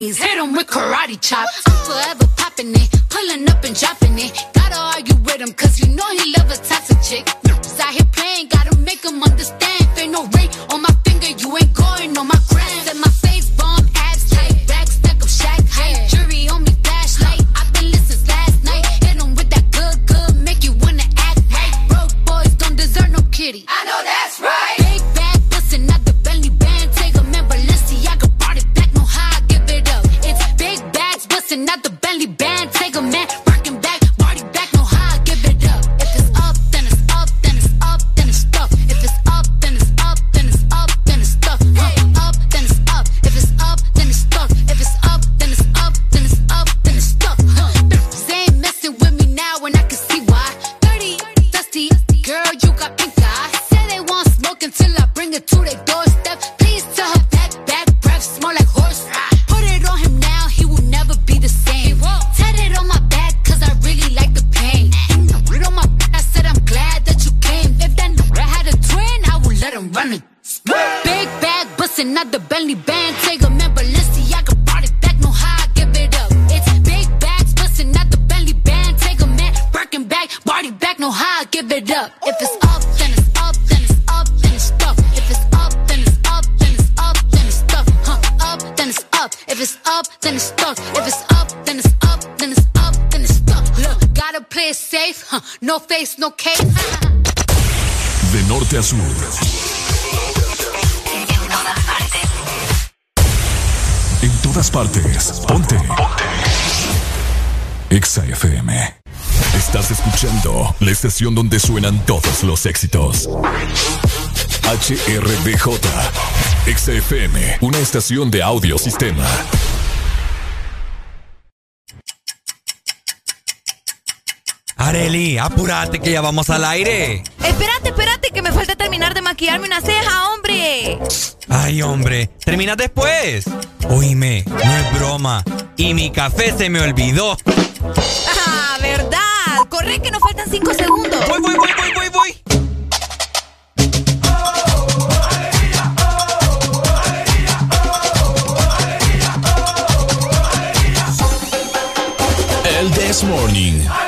Hit him with karate chops. I'm forever popping it, pulling up and dropping it. Gotta argue with him, cause you know he love a toxic chick. Just out here playing, gotta make him understand. Ain't no ring on my finger, you ain't going on my gram. Set my face bomb, abs tight, back stack up shack height. Jury on me, flashlight. I've been listening last night. Hit him with that good, good, make you wanna act right. Broke boys don't deserve no kitty. I know that's Norte a sur. En todas partes. Ponte. Ponte. Exa FM. Estás escuchando la estación donde suenan todos los éxitos. HRDJ. Exa FM. Una estación de audio sistema. Areli, apúrate que ya vamos al aire. Espérate, espérate, que me falta terminar de maquillarme una ceja, hombre. Ay, hombre, termina después. Oíme, no es broma. Y mi café se me olvidó. Ah, verdad. Corre que nos faltan cinco segundos. Voy, voy, voy, voy, voy, voy. El This Morning.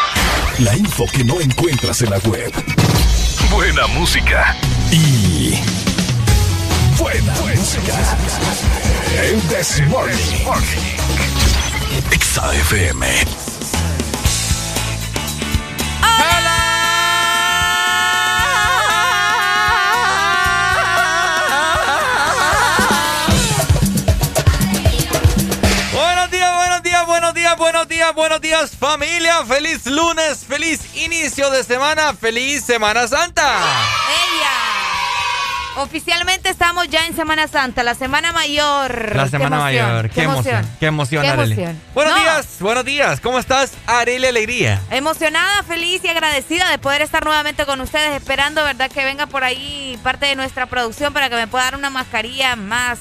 La info que no encuentras en la web. Buena música. Y. Buena, música. El This Morning. Buenos días, buenos días, familia. Feliz lunes, feliz inicio de semana, feliz Semana Santa. ¡Ella! Oficialmente estamos ya en Semana Santa, la Semana Mayor. La Qué Semana emoción, Mayor, qué emoción, qué emoción, Qué emoción. Buenos No. días, buenos días, ¿cómo estás, Arely Alegría? Emocionada, feliz y agradecida de poder estar nuevamente con ustedes, esperando, ¿verdad?, que venga por ahí parte de nuestra producción para que me pueda dar una mascarilla más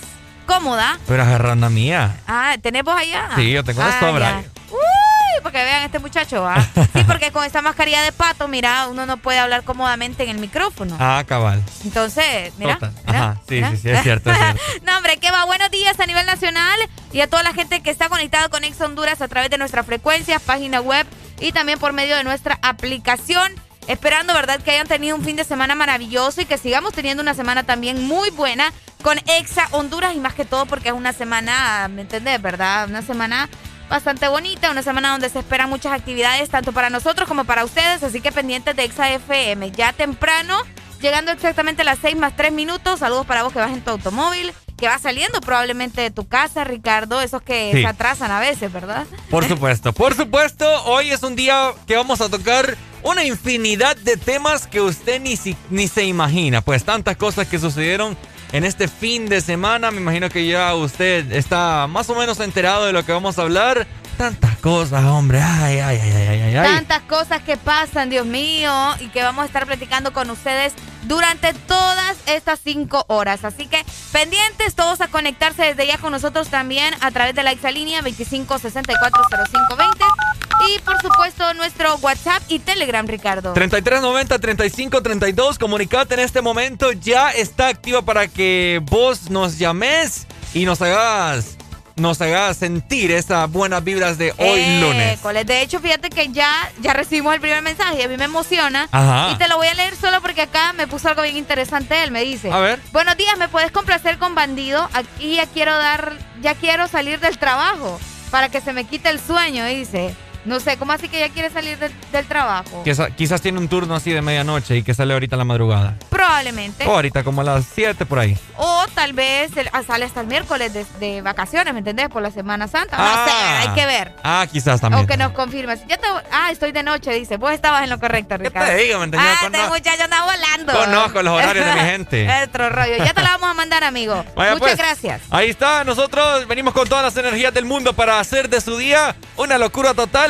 cómoda. Pero agarrando a mía. Ah, ¿tenés vos allá? Sí, yo tengo de Ah, sobra. Uy, para que vean este muchacho, ¿ah? Sí, porque con esta mascarilla de pato, mira, uno no puede hablar cómodamente en el micrófono. Ah, cabal. Entonces, mira. Total. mira, Ajá, sí, mira. sí, sí, es cierto, es cierto. no, hombre, que va. Buenos días a nivel nacional y a toda la gente que está conectada con Ex Honduras a través de nuestras frecuencias, página web y también por medio de nuestra aplicación. Esperando, ¿verdad?, que hayan tenido un fin de semana maravilloso y que sigamos teniendo una semana también muy buena con Exa Honduras y más que todo porque es una semana, ¿me entendés, verdad? Una semana bastante bonita, una semana donde se esperan muchas actividades tanto para nosotros como para ustedes, así que pendientes de Exa FM. Ya temprano, llegando exactamente a las 6 más 3 minutos, saludos para vos que vas en tu automóvil, que vas saliendo probablemente de tu casa, Ricardo, esos que Sí. se atrasan a veces, ¿verdad? Por supuesto, por supuesto, hoy es un día que vamos a tocar una infinidad de temas que usted ni, si- ni se imagina, pues tantas cosas que sucedieron en este fin de semana. Me imagino que ya usted está más o menos enterado de lo que vamos a hablar. Tantas cosas, hombre. Ay, ay, ay, ay, ay. Tantas cosas que pasan, Dios mío, y que vamos a estar platicando con ustedes durante todas estas cinco horas. Así que pendientes todos a conectarse desde ya con nosotros también a través de la exalínea 25640520 y por supuesto nuestro WhatsApp y Telegram, Ricardo. 3390-3532, comunicate en este momento, ya está activa para que vos nos llames y nos hagas nos haga sentir esas buenas vibras de hoy lunes. De hecho, fíjate que ya, ya recibimos el primer mensaje a mí me emociona. Y te lo voy a leer solo porque acá me puso algo bien interesante. Él me dice: A ver. Buenos días, ¿me puedes complacer con bandido? Aquí ya quiero dar, ya quiero salir del trabajo para que se me quite el sueño, dice. No sé, ¿cómo así que ya quiere salir del trabajo? Quizás, tiene un turno así de medianoche y que sale ahorita en la madrugada. Probablemente. O ahorita como a las 7 por ahí. O tal vez ah, sale hasta el miércoles de, vacaciones, ¿me entendés? Por la Semana Santa. no sé, ah. hay que ver. Ah, quizás también. O que nos confirmes. Ya te, ah, estoy de noche, dice. Vos estabas en lo correcto, Ricardo. ¿Qué te digo? ¿Me Ah, este muchacho anda volando. Conozco los horarios de mi gente. Otro rollo. Ya te la vamos a mandar, amigo. Muchas pues, gracias. Ahí está. Nosotros venimos con todas las energías del mundo para hacer de su día una locura total,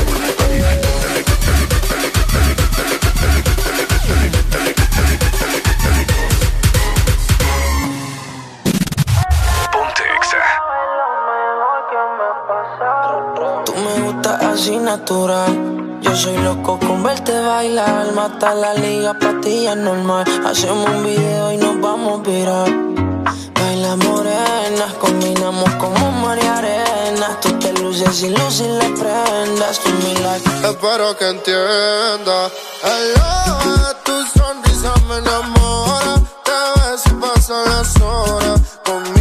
Así natural. Yo soy loco con verte bailar, mata la liga, patilla normal. Hacemos un video y nos vamos a virar. Baila morena, combinamos como María Arena. Tú te luces y luces y le prendas. Tú mi like. Espero que entienda. Hello, tu sonrisa me enamora. Te ves y pasan las horas. Conmigo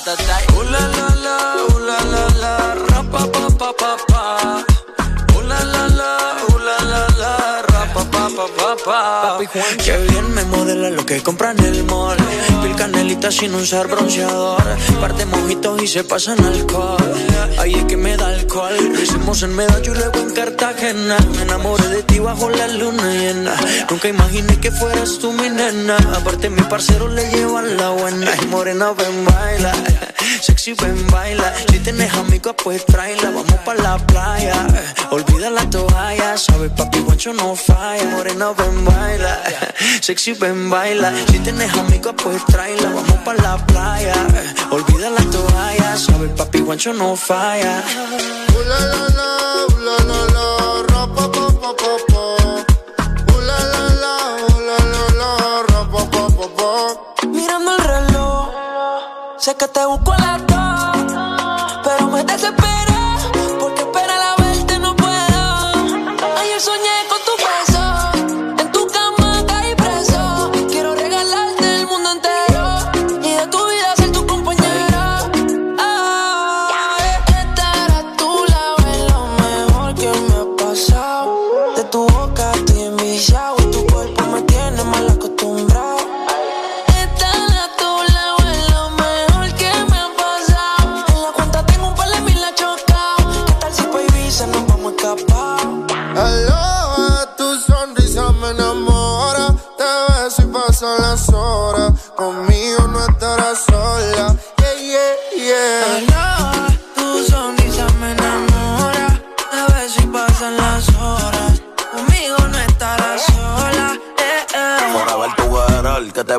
ta ta la la la, la la la, pa pa pa pa pa pa pa pa. Papi Juan, que bien me modela lo que compran en el mall. Pil canelita sin usar bronceador. Parte mojitos y se pasan alcohol. Ahí es que me da alcohol. Lo hicimos en Medallo y luego en Cartagena. Me enamoré de ti bajo la luna llena. Nunca imaginé que fueras tú mi nena. Aparte, mi parcero le llevan la buena. Y morena, ven, baila. Sexy, ven, baila. Si tienes amigos, pues tráela. Vamos pa' la playa. Olvida la toalla. Sabes, papi, guancho no falla. Morena, ven, baila. Sexy, ven, baila. Si tienes amigos, pues tráela. Vamos pa' la playa. Olvida la toalla. Sabes, papi, guancho no falla. la la la, la la la, pa pa pa pa pa. la la la, la la la, pa pa pa pa. Mirando el reloj, sé que te busco a las dos, pero me desespero.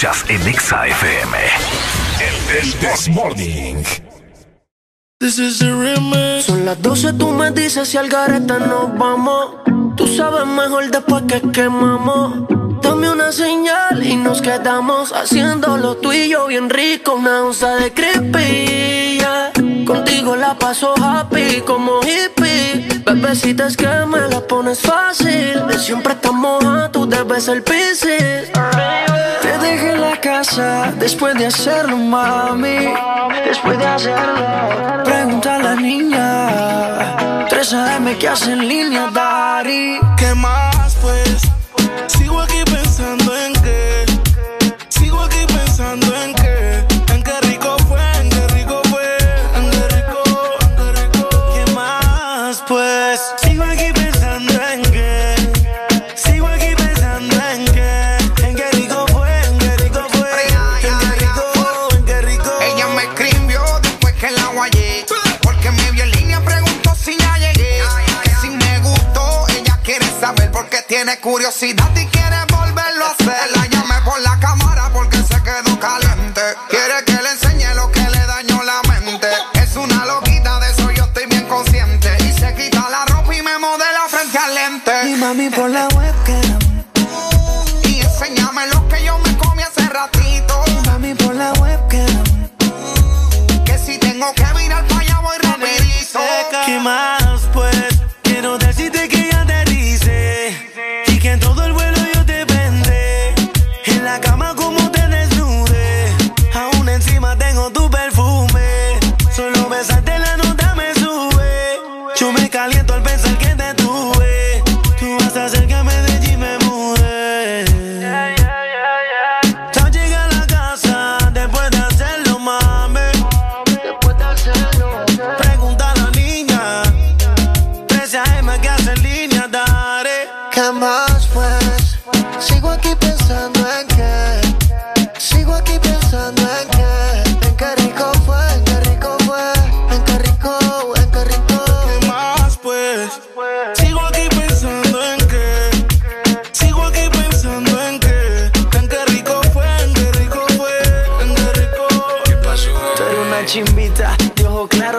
Escuchas en Exa FM. El This Morning. This is the remix. Son las 12, tú me dices si al gareta nos vamos. Tú sabes mejor después que quemamos. Dame una señal y nos quedamos haciéndolo tú y yo bien rico. Una onza de creepy. Contigo la paso happy como hippie. Bebecita que me la pones fácil. De siempre estamos a tú debes ser piscis. Te dejé en la casa después de hacerlo, mami. Después de hacerlo, pregunta a la niña. 3 AM que hace en línea, Dari. ¿Qué más pues? Curiosidad y quiere volverlo a hacer. La llamé por la cámara porque se quedó caliente. Quiere que le enseñe lo que le dañó la mente. Es una loquita, de eso yo estoy bien consciente. Y se quita la ropa y me modela frente al lente. Y mami por la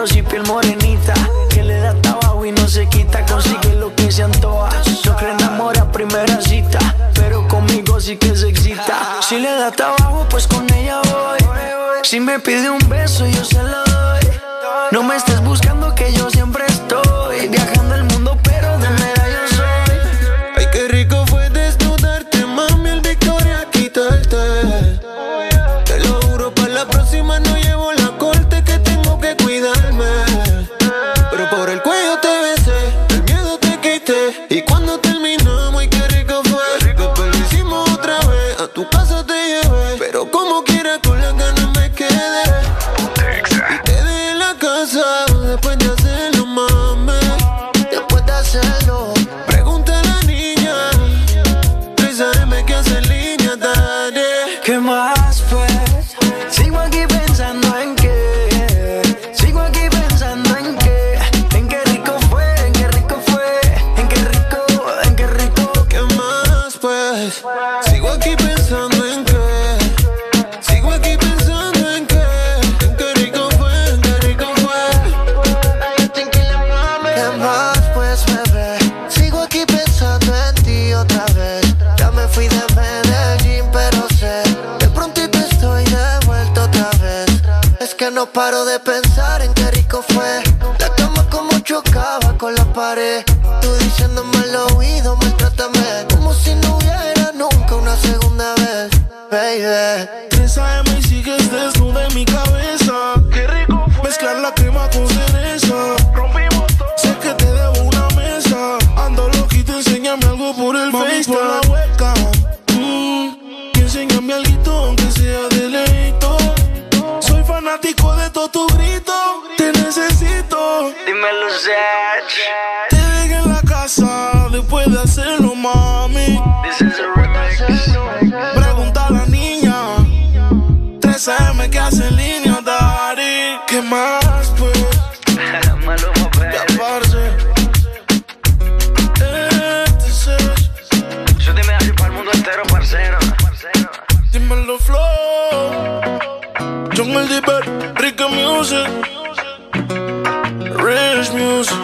claros y piel morenita. Que le da trabajo y no se quita, consigue lo que se antoja. No cree enamora a primera cita, pero conmigo sí que se excita. Si le da trabajo, pues con ella voy. Si me pide un beso, yo se lo doy. No me estés paro de pensar en qué rico fue. La cama como chocaba con la pared. Tú diciéndome al oído, maltrátame. Como si no hubiera nunca una segunda vez, baby. Te dejé en la casa después de hacerlo, mami. This is a remix. Pregunta a la niña. 3 AM que hace en línea, daddy. ¿Qué más, pues? Maluma, Yo te me así para el mundo entero, parcero. Dímelo, flow. John el Dipper, Rica Music. Music.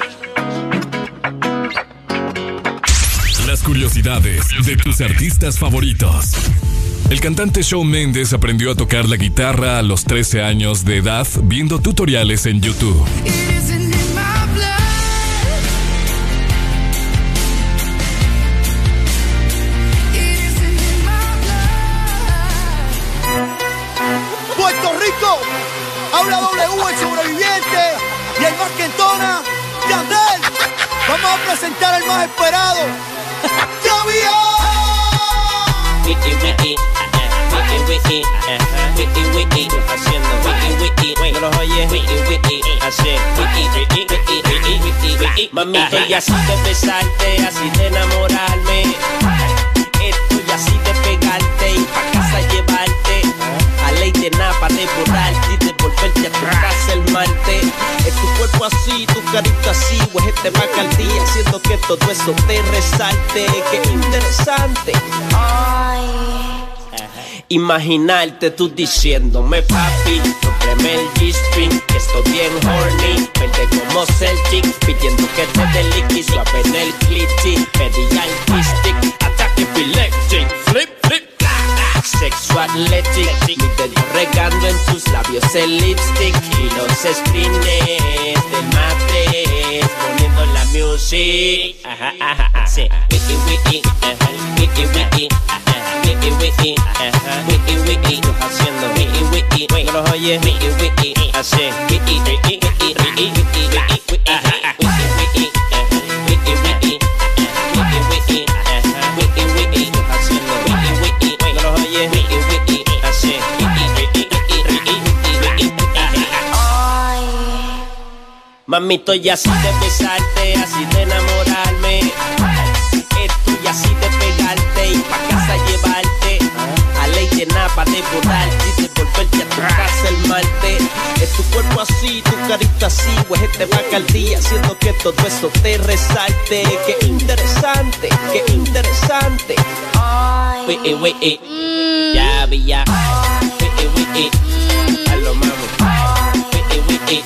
Las curiosidades de tus artistas favoritos. El cantante Shawn Mendes aprendió a tocar la guitarra a los 13 años de edad viendo tutoriales en YouTube. wiki wiki, wiki wiki, mamita y así de besarte, así de enamorarme, esto y así de pegarte y pa casa llevarte, a ley de nada pa devorarte y devolverte a tu el malte, es tu cuerpo así, tu carita así, este va al día, haciendo que todo eso te resalte, qué interesante. Imaginarte tú diciéndome papi, cómprame el G-String, que estoy bien horny, vente como Celtic, pidiendo que te dé liqui, suave en el clitty, pedí al stick, ataque epileptic, Sexual athletic, mi regando en tus labios el lipstick y los screens del matres poniendo la music. Ajá, ajá, ajá. Sí. Wiki, wiki, ajá. wiki, wiki, ajá. wiki, wiki, ajá. wiki, wiki, haciendo wiki, wiki, no los oyes, wiki, wiki, hace wiki, wiki, wiki, wiki, wiki, wiki, wiki, ajá, ajá. wiki, wiki, Mami, estoy así de besarte, así de enamorarme. Estoy así de pegarte y pa' casa llevarte. A ley de nada pa' devorarte y devolverte a tu casa el malte. Es tu cuerpo así, tu carita así, pues este va al día haciendo que todo eso te resalte. Qué interesante, qué interesante. Wiki, wiki, ya vi ya. Wiki, wiki, a lo mami. Wiki,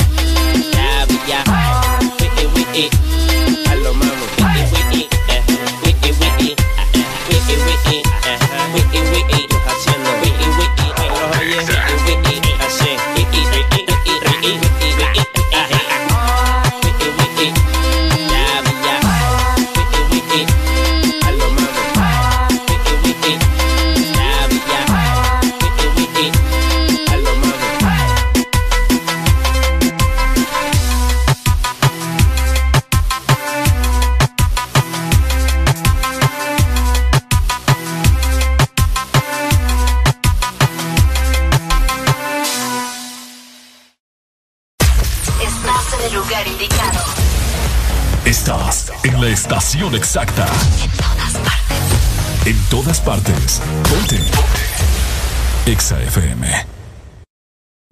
ya.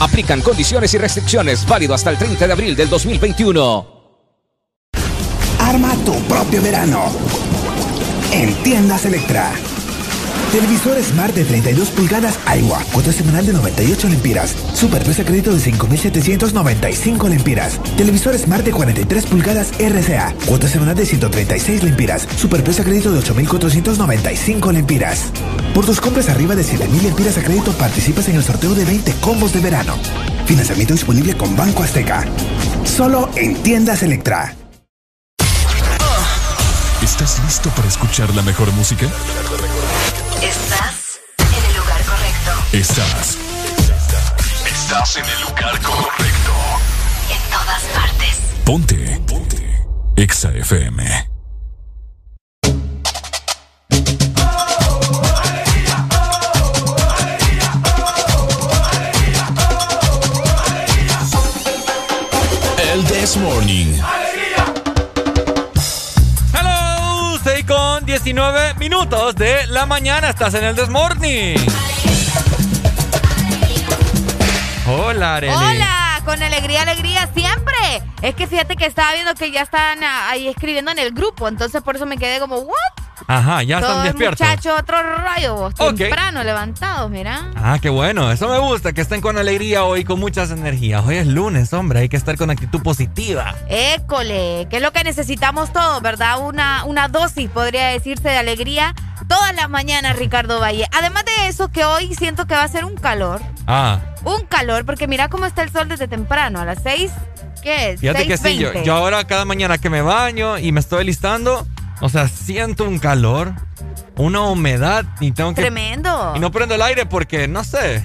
Aplican condiciones y restricciones válido hasta el 30 de abril del 2021. Arma tu propio verano. En tiendas Electra. Televisor Smart de 32 pulgadas Aiwa, cuota semanal de 98 lempiras. Superpeso crédito de 5.795 lempiras. Televisor Smart de 43 pulgadas RCA, cuota semanal de 136 lempiras. Superpeso crédito de 8.495 lempiras. Por tus compras arriba de 7.000 lempiras a crédito participas en el sorteo de 20 combos de verano. Financiamiento disponible con Banco Azteca. Solo en tiendas Electra. ¿Estás listo para escuchar la mejor música? Estás en el lugar correcto. Estás. Estás en el lugar correcto. En todas partes. Ponte. Ponte. Exa FM. El This Morning. 19 minutos de la mañana. Estás en el This Morning. Hola, Arely. Hola, con alegría, alegría siempre. Es que fíjate que estaba viendo que ya están ah, ahí escribiendo en el grupo, entonces por eso me quedé como, ¿what? Ajá, ya están despiertos. muchachos, otro rayo, vos, temprano levantados, mira. Ah, qué bueno. Eso me gusta, que estén con alegría hoy, con muchas energías. Hoy es lunes, hombre. Hay que estar con actitud positiva. École, que es lo que necesitamos todos, ¿verdad? Una, una dosis, podría decirse, de alegría todas las mañanas, Ricardo Valle. Además de eso, que hoy siento que va a ser un calor. Ah, Un calor, porque mira cómo está el sol desde temprano, a las 6, ¿qué es? fíjate que sí. Yo, 6:20. yo ahora cada mañana que me baño y me estoy listando, o sea, siento un calor, una humedad y tengo que... Tremendo. Y no prendo el aire porque, no sé.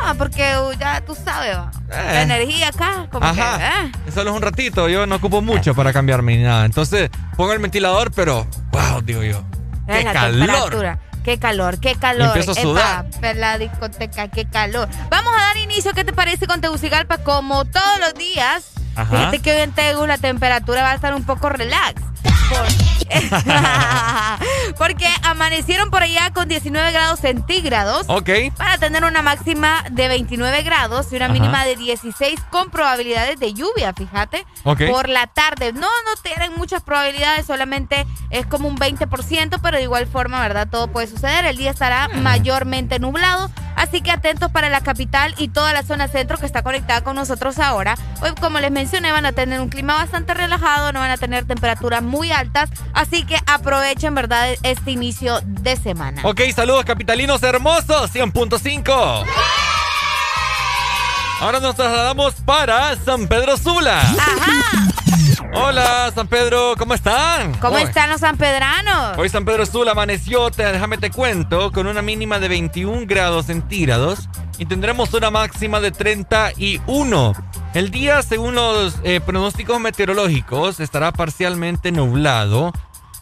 Ah, porque uh, ya tú sabes, va. la energía acá, como Ajá. que... eh. Solo es un ratito, yo no ocupo mucho para cambiarme ni nada. Entonces, pongo el ventilador, pero, wow, digo yo. ¡Qué calor! Qué calor, qué calor. empiezo a sudar. Epa, la discoteca, qué calor. Vamos a dar inicio, ¿qué te parece con Tegucigalpa? Como todos los días. Ajá. Fíjate que hoy en Tegu la temperatura va a estar un poco relax. Por- Porque amanecieron por allá con 19 grados centígrados. Ok. Para tener una máxima de 29 grados y una Ajá. mínima de 16 con probabilidades de lluvia, fíjate. Ok. Por la tarde. No, no tienen muchas probabilidades, solamente es como un 20%, pero de igual forma, ¿verdad? Todo puede suceder. El día estará Mm. mayormente nublado, así que atentos para la capital y toda la zona centro que está conectada con nosotros ahora. Hoy, como les mencioné, van a tener un clima bastante relajado, no van a tener temperaturas muy altas, así que aprovechen, ¿verdad? Este inicio de semana. Ok, saludos capitalinos hermosos, 100.5. Ahora nos trasladamos para San Pedro Sula. Hola, San Pedro, ¿cómo están? ¿Cómo Hoy- están los sanpedranos? Hoy San Pedro Sula amaneció, te- déjame te cuento, con una mínima de 21 grados centígrados y tendremos una máxima de 31. El día, según los eh, pronósticos meteorológicos, estará parcialmente nublado.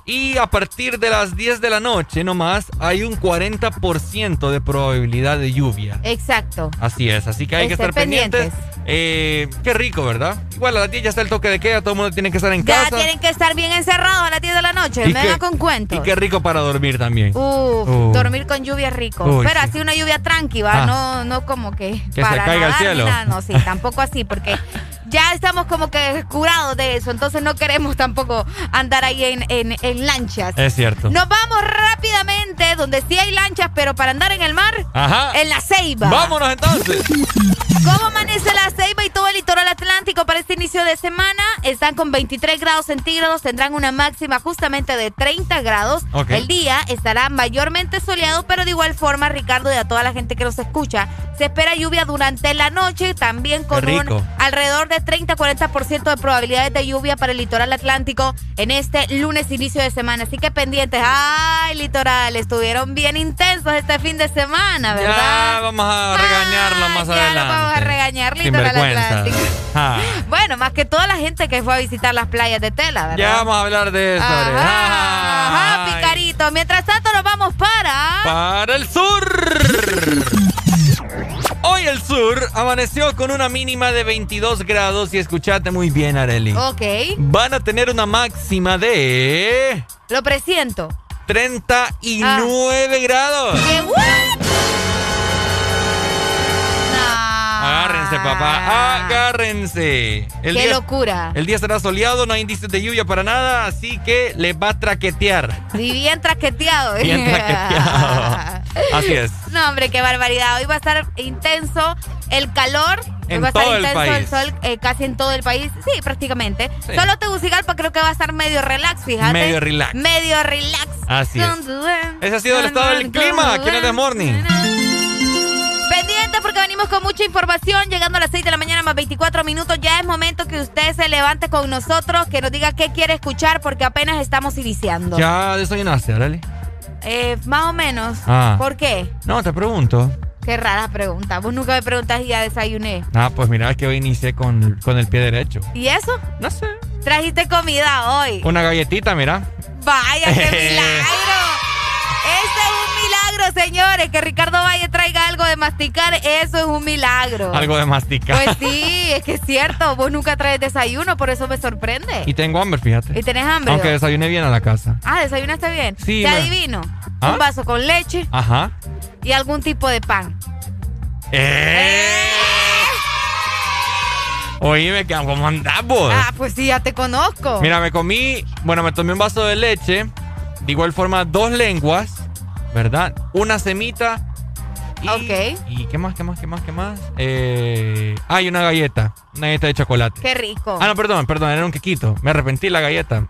Y a partir de las 10 de la noche nomás hay un 40% de probabilidad de lluvia. Exacto. Así es, así que hay que estar pendientes. Eh, qué rico, ¿verdad? Igual a las 10 ya está el toque de queda, todo el mundo tiene que estar en Ya casa. tienen que estar bien encerrados a las 10 de la noche. Y Vengan qué- con cuentos. Y qué rico para dormir también. Uf, Uh. dormir con lluvia es rico. Uy, Pero sí. así una lluvia tranquila, Ah. no, no como que, Que se para caiga al cielo. nada. No, sí, tampoco así, porque ya estamos como que curados de eso. Entonces no queremos tampoco andar ahí en, en- en lanchas. Es cierto. Nos vamos rápidamente, donde sí hay lanchas, pero para andar en el mar, Ajá. en la Ceiba. Vámonos entonces. ¿Cómo amanece la Ceiba y todo el litoral atlántico para este inicio de semana? Están con 23 grados centígrados, tendrán una máxima justamente de 30 grados. El día estará mayormente soleado, pero de igual forma, Ricardo, y a toda la gente que nos escucha, se espera lluvia durante la noche, también con un alrededor de 30-40% de probabilidades de lluvia para el litoral atlántico en este lunes inicio de semana. Así que pendientes. ¡Ay, litoral! Estuvieron bien intensos este fin de semana, ¿verdad? Ya vamos a regañarlo más ya adelante. lo vamos a regañar, litoral atlántico. Ah, Bueno, más que toda la gente que fue a visitar las playas de Tela, ¿verdad? ya vamos a hablar de eso. Ajá, Ore. ajá, Ay. picarito. Mientras tanto, nos vamos para. Para el sur. Hoy el sur amaneció con una mínima de 22 grados y escuchate muy bien, Areli. Ok. Van a tener una máxima de Lo presiento. 39 grados. ¿Qué? ¿What? Agárrense, papá. Agárrense. El Qué día, locura. El día estará soleado, no hay indicios de lluvia para nada, así que les va a traquetear. Y bien traqueteado. ¿eh? Bien traqueteado. Así es. No, hombre, qué barbaridad. Hoy va a estar intenso el calor. En va a estar todo el intenso país. el sol eh, casi en todo el país. Sí, prácticamente. Sí. Solo Tegucigalpa creo que va a estar medio relax, fíjate. Medio relax. Medio relax. Así es. Ese ha sido el estado del clima aquí en el Morning. Pendiente porque venimos con mucha información. Llegando a las 6 de la mañana más 24 minutos. Ya es momento que usted se levante con nosotros, que nos diga qué quiere escuchar porque apenas estamos iniciando. Ya desayunaste, órale. Eh, más o menos. Ah. ¿Por qué? No, te pregunto. Qué rara pregunta. Vos nunca me preguntas y ya desayuné. Ah, pues mira, es que hoy inicié con, con el pie derecho. ¿Y eso? No sé. Trajiste comida hoy. Una galletita, mira. Vaya, qué milagro. Este es milagro, señores. Que Ricardo Valle traiga algo de masticar, eso es un milagro. Algo de masticar. Pues sí, es que es cierto. Vos nunca traes desayuno, por eso me sorprende. Y tengo hambre, fíjate. ¿Y tenés hambre? Aunque desayuné bien a la casa. Ah, desayunaste bien. Sí, Te me- adivino. ¿Ah? Un vaso con leche Ajá. y algún tipo de pan. ¡Eh! Oíme, ¿cómo andás vos? Ah, pues sí, ya te conozco. Mira, me comí, bueno, me tomé un vaso de leche, de igual forma dos lenguas, ¿verdad? Una semita. Y, Ok. ¿Y qué más, qué más, qué más, qué más? Eh, ah, y una galleta, una galleta de chocolate. Qué rico. Ah, no, perdón, perdón, era un quequito. Me arrepentí la galleta.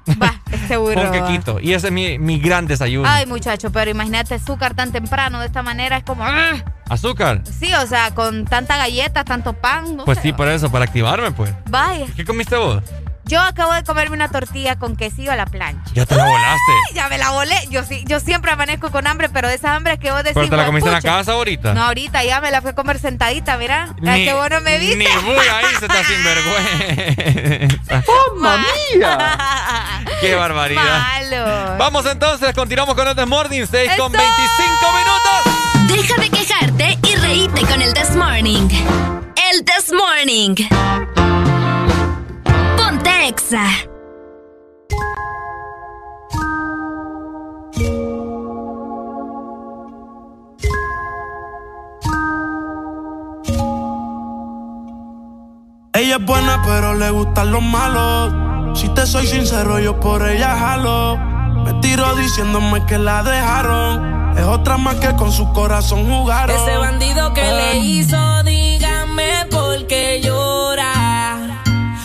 Este burro. un quequito. Y ese es mi, mi gran desayuno. Ay, muchacho, pero imagínate azúcar tan temprano de esta manera, es como... ¡ah! ¿Azúcar? Sí, o sea, con tanta galleta, tanto pan, no Pues sé. sí, por eso, para activarme, pues. Vaya, ¿Qué comiste vos? Yo acabo de comerme una tortilla con quesillo a la plancha. Ya te la volaste. Ay, ya me la volé. Yo sí, yo siempre amanezco con hambre, pero de esa hambre que vos decís... ¿Pero te la "Hue comiste en la pucha". casa ahorita? No, ahorita ya me la fui a comer sentadita, mira. Ay, qué bueno me viste. Ni bulla ahí se está sinvergüenza. ¡Mamma mía! ¡Qué barbaridad! Malo. Vamos entonces, continuamos con el The Morning 6 con ¡Eso! 25 minutos. Deja de quejarte y reíte con el This Morning. El This Ella es buena, pero le gustan los malos. Si te soy sincero, yo por ella jalo. Me tiro diciéndome que la dejaron. Es otra más que con su corazón jugaron. Ese bandido que le hizo, dígame por qué.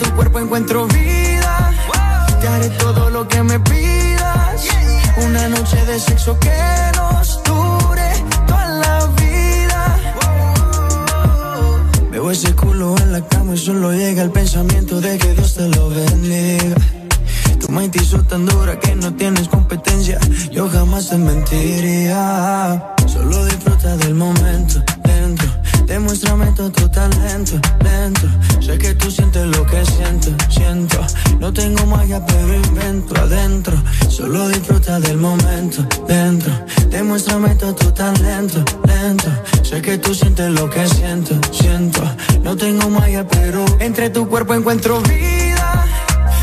tu cuerpo encuentro vida. Te haré todo lo que me pidas. Una noche de sexo que nos dure toda la vida. Veo ese culo en la cama y solo llega el pensamiento de que Dios te lo bendiga. Tu mente hizo tan dura que no tienes competencia. Yo jamás te mentiría. Solo disfruta del momento dentro. Demuéstrame todo tu talento dentro. Sé que tú sientes lo que siento, siento. No tengo magia, pero invento adentro. Solo disfruta del momento dentro. Demuéstrame todo tu talento dentro. Sé que tú sientes lo que siento, siento. No tengo magia, pero entre tu cuerpo encuentro vida.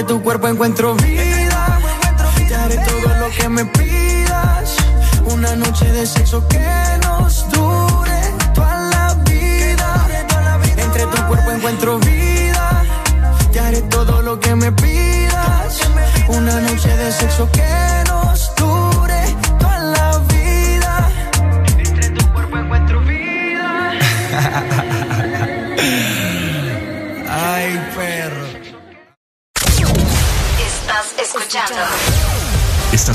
Entre tu cuerpo encuentro vida. Te haré todo lo que me pidas. Una noche de sexo que nos dure toda la vida. Entre tu cuerpo encuentro vida. Te haré todo lo que me pidas. Una noche de sexo que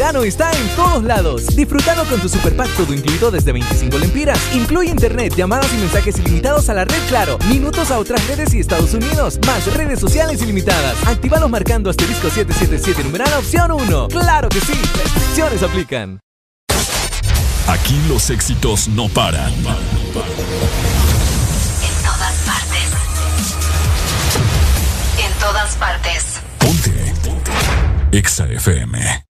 Verano, está en todos lados. Disfrutando con tu super pack todo incluido desde 25 lempiras. Incluye internet, llamadas y mensajes ilimitados a la red Claro, minutos a otras redes y Estados Unidos, más redes sociales ilimitadas. Actívalos marcando asterisco 777 numeral opción 1. ¡Claro que sí! Restricciones aplican. Aquí los éxitos no paran. En todas partes. En todas partes. Ponte. Ponte. Exa FM.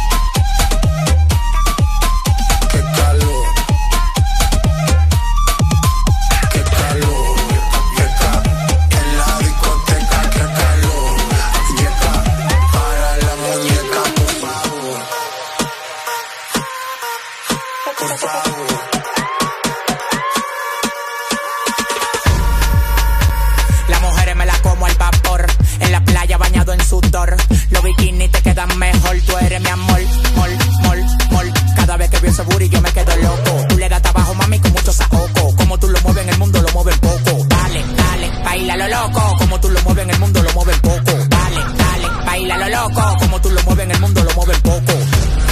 Ese booty yo me quedo loco. Tú le das trabajo, mami, con mucho saoco. Como tú lo mueves en el mundo, lo mueven poco. Dale, dale, baila lo loco. Como tú lo mueves en el mundo, lo mueven poco. Dale, dale, baila lo loco. Como tú lo mueves en el mundo, lo mueven poco.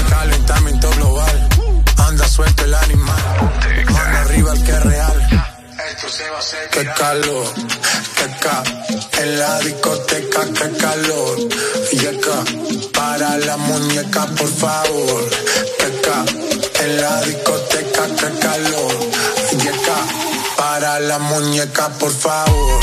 Calentamiento global. Anda suelto el animal. Qué calor, qué ca en la discoteca, qué calor. Y acá, para la muñeca, por favor. Qué ca en la discoteca, qué calor. Y acá, para la muñeca, por favor.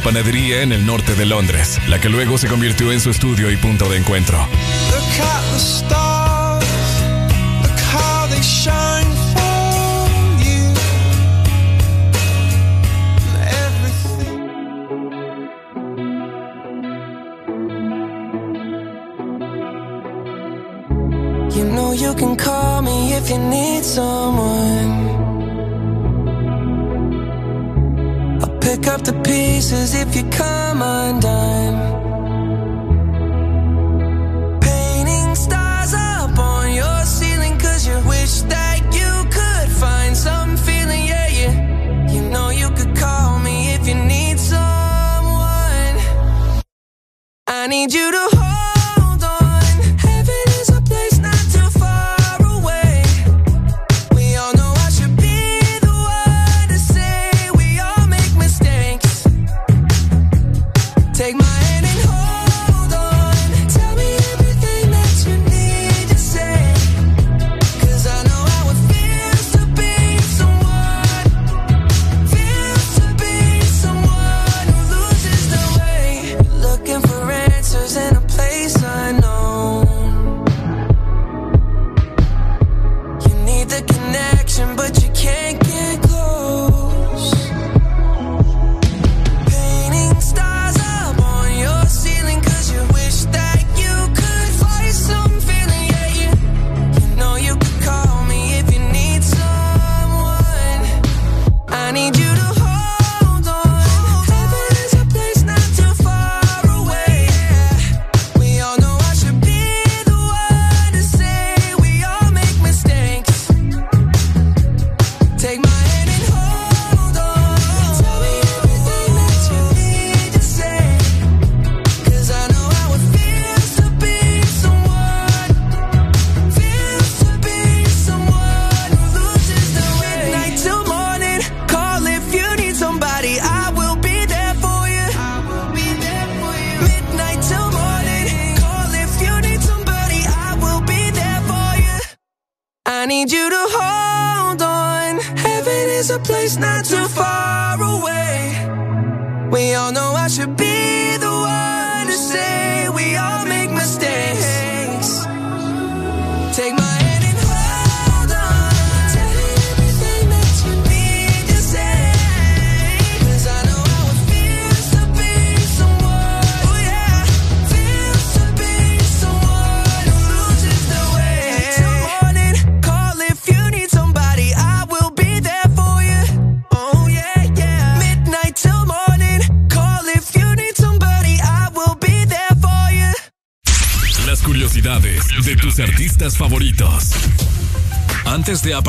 Panadería en el norte de Londres, la que luego se convirtió en su estudio y punto de encuentro.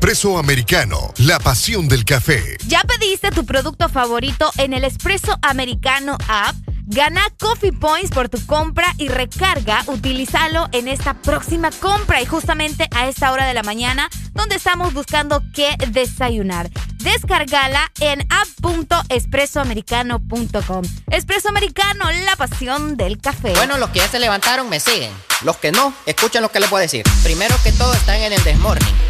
Espresso Americano, la pasión del café. ¿Ya pediste tu producto favorito en el Espresso Americano App? Gana Coffee Points por tu compra y recarga, utilízalo en esta próxima compra y justamente a esta hora de la mañana donde estamos buscando qué desayunar. Descargala en app.espressoamericano.com. Espresso Americano, la pasión del café. Bueno, los que ya se levantaron me siguen. Los que no, escuchen lo que les voy a decir. Primero que todo están en el desmorning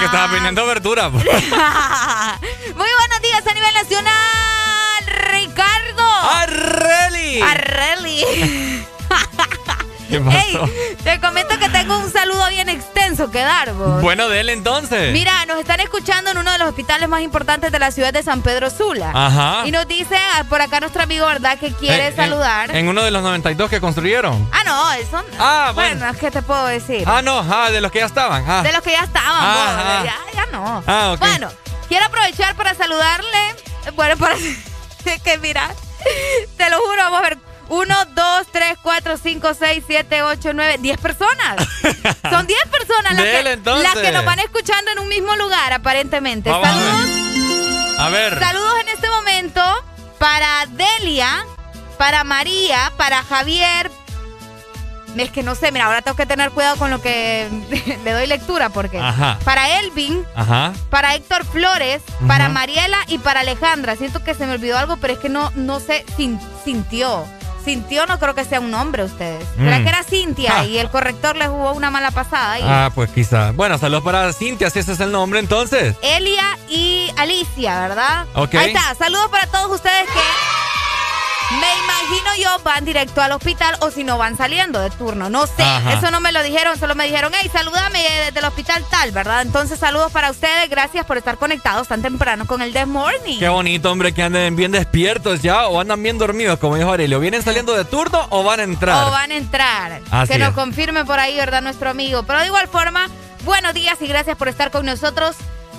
Que estaba pidiendo abertura. Muy buenos días a nivel nacional, Ricardo. Arreli. Arreli. ¿Qué pasó? Ey, te comento que tengo un saludo bien extenso que dar, vos. Bueno, de él entonces. Mira, nos están escuchando en uno de los hospitales más importantes de la ciudad de San Pedro Sula. Ajá. Y nos dice ah, por acá nuestro amigo, ¿verdad? Que quiere Eh, en- saludar. En, uno de los 92 que construyeron. Ah, no, eso. Ah, bueno. ¿qué te puedo decir? Ah, no, ah, de los que ya estaban. Ah. De los que ya estaban, Ah, vos, ah. ya, ya no. Ah, ok. Bueno, quiero aprovechar para saludarle. Bueno, para que mira, te lo juro, vamos a ver. 1, 2, 3, 4, 5, 6, 7, 8, 9, 10 personas. Son 10 personas las que, las que nos van escuchando en un mismo lugar, aparentemente. Vamos. Saludos. A ver. Saludos en este momento para Delia, para María, para Javier. Es que no sé, mira, ahora tengo que tener cuidado con lo que le doy lectura porque Ajá. para Elvin, Ajá. para Héctor Flores, para. Mariela y para Alejandra. Siento que se me olvidó algo, pero es que no, no sé, sin- sintió. Sintió no creo que sea un nombre ustedes. ¿Será Mm. que era Cintia y el corrector le jugó una mala pasada ahí? Ah, pues quizá. Bueno, saludos para Cintia, si ese es el nombre entonces. Elia y Alicia, ¿verdad? Ok. Ahí está. Saludos para todos ustedes que me imagino yo van directo al hospital o si no van saliendo de turno. No sé. Ajá. Eso no me lo dijeron, solo me dijeron, hey, salúdame desde el hospital tal, ¿verdad? Entonces, saludos para ustedes. Gracias por estar conectados tan temprano con el This Morning. Qué bonito, hombre, que anden bien despiertos ya o andan bien dormidos, como dijo Aurelio. ¿Vienen saliendo de turno o van a entrar? O van a entrar. Así que nos es. confirme por ahí, ¿verdad? Nuestro amigo. Pero de igual forma, buenos días y gracias por estar con nosotros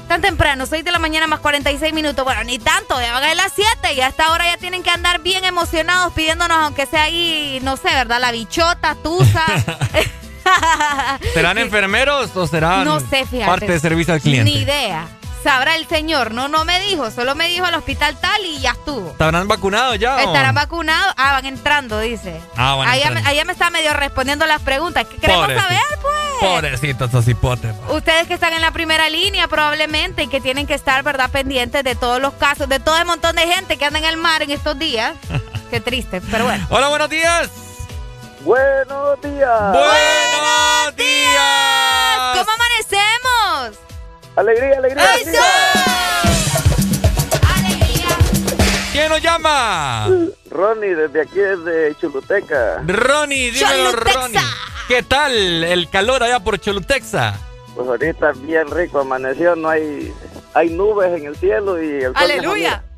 tan temprano. 6 de la mañana más 46 minutos. Bueno, ni tanto, ya van a las 7 y a esta hora ya tienen que andar bien emocionados pidiéndonos, aunque sea ahí, no sé, ¿verdad? La bichota, tusa. ¿Serán enfermeros o serán no sé, fíjate. parte de servicio al cliente? Ni idea. Sabrá el señor. No, no me dijo. Solo me dijo al hospital tal y ya estuvo. ¿Estarán vacunados ya? o? ¿Estarán vacunados? Ah, van entrando, dice. Ah, van Allá me, entrando. allá me está medio respondiendo las preguntas. ¿Qué queremos Pobrecito. saber, pues? Pobrecitos esos hipotes. Ustedes que están en la primera línea probablemente y que tienen que estar, ¿verdad?, pendientes de todos los casos, de todo el montón de gente que anda en el mar en estos días. Qué triste, pero bueno. Hola, buenos días. Buenos días. Buenos días. ¿Cómo? Alegría, alegría. ¿Quién nos llama? Ronnie, desde aquí, desde Chuluteca. Ronnie, dímelo, Ronnie. ¿Qué tal el calor allá por Cholutexa? Pues ahorita bien rico, amaneció, no hay, hay nubes en el cielo y el Aleluya.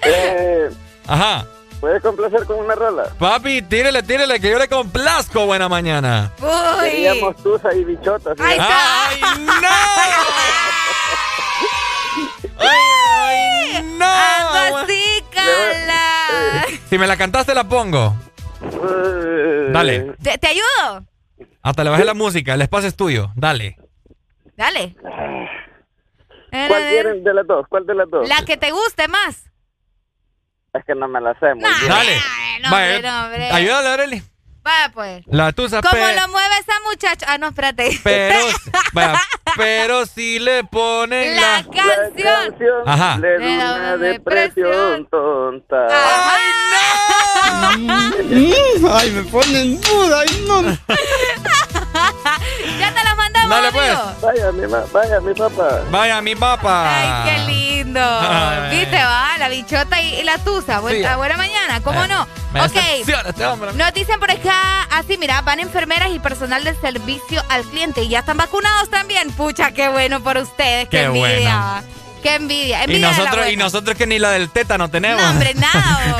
Eh, Ajá. ¿Puedes complacer con una rola? Papi, tírele, tírele, que yo le complazco. Buena mañana. Uy. Queríamos tusa y bichota. ¿sí? Ahí está. ¡Ay, no! ¡Ay, no! Algo así, Cala. Si me la cantaste, la pongo. Eh, Dale. ¿Te, te ayudo? Hasta le bajé la música. El espacio es tuyo. Dale. Dale. ¿Cuál quieren de las dos? ¿Cuál de las dos? La que te guste más. Es que no me la sé muy bien. Dale. no, hombre, no, hombre. Ayúdale, Arely. Vaya pues. La tusa ¿Cómo pe- lo mueve esa muchacha? Ah, no, espérate. Pero, vaya, pero si le ponen La la... canción. Ajá. Le da una depresión tonta. Ay, me ponen duda. Ay, no. ya te la mandamos, Dale, pues. Vaya, mi, vaya, mi papá. Vaya, mi papá. Ay, qué lindo. Ay. ¿Viste, va? La bichota y, y la tusa. Buena, Sí. buena mañana, ¿cómo Eh, no? me ok. este. Nos dicen por acá, así, mira, van enfermeras y personal del servicio al cliente y ya están vacunados también. Pucha, qué bueno por ustedes. Qué, Qué envidia. bueno. Qué envidia. Y envidia nosotros, y nosotros que ni la del tétano tenemos. No, hombre, nada.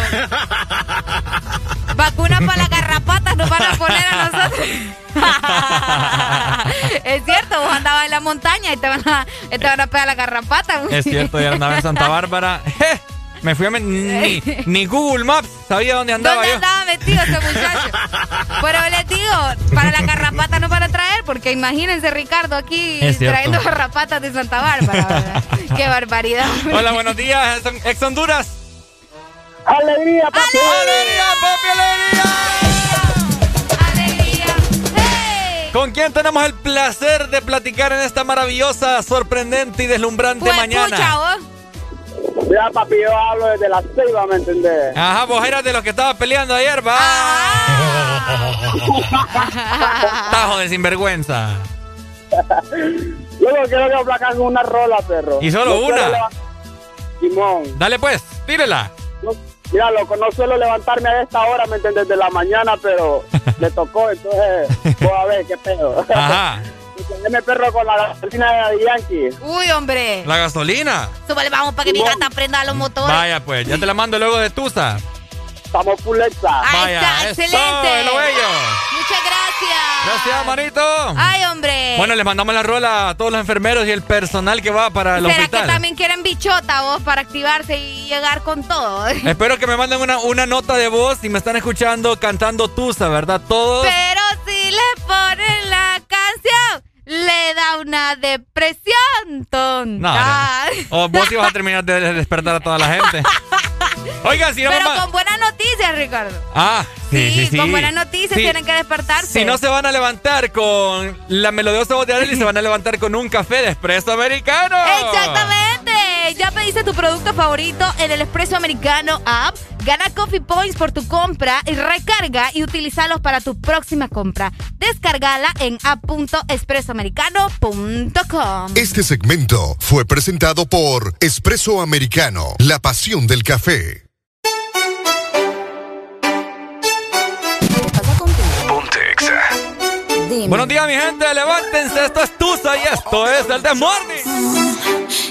Vacunas para las garrapatas nos van a poner a nosotros. es cierto, vos andabas en la montaña y te van a, te van a pegar la garrapata. Es cierto, ya andaba en Santa Bárbara. Me fui a... Ni, ni Google Maps sabía dónde andaba ¿Dónde yo. andaba metido ese muchacho? Pero les digo, para la garrapata no para traer, porque imagínense Ricardo aquí trayendo garrapatas de Santa Bárbara. ¿verdad? Qué barbaridad. Hola, buenos días, ex- Honduras. ¡Alegría, papi! ¡Alegría, papi, ¿Con quién tenemos el placer de platicar en esta maravillosa, sorprendente y deslumbrante mañana? Ya, papi, yo hablo desde la ceiba, ¿me entendés? Ajá, vos eras de los que estaba peleando ayer, va. Tajo de sinvergüenza. Yo lo quiero que aplacar con una rola, perro. ¿Y solo No una? Simón. Dale pues, tírela. No- mira, loco, no suelo levantarme a esta hora, ¿me entendés? De la mañana, pero le tocó, entonces, voy a ver qué pedo. Ajá. Deme perro con la gasolina de Yankee. Uy, hombre. La gasolina. Súbale, vamos para que mi gata prenda los motores. Vaya pues, ya te la mando luego de Tusa. Estamos. Ahí Vaya, está, eso, excelente. de lo bello. Muchas gracias. Gracias, manito. Ay, hombre. Bueno, les mandamos la rola a todos los enfermeros y el personal que va para el ¿Será hospital. que también quieren bichota vos para activarse y llegar con todo? Espero que me manden una, una nota de voz y me están escuchando cantando Tusa, ¿verdad? Todos. Pero si le ponen la canción, le da una depresión tonta. No, no. O vos ibas a terminar de despertar a toda la gente. Oigan, si no Pero con buenas noticias, Ricardo. Ah, sí, sí, sí. con buenas noticias Sí. tienen que despertarse. Si no se van a levantar con la melodiosa voz de Arely, se van a levantar con un café de espresso americano. Exactamente. Ya pediste tu producto favorito en el Espresso Americano App. Gana Coffee Points por tu compra y recarga y utilizalos para tu próxima compra. Descargala en app.expresoamericano.com. Este segmento fue presentado por Espresso Americano, la pasión del café. Buenos días, mi gente. Levántense. Esto es Tusa y esto es el The Morning.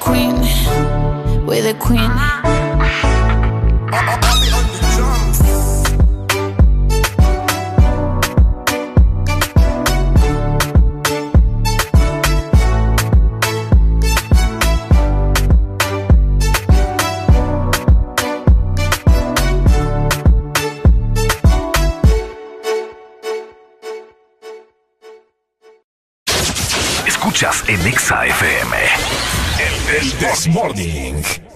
queen, we're the queen. Escuchas en Exa FM. El Desmorning. Morning.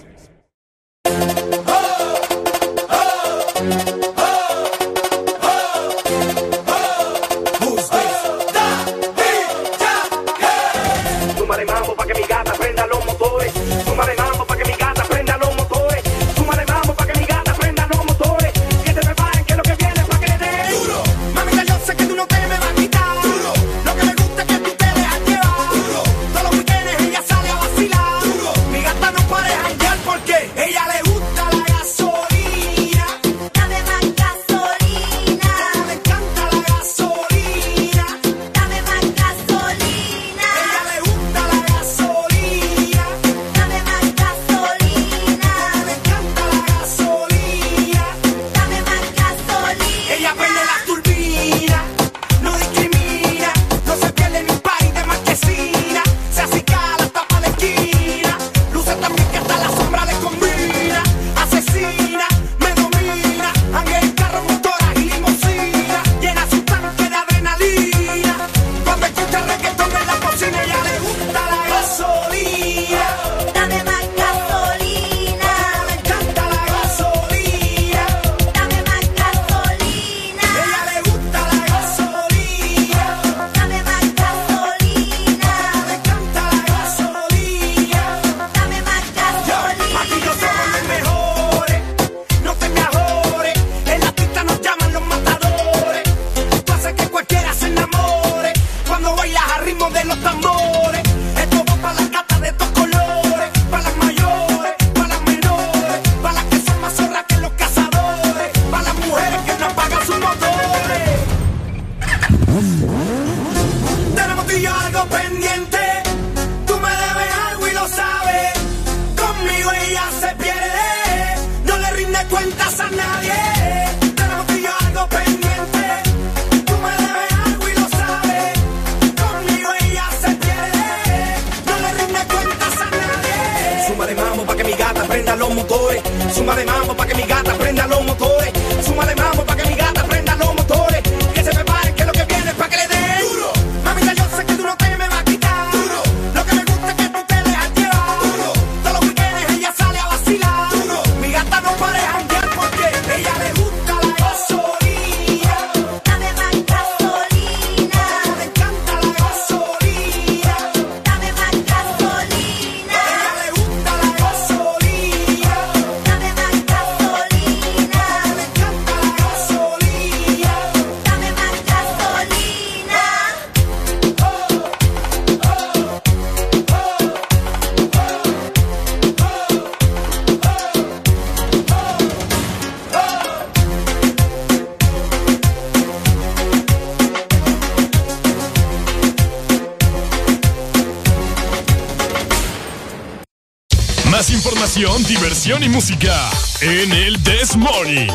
información y música en el This Morning.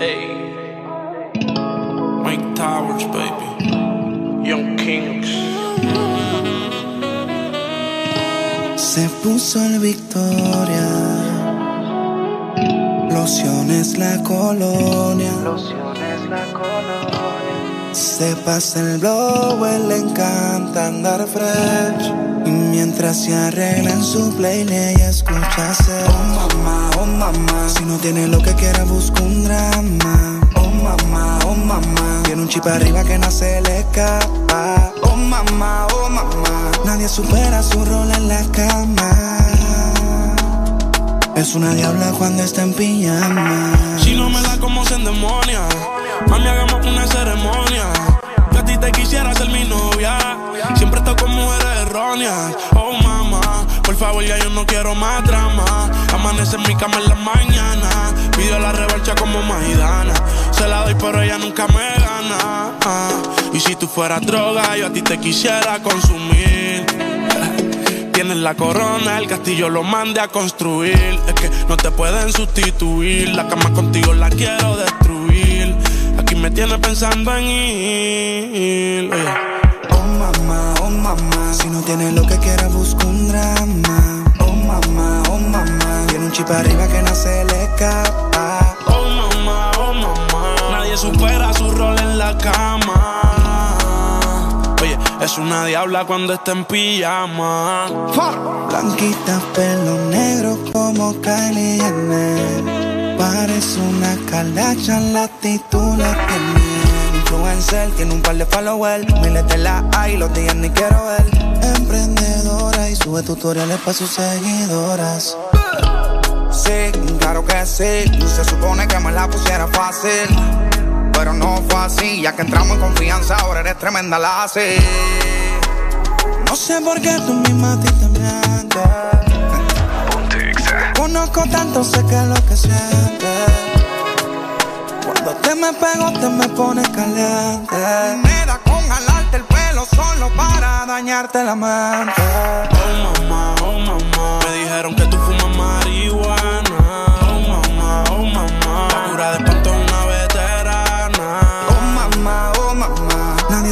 Hey. Mike Towers, baby. Young Kings. Se puso el Victoria. Lociones la colonia. Lociones la colonia. Se pasa el blog complaining quiero más drama. Amanece en mi cama en la mañana. Pido la revancha como Maidana. Se la doy, pero ella nunca me gana. Ah, y si tú fueras droga, yo a ti te quisiera consumir. Tienes la corona, el castillo lo mande a construir. Es que no te pueden sustituir. La cama contigo la quiero destruir. Aquí me tienes pensando en ir. Oh mamá, oh mamá. Si no tienes lo que quieras, busca un drama. Un chip arriba que no se le escapa. Oh mamá, oh mamá. Nadie supera su rol en la cama. Oye, es una diabla cuando está en pijama. Blanquita, pelo negro como Kylie Jenner. Parece una calacha, la actitud la tiene. Influencer, tiene un par de followers. Miles de la hay, los días ni quiero ver. Emprendedora y sube tutoriales para sus seguidoras. Claro que sí. Se supone que me la pusiera fácil. Pero no fue así, ya que entramos en confianza, ahora eres tremenda la así. No sé por qué tú misma a ti te mientes. Conozco tanto, sé que es lo que sientes. Cuando te me pego, te me pones caliente. Me da con jalarte el pelo solo para dañarte la mente.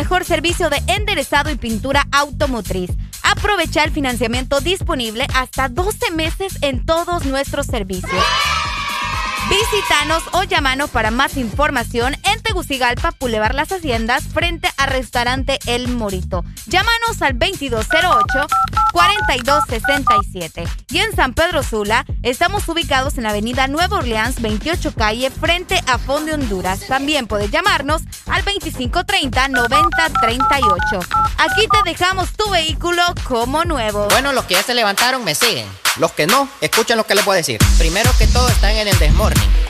mejor servicio de enderezado y pintura automotriz. Aprovecha el financiamiento disponible hasta 12 meses en todos nuestros servicios. Visítanos o llámanos para más información Tegucigalpa, Boulevard Las Haciendas, frente a Restaurante El Morito. Llámanos al 2208-4267. Y en San Pedro Sula, estamos ubicados en la avenida Nueva Orleans, 28 calle, frente a Fondo Honduras. También puedes llamarnos al 2530-9038. Aquí te dejamos tu vehículo como nuevo. Bueno, los que ya se levantaron me siguen. Los que no, escuchen lo que les voy a decir. Primero que todo están en el desmorning.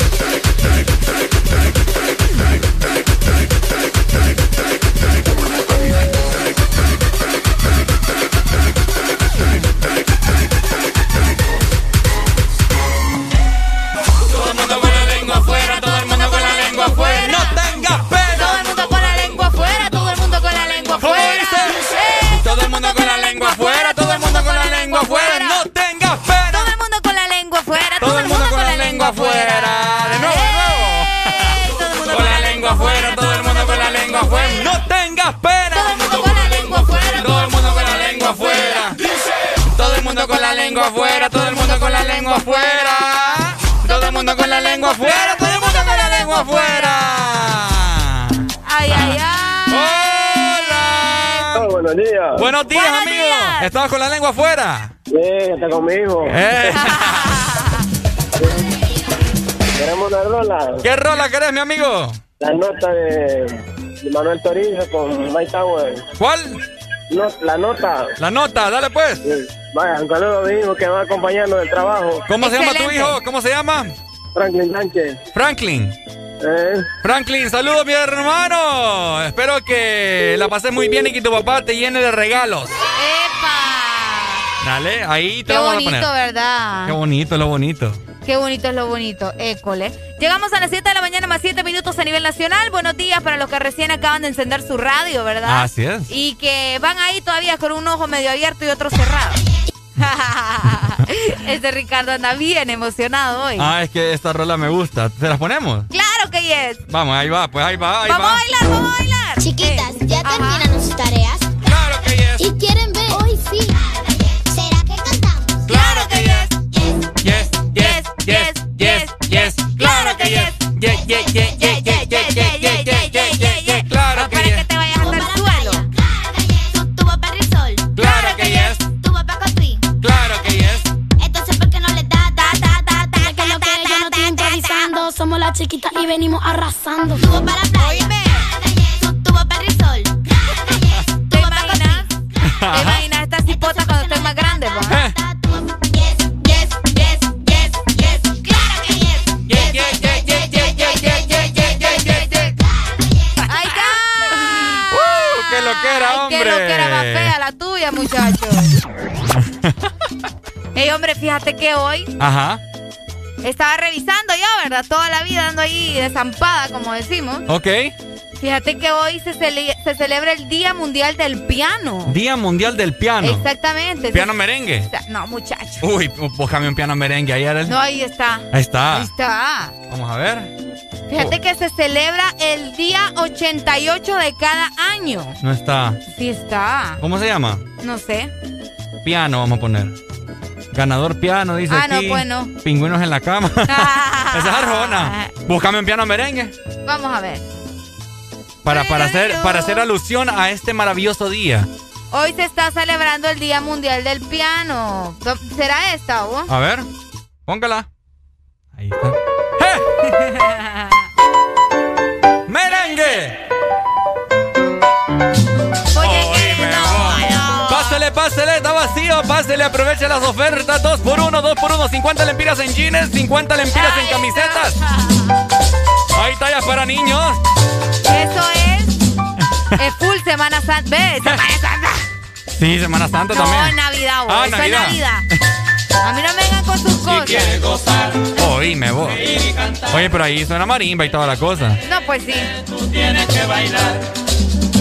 Lengua afuera, todo el mundo con la lengua afuera. Todo el mundo con la lengua afuera, todo el mundo con la lengua afuera. Ay, ay, ay. Hola. buenos días. Buenos días, Buenos amigo. días. ¿Estabas con la lengua afuera? Sí, está conmigo. Eh. Queremos una rola. ¿Qué rola querés, mi amigo? La nota de, de Manuel Torizo con Mike Tower. ¿Cuál? No, la nota. La nota, dale pues. Sí. Vaya, un saludo a mi hijo que va acompañando del trabajo. ¿Cómo se llama tu hijo? ¿Cómo se llama? Franklin Sánchez. Franklin. Eh, Franklin, saludos mi hermano. Espero que la pases muy bien y que tu papá te llene de regalos. ¡Epa! Dale, ahí te Qué vamos bonito, a poner. ¿verdad? Qué bonito, lo bonito. Qué bonito es lo bonito, école. Llegamos a las 7 de la mañana más 7 minutos a nivel nacional. Buenos días para los que recién acaban de encender su radio, ¿verdad? Así es. Y que van ahí todavía con un ojo medio abierto y otro cerrado. este Ricardo anda bien emocionado hoy. Ah, es que esta rola me gusta. ¿Se las ponemos? Claro que yes. Vamos, ahí va, pues ahí va, ahí Vamos a bailar, vamos a bailar. Chiquitas, ¿ya Ajá. terminaron sus tareas? Claro que yes. ¿Y quieren ver? Hoy sí. ¿Será que cantamos? Claro que yes. Yes, yes, yes, yes, yes. Claro que yes. Yes, yes, yes, yes, yes, yes, Somos la chiquita y venimos arrasando. Tuvo para la playa. Tuvo para el sol. ¿Te imaginas? ¿Te imaginas estas hipotas cuando estés más grande? ¿Eh? Que lo que era más fea la tuya, muchachos. Ey, hombre, fíjate que hoy. Ajá estaba revisando yo, ¿verdad? Toda la vida ando ahí desampada, como decimos. ok. Fíjate que hoy se, cele- se celebra el Día Mundial del Piano. Día Mundial del Piano. Exactamente. Piano merengue. No, muchacho. Uy, búscame un piano merengue ayer. el- No, ahí está. Ahí está. Ahí está. Vamos a ver. Fíjate que se celebra el día 88 de cada año. No está. Sí está. ¿Cómo se llama? No sé. Piano, vamos a poner. Ganador piano, dice Ah, no, aquí. pues no. Pingüinos en la cama. Esa es Arjona. Búscame un piano merengue. Vamos a ver. Para, para, hacer, para hacer alusión a este maravilloso día. Hoy se está celebrando el Día Mundial del Piano. ¿Será esta, o? A ver, póngala. Ahí está. ¡Merengue! Vacío, pásele, aproveche las ofertas, 2 por 1 2 por 1 50 lempiras en jeans, 50 lempiras en camisetas. Hay tallas para niños. Eso es. Es full Semana Santa. ¿Ves? Semana Santa. Sí, Semana Santa No, también. es Navidad, güey. Ah, Eso Navidad. es Navidad. A mí no me vengan con sus cosas. gozar. Oíme vos. Oye, pero ahí suena marimba y toda la cosa. No, pues sí. Tú tienes que bailar.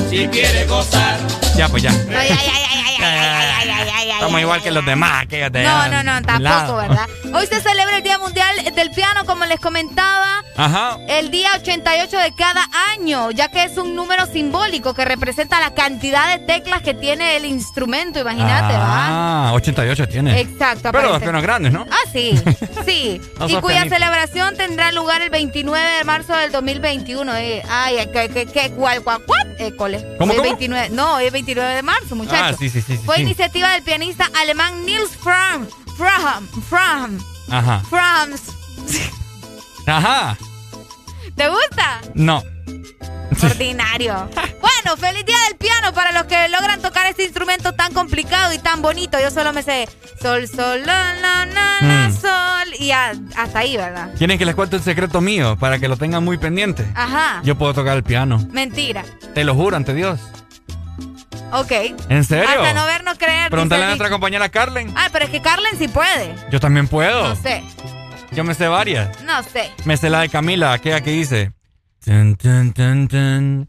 Si quieres gozar. Ya, pues ya. No, ya, ya, ya, ya, ya, ya, ya, Estamos igual que los demás, aquellos de No, no, no, lado. tampoco, ¿verdad? Hoy se celebra el Día Mundial del Piano, como les comentaba. Ajá. El día 88 de cada año, ya que es un número simbólico que representa la cantidad de teclas que tiene el instrumento, imagínate, ¿va? Ah, 88 tiene. Exacto. Pero los pianos grandes, ¿no? Ah, sí, sí. No y cuya pianista. celebración tendrá lugar el 29 de marzo del 2021. Eh, ay, ¿qué, qué, qué, cuál, cuál, cuál? École. ¿Cómo, Hoy cómo? 29, no, hoy es 29 de marzo, muchachos. Ah, sí, sí, sí. sí, Fue sí. iniciativa del pianista alemán Niels Fram. Fram, Fram, Ajá. Frams. Ajá. ¿Te gusta? No. Ordinario. Bueno, feliz día del piano para los que logran tocar este instrumento tan complicado y tan bonito. Yo solo me sé sol, sol, la, la, la, Mm. sol. Y hasta ahí, ¿verdad? ¿Quieren que les cuente un secreto mío para que lo tengan muy pendiente? Ajá. Yo puedo tocar el piano. Mentira. Te lo juro ante Dios. Ok. ¿En serio? Hasta no ver, no creer. Pregúntale a nuestra dicho. compañera Carlen. Ah, pero es que Carlen sí puede. Yo también puedo. No sé. Yo me sé varias. No sé. Me sé la de Camila, aquella que dice. Tun, tun, tun.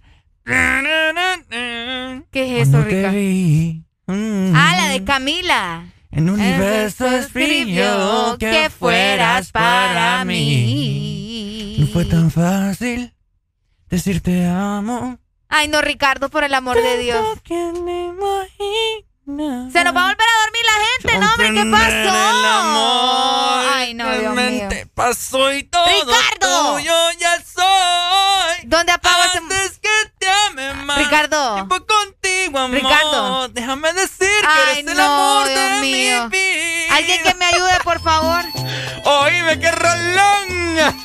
¿Qué es eso, Rica? mm, Ah, la de Camila. En un universo escribió que fueras para mí. No fue tan fácil decir te amo. Ay, no, Ricardo, por el amor de Dios. Se nos va a volver a dormir la gente, ¿no, hombre? ¿Qué pasó? el amor Ay, no, Dios mío. realmente pasó y todo ¡Ricardo! tuyo ya soy. ¿Dónde apago ese... Antes que te ame más. Ricardo. Tiempo contigo, amor. Ricardo. Déjame decir que Ay, eres el no, amor Dios de mío. mi vida. Alguien que me ayude, por favor. Oíme, qué rolón.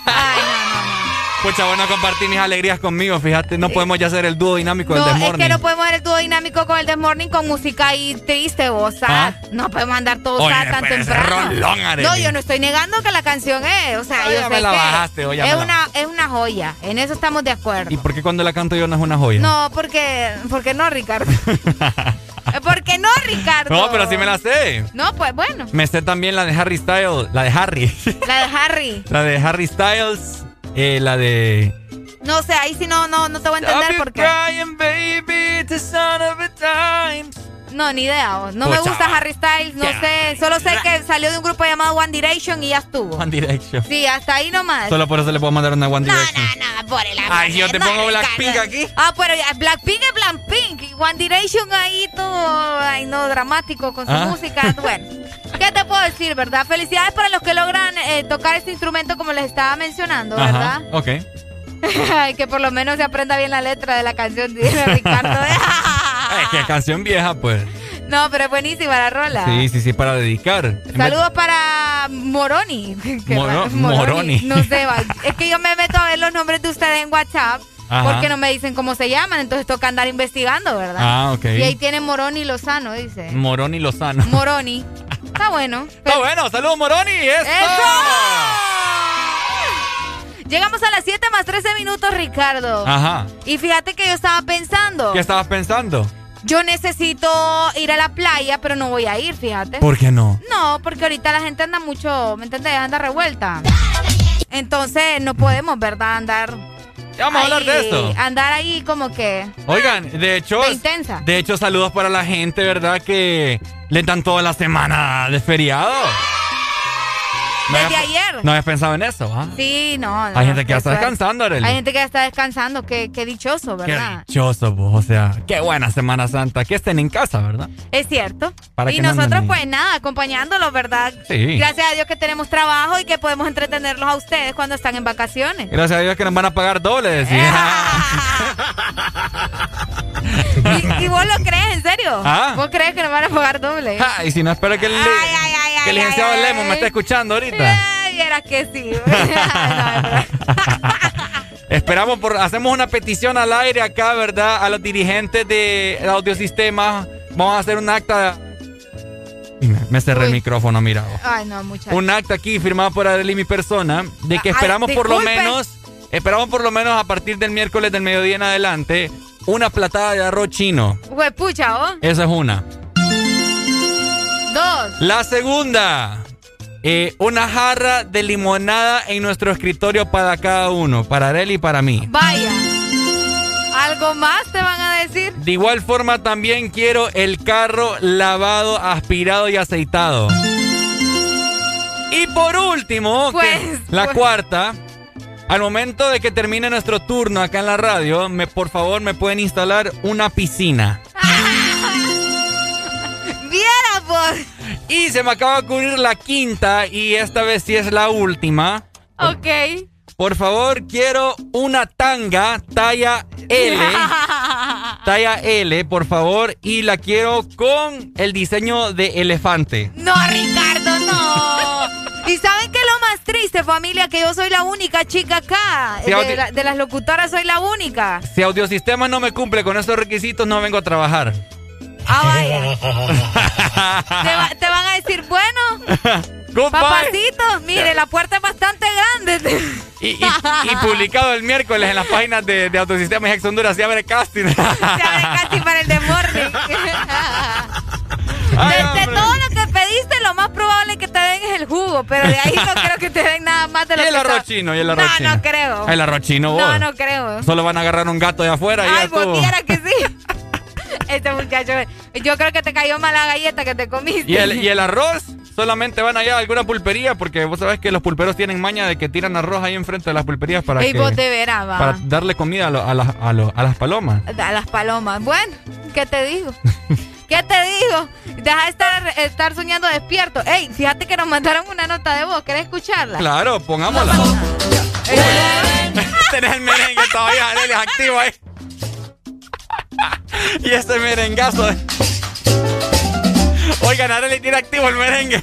Ay, no, no, no. Pucha, bueno, compartir mis alegrías conmigo, fíjate. No podemos ya hacer el dúo dinámico del No, The es Morning. que no podemos ver el dúo dinámico con el The Morning con música ahí triste, vos. ¿Ah? No podemos andar todos Oye, sad tan ese temprano. rolón, no, yo no estoy negando que la canción es, o sea, yo sé me la que bajaste, oye, es me la- una es una joya. En eso estamos de acuerdo. ¿Y por qué cuando la canto yo no es una joya? No, porque porque no, Ricardo. porque no, Ricardo. No, pero sí me la sé. No, pues bueno, Me sé también la de Harry Styles, la de Harry. la de Harry. la de Harry Styles, eh, la de... No sé, ahí sí no no no te voy a entender I've por been qué. crying, baby, No, ni idea. vos. No me gusta Harry Styles, no sé. Solo sé que salió de un grupo llamado One Direction y ya estuvo. One Direction. Sí, hasta ahí nomás. Solo por eso le puedo mandar una One Direction. No, no, por el amor Ay, yo te no, pongo. Blackpink aquí. Ah, pero Blackpink es Blackpink. One Direction ahí todo, ay no, dramático con su Ah. música. Bueno, ¿qué te puedo decir, verdad? Felicidades para los que logran eh, tocar este instrumento como les estaba mencionando, ¿verdad? Ajá, ok. Ay, que por lo menos se aprenda bien la letra de la canción, dice Ricardo. Es que canción vieja, pues. no, pero es buenísima la rola. Sí, sí, sí, para dedicar. Saludos para Moroni. Qué Moro- raro, Moroni. No sé, es que yo me meto a ver los nombres de ustedes en WhatsApp Ajá. porque no me dicen cómo se llaman, entonces toca andar investigando, ¿verdad? Ah, ok. Y ahí tiene Moroni Lozano, dice. Moroni Lozano. Moroni. Está bueno. Está bueno, saludos Moroni. ¡Eso! Llegamos a las 7 más 13 minutos, Ricardo. Ajá. Y fíjate que yo estaba pensando, ¿Qué estabas pensando? yo necesito ir a la playa, pero no voy a ir, fíjate. ¿Por qué no? No, porque ahorita la gente anda mucho, ¿me entiendes? Anda revuelta. Entonces no podemos, ¿verdad? Andar. Ya vamos a hablar de esto. Andar ahí como que. Oigan, de hecho, De intensa. de hecho, saludos para la gente, ¿verdad? Que le dan toda la semana de feriado. No Desde había- ayer. No habías pensado en eso, ¿ah? Sí, no. no, Hay gente que ya está es- descansando, Arely. Hay gente que ya está descansando. Qué, qué dichoso, Qué ¿verdad? dichoso, vos. O sea, qué buena Semana Santa. Que estén en casa, ¿verdad? Es cierto. Para y no nosotros, pues nada, acompañándolos, ¿verdad? Sí. Gracias a Dios que tenemos trabajo y que podemos entretenerlos a ustedes cuando están en vacaciones. Gracias a Dios que nos van a pagar doble, decía. ¿Y, y vos lo crees, en serio? Ah. ¿Vos crees que nos van a pagar doble? Ah, y si no, espero que el, que el licenciado ay, Lemos me esté escuchando ahorita. Ay, vieras que sí. Esperamos por. Hacemos una petición al aire acá, ¿verdad? A los dirigentes de Audiosistema. Vamos a hacer un acta. Y Me, cerré el micrófono, mira. Ay, no, muchachos. Un acta aquí firmado por Adeli, mi persona, de que Ay, esperamos por lo menos. Esperamos por lo menos a partir del miércoles del mediodía en adelante una platada de arroz chino. Huepucha, ¿oh? Esa es una. Dos. La segunda. eh, una jarra de limonada en nuestro escritorio para cada uno, para él y para mí. Vaya. ¿Algo más te van a decir? De igual forma también quiero el carro lavado, aspirado y aceitado. Y por último, Pues, la pues. cuarta, al momento de que termine nuestro turno acá en la radio, me, por favor me pueden instalar una piscina. Viera, Y se me acaba de ocurrir la quinta y esta vez sí es la última. Ok. Por favor, quiero una tanga talla L. talla L, por favor. Y la quiero con el diseño de elefante. No, Ricardo, no. ¿Y saben qué es lo más triste, familia? Que yo soy la única chica acá. La- de las locutoras soy la única. Si Audiosistema no me cumple con esos requisitos, no vengo a trabajar. Ah, vaya. Te, va- te van a decir, bueno, Goodbye. papacito, mire, la puerta es bastante grande. Y, y- y publicado el miércoles en las páginas de, de Autosistemas y Ex Honduras, se abre casting. Casi para el de morning. Ay, de, de todo lo que pediste, lo más probable que te den es el jugo, pero de ahí no creo que te den nada más de lo Y el que arroz chino, y el arroz No, chino. no creo. El arroz chino, vos. No, no creo. Solo van a agarrar un gato de afuera y ya Ay, pues estuvo. viera que sí. Este muchacho, yo creo que te cayó mal la galleta que te comiste. Y el, y el arroz, solamente van allá a alguna pulpería, porque vos sabés que los pulperos tienen maña de que tiran arroz ahí enfrente de las pulperías para Ey, que- vos de veras, va. para darle comida a, lo- a las- a lo- a las palomas. A las palomas. Bueno, ¿qué te digo? ¿Qué te digo? Deja de estar, estar soñando despierto. Ey, fíjate que nos mandaron una nota de voz. ¿Querés escucharla? Claro, pongámosla. Tenés el merengue todavía, Arely, activo ahí. y ese merengazo. Oigan, Arely tiene activo el merengue.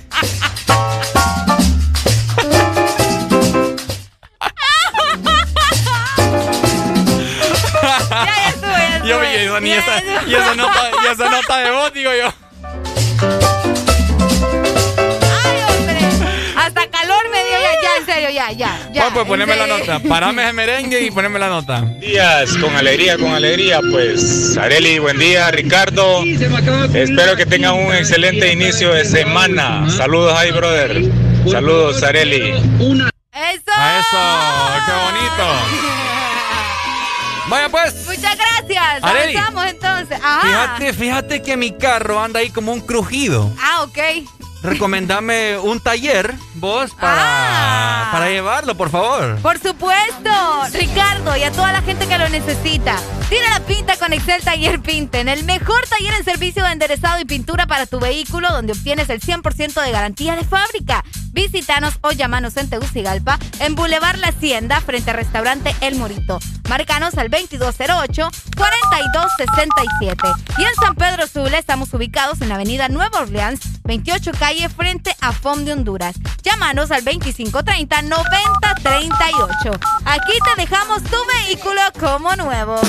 Yo vi eso, ni esa, y esa nota, y esa nota de voz, digo yo. Ya, en serio, ya, ya. ya Bueno, pues poneme la nota. Parame ese merengue y poneme la nota. días, con alegría, con alegría, pues Areli, buen día, Ricardo. Espero que tengan un excelente inicio de semana. Saludos ahí, brother. Saludos, Areli. ¡Eso! A eso, qué bonito. Vaya pues. Muchas gracias. Areli. Avanzamos entonces. Ajá. Fíjate, fíjate que mi carro anda ahí como un crujido. Ah, ok. Recomendame un taller, vos, para, Ah. para llevarlo, por favor. Por supuesto, Ricardo, y a toda la gente que lo necesita. Tira la pinta con Excel Taller Pinten, el mejor taller en servicio de enderezado y pintura para tu vehículo, donde obtienes el 100% de garantía de fábrica. Visítanos o llámanos en Tegucigalpa, en Boulevard La Hacienda, frente al restaurante El Morito. Márcanos al 2208-4267. Y en San Pedro Sula estamos ubicados en la avenida Nueva Orleans, 28 calle frente a FOM de Honduras. Llámanos al 2530-9038. Aquí te dejamos tu vehículo como nuevo.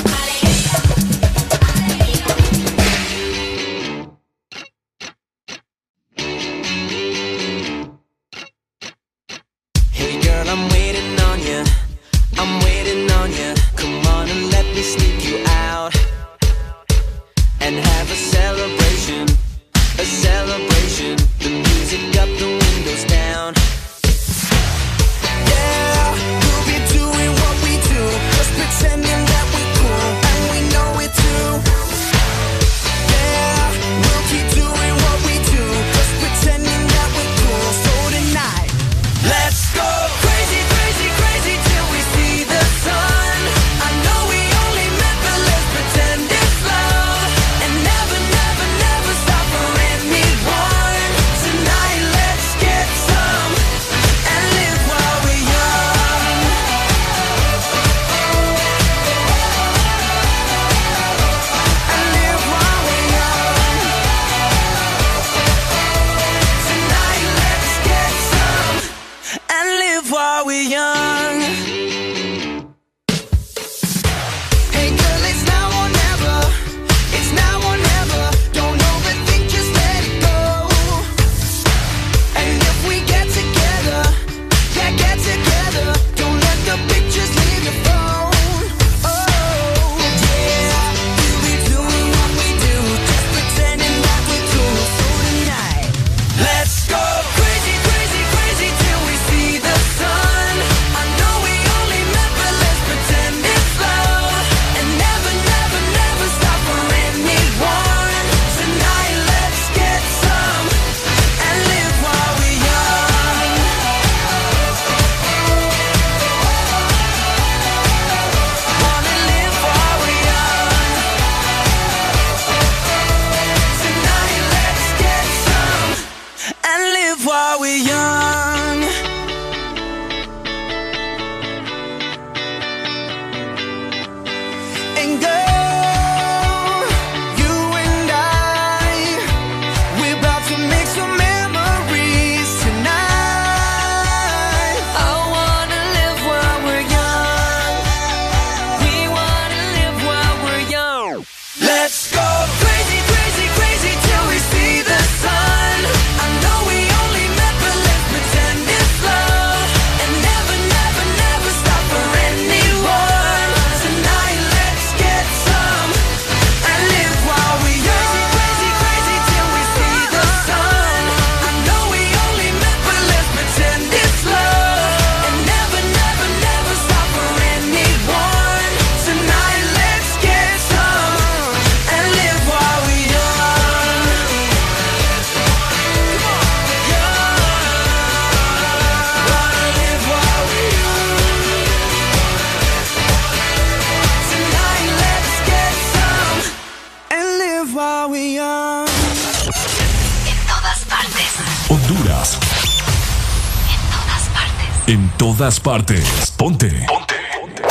Partes. Ponte. Ponte.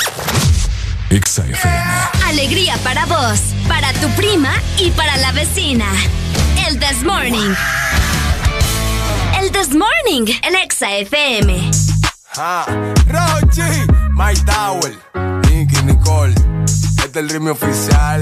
Exa FM. Alegría para vos, para tu prima y para la vecina. El This Morning. El This Morning, el Exa FM. Ah, Rochi, My Tower, Nicky Nicole. Este es el ritmo oficial.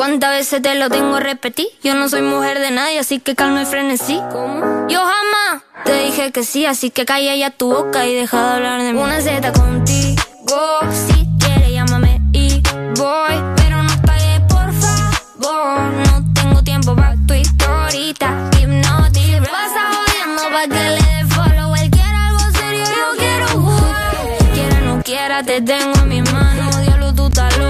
¿Cuántas veces te lo tengo a repetir? Yo no soy mujer de nadie, así que calma y frenesí. ¿Cómo? Yo jamás te dije que sí, así que calla ya tu boca y deja de hablar de mí. Una Z contigo, si quieres llámame y voy, pero no pagues por favor. No tengo tiempo para tu historita, hipnotic. Pasa jodiendo pa' que le dé follow. Él quiere algo serio, yo quiero jugar. Quiera no quiera, te tengo en mis manos.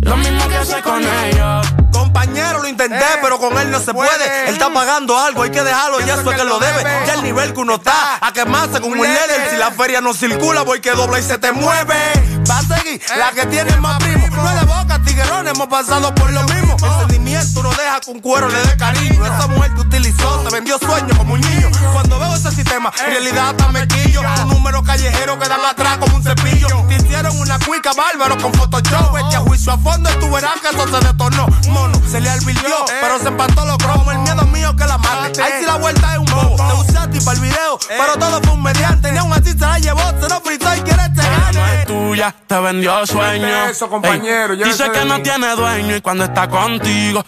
Lo mismo que hace con ellos. Compañero, lo intenté, pero con él no se puede. Él está pagando algo, hay que dejarlo, ya eso es que lo debe. Ya el nivel que uno está, a quemarse como un líder. Si la feria no circula, voy que dobla y se te mueve. Va a seguir la que tiene más primo. No de boca, tiguerón, hemos pasado por lo mismo. Sentimiento no deja que un cuero le dé cariño. Esa mujer te utilizó, te vendió sueños como un niño. Cuando veo ese sistema, en realidad hasta me quillo. Un número callejero que dan atrás como un cepillo. Te hicieron una cuica bárbaro con Photoshop. Vete a juicio a fondo y tú verás que eso se detonó. Mono, se le advirtió, pero se empató los cromos. El miedo mío que la mate. Ahí sí la vuelta es un bobo. Te usé a ti para el video, pero todo fue un mediante. Ni aún así se la llevó, se lo fritó y quiere este gane. es tuya, te vendió sueño. Eso, compañero, dice que no tiene dueño y cuando está contigo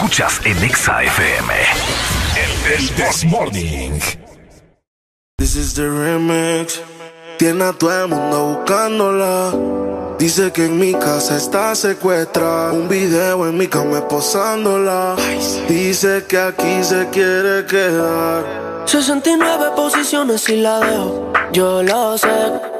Escuchas en Exa FM. El This Morning. This is the remix. Tiene a todo el mundo buscándola. Dice que en mi casa está secuestrada. Un video en mi cama esposándola. Dice que aquí se quiere quedar. 69 posiciones y la dejo. Yo lo sé.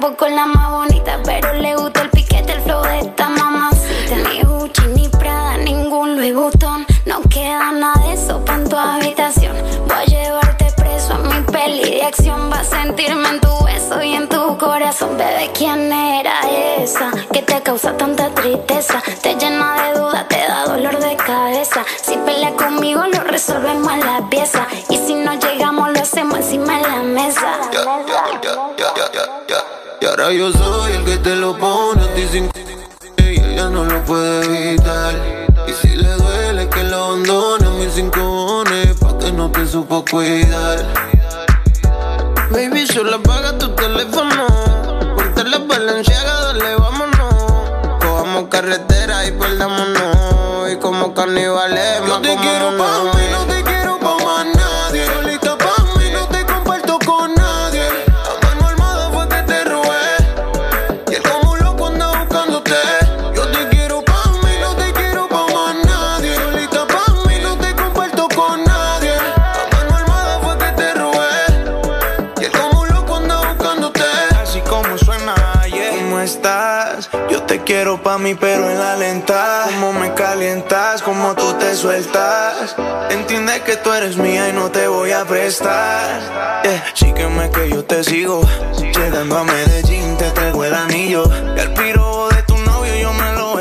tampoco la más bonita. Pero le gusta el piquete, el flow de esta mamacita. Ni Gucci, ni Prada, ningún Louis Vuitton. No queda nada de eso pa' en tu habitación. Voy a llevarte preso a mi peli de acción. Vas a sentirme en tu beso y en tu corazón. Bebé, ¿quién era esa que te causa tanta tristeza? Te llena de dudas, te da dolor de cabeza. Si pelea conmigo, lo resolvemos en la pieza. Y si no Y ahora yo soy el que te lo pone a ti sin y ella no lo puede evitar. Y si le duele que lo abandone a mis cinco pa' que no te supo cuidar. Baby, solo apaga tu teléfono. Ponte la balenciaga, dale, vámonos. Cojamos carretera y perdámonos. Y como carnivales, Yo te quiero pa' mí, no te quiero pa' mí, pero en la lenta. Cómo me calientas, cómo tú te sueltas. Entiende que tú eres mía y no te voy a prestar. Yeah. Sígueme que yo te sigo. Llegando a Medellín, te traigo el anillo. Y el piro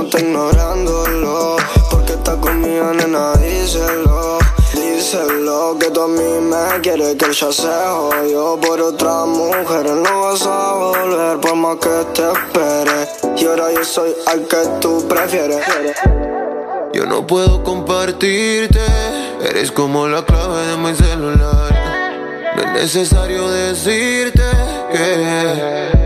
está ignorándolo. Porque está conmigo, nena, díselo. Díselo que tú a mí me quieres que ya se jodió por otra mujer. No vas a volver por más que te espere. Y ahora yo soy al que tú prefieres. Yo no puedo compartirte. Eres como la clave de mi celular. No es necesario decirte que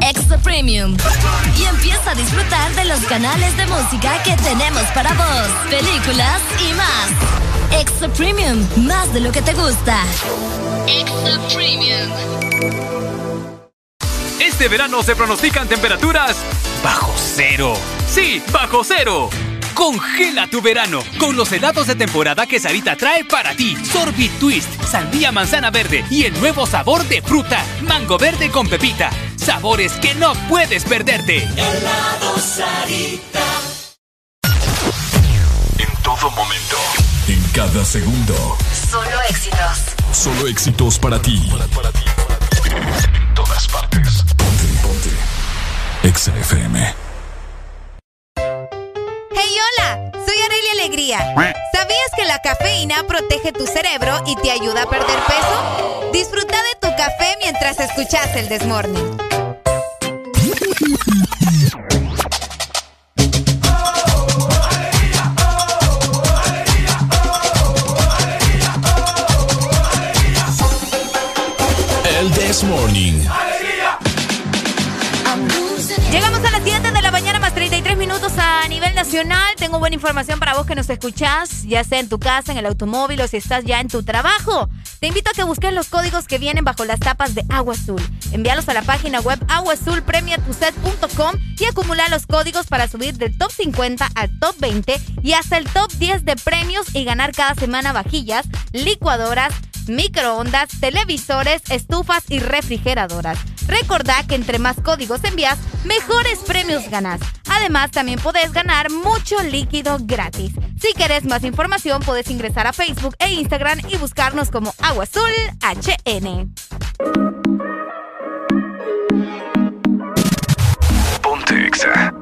Extra Premium. Y empieza a disfrutar de los canales de música que tenemos para vos, películas y más. Extra Premium, más de lo que te gusta. Extra Premium. Este verano se pronostican temperaturas bajo cero. Sí, bajo cero. Congela tu verano con los helados de temporada que Sarita trae para ti. Sorbit Twist, sandía manzana verde y el nuevo sabor de fruta, mango verde con pepita. Sabores que no puedes perderte. Helado Sarita. En todo momento. En cada segundo. Solo éxitos. Solo éxitos para ti. En todas partes. Ponte, ponte. Exa FM. Cafeína protege tu cerebro y te ayuda a perder peso? Disfruta de tu café mientras escuchas el Desmorning. El This Morning. Llegamos a Tengo buena información para vos que nos escuchás, ya sea en tu casa, en el automóvil o si estás ya en tu trabajo. Te invito a que busques los códigos que vienen bajo las tapas de Agua Azul. Envíalos a la página web aguaazulpremiatuset.com y acumula los códigos para subir del top 50 al top 20 y hasta el top 10 de premios y ganar cada semana vajillas, licuadoras, microondas, televisores, estufas y refrigeradoras. Recordá que entre más códigos envías, mejores premios ganas. Además, también podés ganar mucho líquido gratis. Si querés más información, podés ingresar a Facebook e Instagram y buscarnos como Agua Azul HN. Ponte Exa.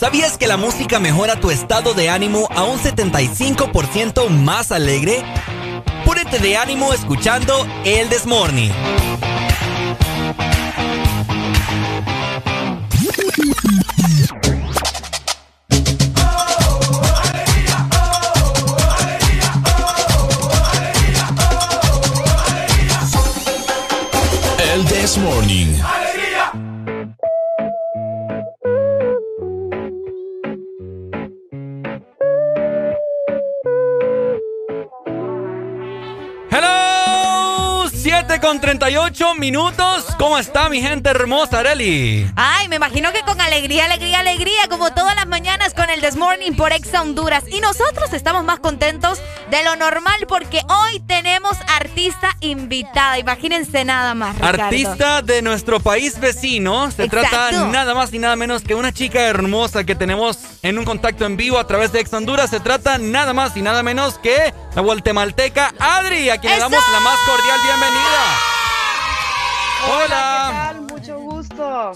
¿Sabías que la música mejora tu estado de ánimo a un 75% más alegre? Púrete de ánimo escuchando El Desmorning. 38 minutos. ¿Cómo está mi gente hermosa, Areli? Ay, me imagino que con alegría, alegría, alegría, como todas las mañanas con el This Morning por Exa Honduras. Y nosotros estamos más contentos de lo normal porque hoy tenemos artista invitada. Imagínense nada más, Ricardo. Artista de nuestro país vecino. Se Exacto. trata nada más y nada menos que una chica hermosa que tenemos en un contacto en vivo a través de Ex Honduras. Se trata nada más y nada menos que la guatemalteca Adri, a quien le damos la más cordial bienvenida. Hola. ¿Qué tal? Mucho gusto.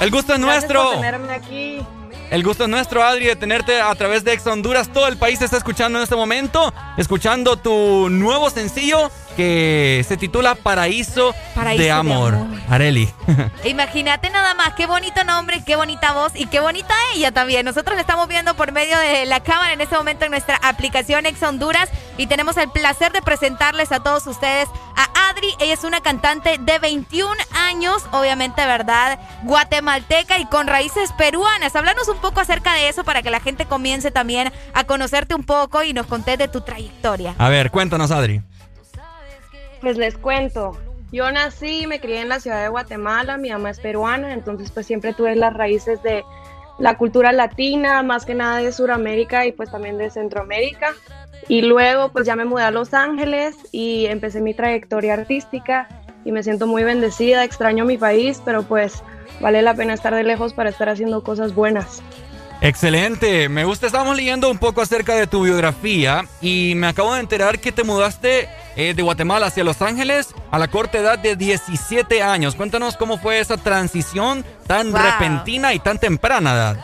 El gusto es nuestro. por tenerme aquí. El gusto es nuestro, Adri, de tenerte a través de Ex Honduras. Todo el país te está escuchando en este momento, escuchando tu nuevo sencillo que se titula Paraíso, Paraíso de de Amor. Amor. Areli. Imagínate nada más, qué bonito nombre, qué bonita voz y qué bonita ella también. Nosotros la estamos viendo por medio de la cámara en este momento en nuestra aplicación Ex Honduras y tenemos el placer de presentarles a todos ustedes a Adri. Ella es una cantante de 21 años, obviamente, ¿verdad? Guatemalteca y con raíces peruanas. Háblanos un poco acerca de eso para que la gente comience también a conocerte un poco y nos contés de tu trayectoria. A ver, cuéntanos, Adri. Pues les cuento. Yo nací y me crié en la ciudad de Guatemala, mi mamá es peruana, entonces pues siempre tuve las raíces de la cultura latina, más que nada de Sudamérica y pues también de Centroamérica. Y luego pues ya me mudé a Los Ángeles y empecé mi trayectoria artística y me siento muy bendecida, extraño mi país, pero pues vale la pena estar de lejos para estar haciendo cosas buenas. Excelente, me gusta. Estábamos leyendo un poco acerca de tu biografía y me acabo de enterar que te mudaste eh, de Guatemala hacia Los Ángeles a la corta edad de 17 años. Cuéntanos cómo fue esa transición tan Wow. repentina y tan temprana edad.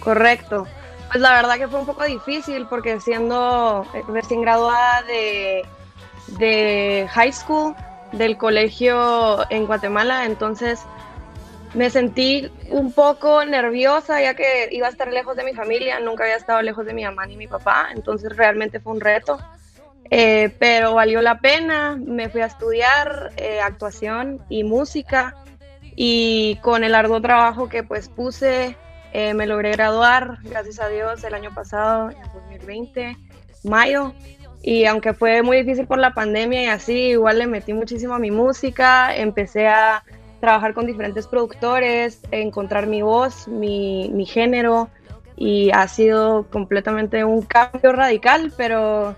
Correcto. Pues la verdad que fue un poco difícil porque siendo eh, recién graduada de, de high school, del colegio en Guatemala, entonces me sentí un poco nerviosa ya que iba a estar lejos de mi familia, nunca había estado lejos de mi mamá ni mi papá, entonces realmente fue un reto. Eh, pero valió la pena, me fui a estudiar eh, actuación y música y con el arduo trabajo que pues puse eh, me logré graduar, gracias a Dios, el año pasado, en 2020, mayo. Y aunque fue muy difícil por la pandemia y así, igual le metí muchísimo a mi música, empecé a trabajar con diferentes productores, encontrar mi voz, mi, mi género, y ha sido completamente un cambio radical, pero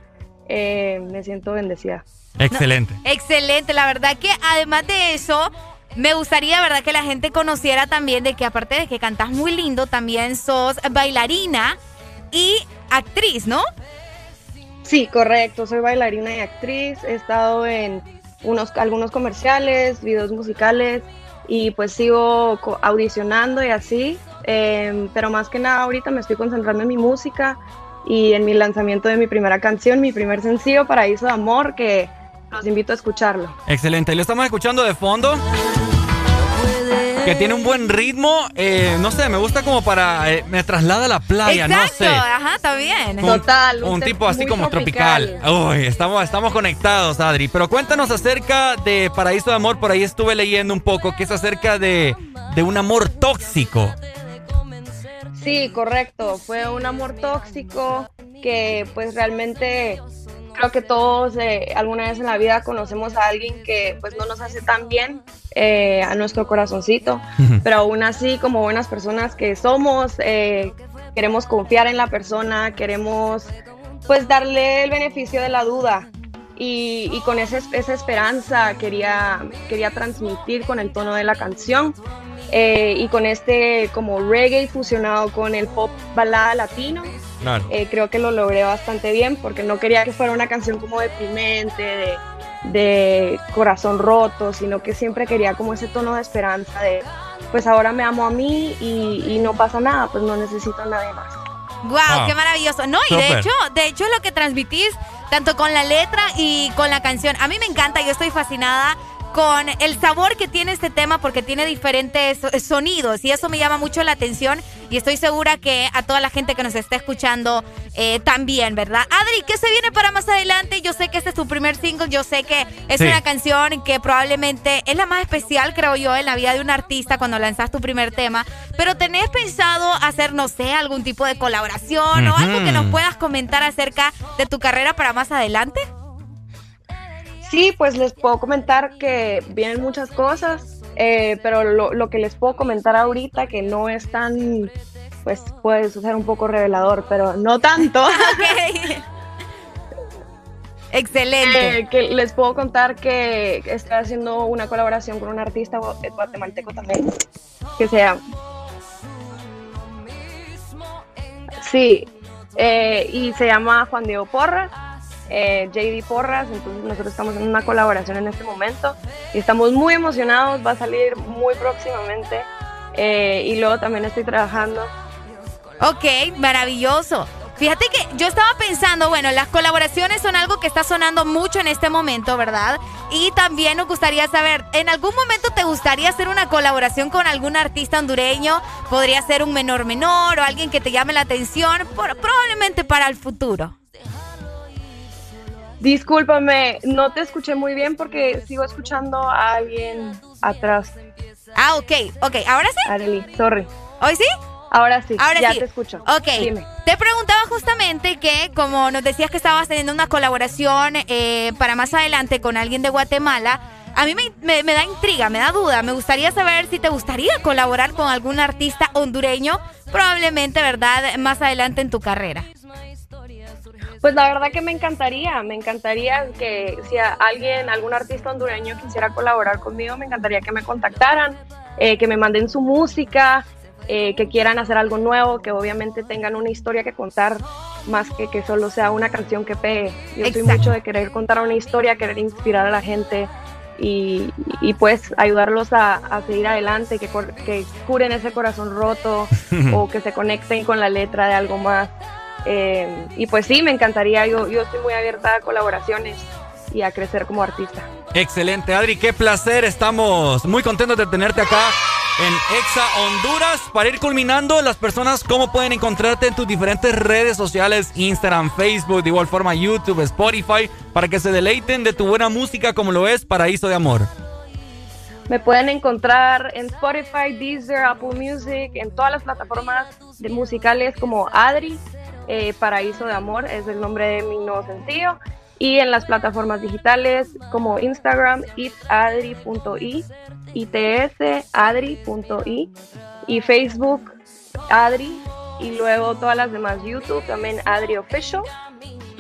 eh, me siento bendecida. Excelente. Excelente, la verdad que además de eso, me gustaría, verdad, que la gente conociera también de que aparte de que cantas muy lindo, también sos bailarina y actriz, ¿no? Sí, correcto. Soy bailarina y actriz. He estado en unos, algunos comerciales, videos musicales y pues sigo audicionando y así. Em, pero más que nada ahorita me estoy concentrando en mi música y en mi lanzamiento de mi primera canción, mi primer sencillo, Paraíso de Amor, que los invito a escucharlo. Excelente. Y lo estamos escuchando de fondo. Que tiene un buen ritmo. eh, no sé, me gusta como para. eh, me traslada a la playa, no sé. ajá, está bien. Un- Un, tipo así como tropical. Uy, estamos, estamos conectados, Adri. Pero cuéntanos acerca de Paraíso de Amor. Por ahí estuve leyendo un poco, que es acerca de, de un amor tóxico. Sí, correcto. Fue un amor tóxico que pues realmente creo que todos eh, alguna vez en la vida conocemos a alguien que pues no nos hace tan bien. eh, a nuestro corazoncito, pero aún así, como buenas personas que somos, eh, queremos confiar en la persona, queremos pues darle el beneficio de la duda. Y, y con esa, esa esperanza quería, quería transmitir con el tono de la canción eh, y con este como reggae fusionado con el pop balada latino. Claro. Eh, creo que lo logré bastante bien porque no quería que fuera una canción como deprimente, de, de corazón roto, sino que siempre quería como ese tono de esperanza de pues ahora me amo a mí y, y no pasa nada, pues no necesito a nadie más. Wow, Ah. qué maravilloso. No, y de hecho, de hecho lo que transmitís tanto con la letra y con la canción, a mí me encanta, yo estoy fascinada con el sabor que tiene este tema porque tiene diferentes so- sonidos y eso me llama mucho la atención y estoy segura que a toda la gente que nos está escuchando eh, también, ¿verdad? Adri, ¿qué se viene para más adelante? Yo sé que este es tu primer single, yo sé que es Sí. una canción que probablemente es la más especial, creo yo, en la vida de un artista cuando lanzas tu primer tema, pero ¿tenés pensado hacer, no sé, algún tipo de colaboración o algo que nos puedas comentar acerca de tu carrera para más adelante? Sí, pues les puedo comentar que vienen muchas cosas, eh, pero lo, lo que les puedo comentar ahorita que no es tan, pues puede ser un poco revelador, pero no tanto. Excelente. Eh, que les puedo contar que estoy haciendo una colaboración con un artista gua- guatemalteco también, que se llama... Sí, eh, y se llama Juan Diego Porras, eh, JD Porras, entonces nosotros estamos en una colaboración en este momento y estamos muy emocionados, va a salir muy próximamente eh, y luego también estoy trabajando Ok, maravilloso. Fíjate que yo estaba pensando, bueno, las colaboraciones son algo que está sonando mucho en este momento, ¿verdad? Y también nos gustaría saber, ¿en algún momento te gustaría hacer una colaboración con algún artista hondureño? Podría ser un menor menor o alguien que te llame la atención, por- probablemente para el futuro. Discúlpame, no te escuché muy bien porque sigo escuchando a alguien atrás. Ah, ok, ok. ¿Ahora sí? Arely, sorry. ¿Hoy sí? Ahora sí, Ahora ya sí. te escucho. Ok. Dime. Te preguntaba justamente que, como nos decías que estabas teniendo una colaboración eh, para más adelante con alguien de Guatemala, a mí me, me- me da intriga, me da duda. Me gustaría saber si te gustaría colaborar con algún artista hondureño, probablemente, ¿verdad?, más adelante en tu carrera. Pues la verdad que me encantaría, me encantaría que si alguien, algún artista hondureño quisiera colaborar conmigo, me encantaría que me contactaran, eh, que me manden su música, eh, que quieran hacer algo nuevo, que obviamente tengan una historia que contar, más que que solo sea una canción que pegue. Yo soy mucho de querer contar una historia, querer inspirar a la gente y, y, pues ayudarlos a, a seguir adelante, que, que curen ese corazón roto o que se conecten con la letra de algo más. Eh, y pues sí, me encantaría, yo, yo estoy muy abierta a colaboraciones y a crecer como artista. Excelente, Adri, qué placer. Estamos muy contentos de tenerte acá en Exa Honduras. Para ir culminando, las personas, ¿cómo pueden encontrarte en tus diferentes redes sociales? Instagram, Facebook, de igual forma YouTube, Spotify, para que se deleiten de tu buena música como lo es Paraíso de Amor. Me pueden encontrar en Spotify, Deezer, Apple Music, en todas las plataformas de musicales como Adri, eh, Paraíso de Amor es el nombre de mi nuevo sencillo, y en las plataformas digitales como Instagram, itsadri.i, its adri.i, y Facebook, Adri, y luego todas las demás YouTube, también Adri Official,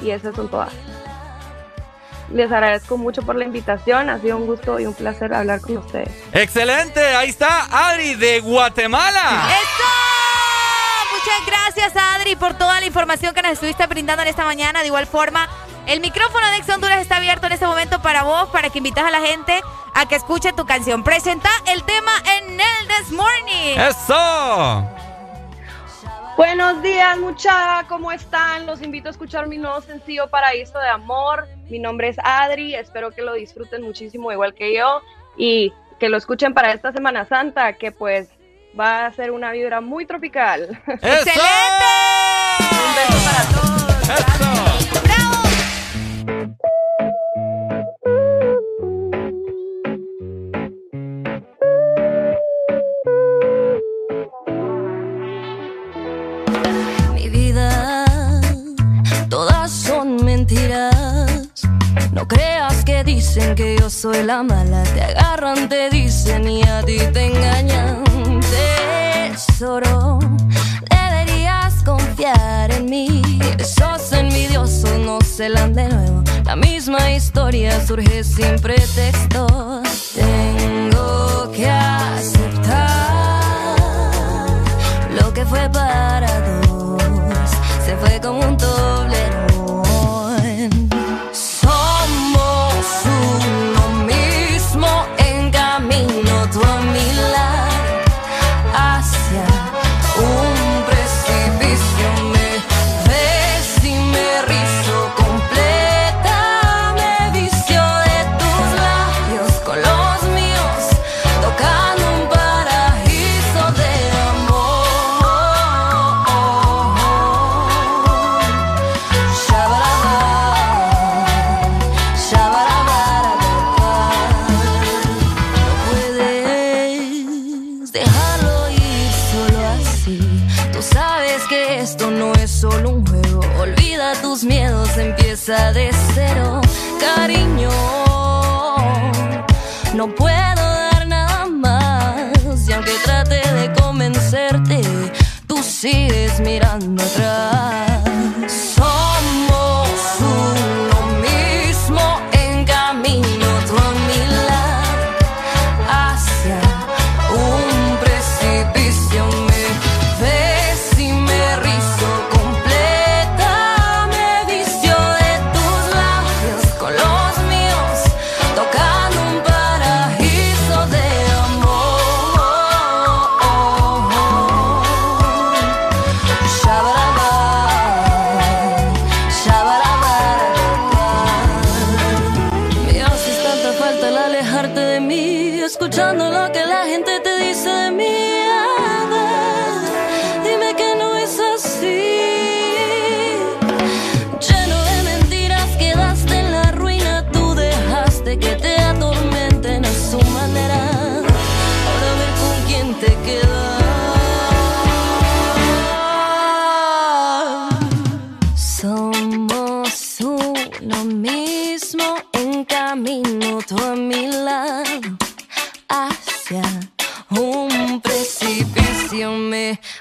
y esas son todas. Les agradezco mucho por la invitación, ha sido un gusto y un placer hablar con ustedes. Excelente, ahí está Adri de Guatemala. ¡Eso! Muchas gracias, Adri, por toda la información que nos estuviste brindando en esta mañana. De igual forma, el micrófono de Ex Honduras está abierto en este momento para vos, para que invites a la gente a que escuche tu canción. Presenta el tema en el This Morning. ¡Eso! Buenos días, muchachos, ¿cómo están? Los invito a escuchar mi nuevo sencillo Paraíso de Amor. Mi nombre es Adri, espero que lo disfruten muchísimo igual que yo y que lo escuchen para esta Semana Santa, que pues va a ser una vibra muy tropical. ¡Excelente! Un beso para todos. Mi vida, todas son mentiras. No creas que dicen que yo soy la mala. Te agarran, te dicen y a ti te engañan. Tesoro, deberías confiar en mí. Esos envidiosos no se la de nuevo. La misma historia surge sin pretexto. Tengo que aceptar lo que fue para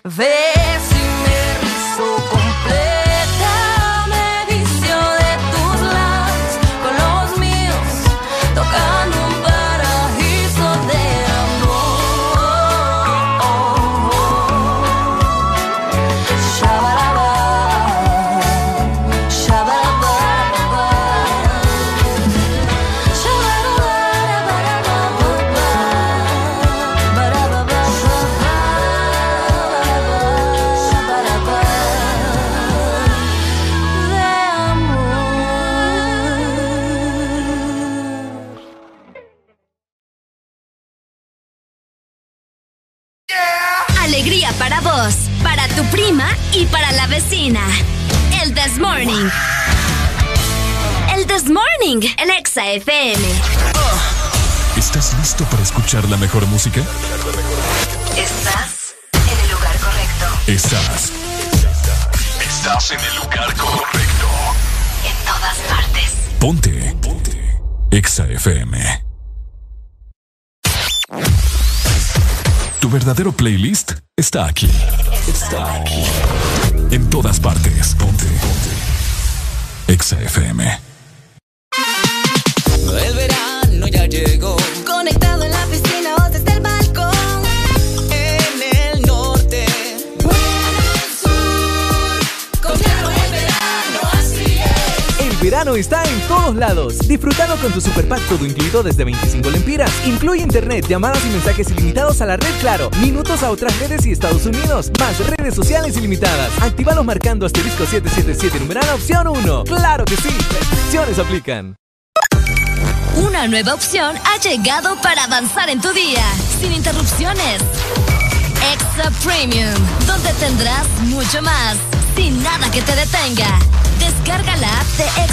Me vecina. El This Morning. El This Morning, el Exa FM. ¿Estás listo para escuchar la mejor música? Estás en el lugar correcto. Estás. Estás en el lugar correcto. En todas partes. Ponte. Ponte. Exa FM. Tu verdadero playlist está aquí. Está aquí. Todas partes. Ponte. Ponte. Exa FM. El verano ya llegó. Verano está en todos lados. Disfrutando con tu super pack todo incluido desde 25 lempiras. Incluye internet, llamadas y mensajes ilimitados a la red Claro, minutos a otras redes y Estados Unidos, más redes sociales ilimitadas. Actívalos marcando asterisco 777 numeral opción 1. ¡Claro que sí! Restricciones aplican. Una nueva opción ha llegado para avanzar en tu día, sin interrupciones. Extra Premium, donde tendrás mucho más, sin nada que te detenga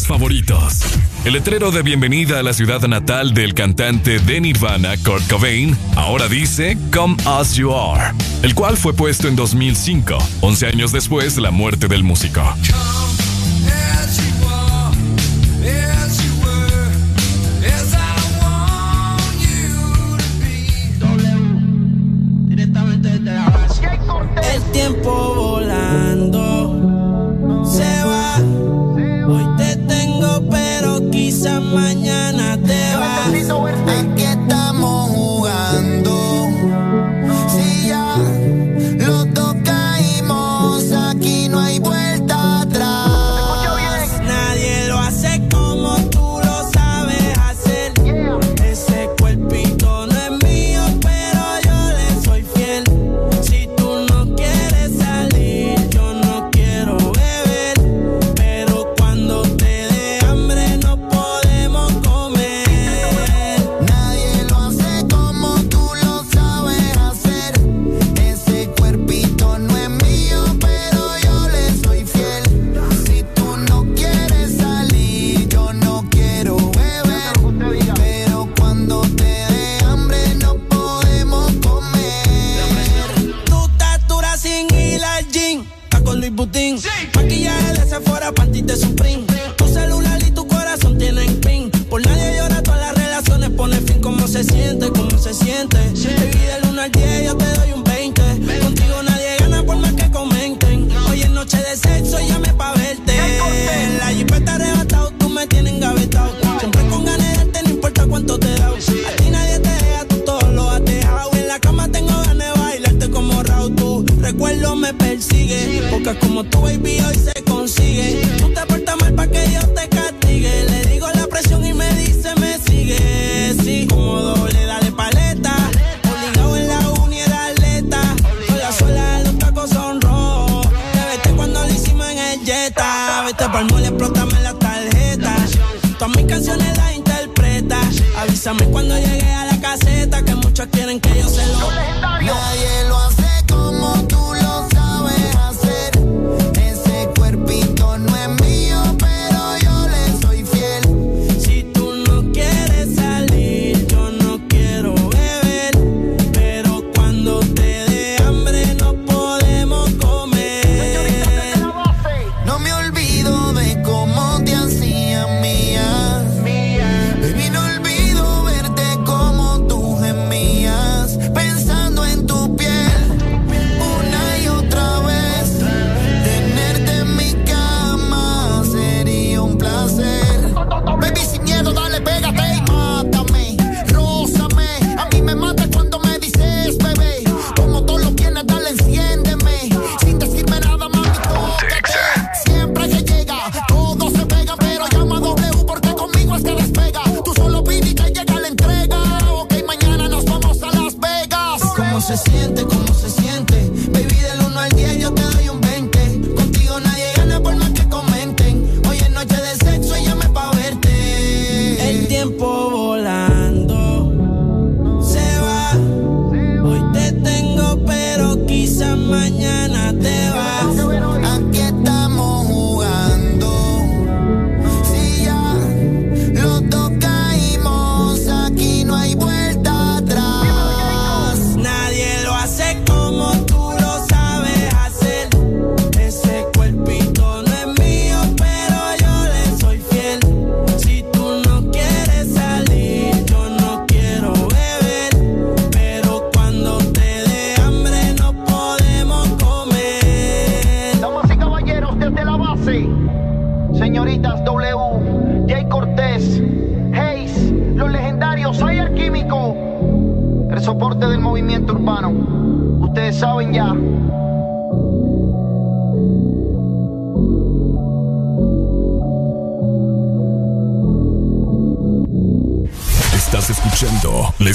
favoritos. El letrero de bienvenida a la ciudad natal del cantante de Nirvana, Kurt Cobain, ahora dice Come As You Are, el cual fue puesto en 2005, 11 años después de la muerte del músico.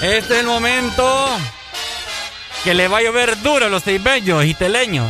Este es el momento que le va a llover duro a los ceibeños y teleños.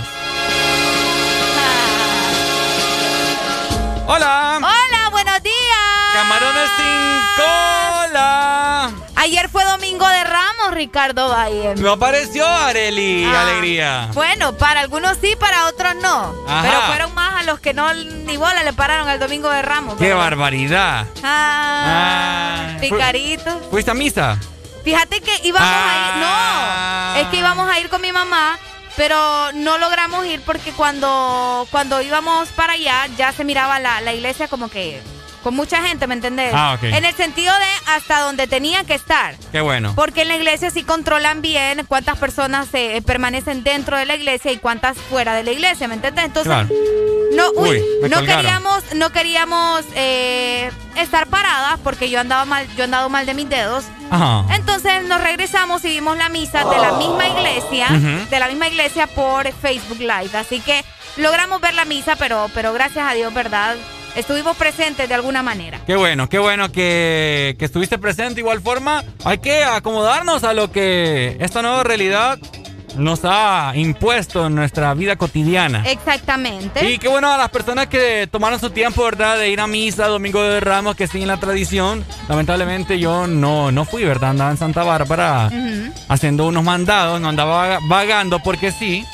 Hola. Hola, buenos días. Camarones sin cola. Ayer fue domingo de Ramos, Ricardo Valle. No apareció Areli, Ah. alegría. Bueno, para algunos sí, para otros no. Ajá. Pero fueron más a los que no ni bola le pararon al domingo de Ramos. ¡Qué barbaridad! Ah, Ah. picarito. ¿Fuiste a misa? Fíjate que íbamos a ir. Ah. No, es que íbamos a ir con mi mamá, pero no logramos ir porque cuando, cuando íbamos para allá ya se miraba la, la iglesia como que con mucha gente, ¿me entendés? Ah, ok. En el sentido de hasta donde tenía que estar. Qué bueno. Porque en la iglesia sí controlan bien cuántas personas eh, permanecen dentro de la iglesia y cuántas fuera de la iglesia, ¿me entiendes? Entonces, Claro. no, uy, no colgaron. queríamos, no queríamos eh, estar paradas porque yo andaba mal, yo he andado mal de mis dedos. Ajá. Entonces nos regresamos y vimos la misa de la misma iglesia, de la misma iglesia por Facebook Live. Así que logramos ver la misa, pero, pero gracias a Dios, ¿verdad? Estuvimos presentes de alguna manera. Qué bueno, qué bueno que, que estuviste presente. Igual forma, hay que acomodarnos a lo que esta nueva realidad nos ha impuesto en nuestra vida cotidiana. Exactamente. Y qué bueno a las personas que tomaron su tiempo, ¿verdad? De ir a misa, Domingo de Ramos, que siguen la tradición. Lamentablemente yo no, no fui, ¿verdad? Andaba en Santa Bárbara haciendo unos mandados, no andaba vaga- vagando porque sí.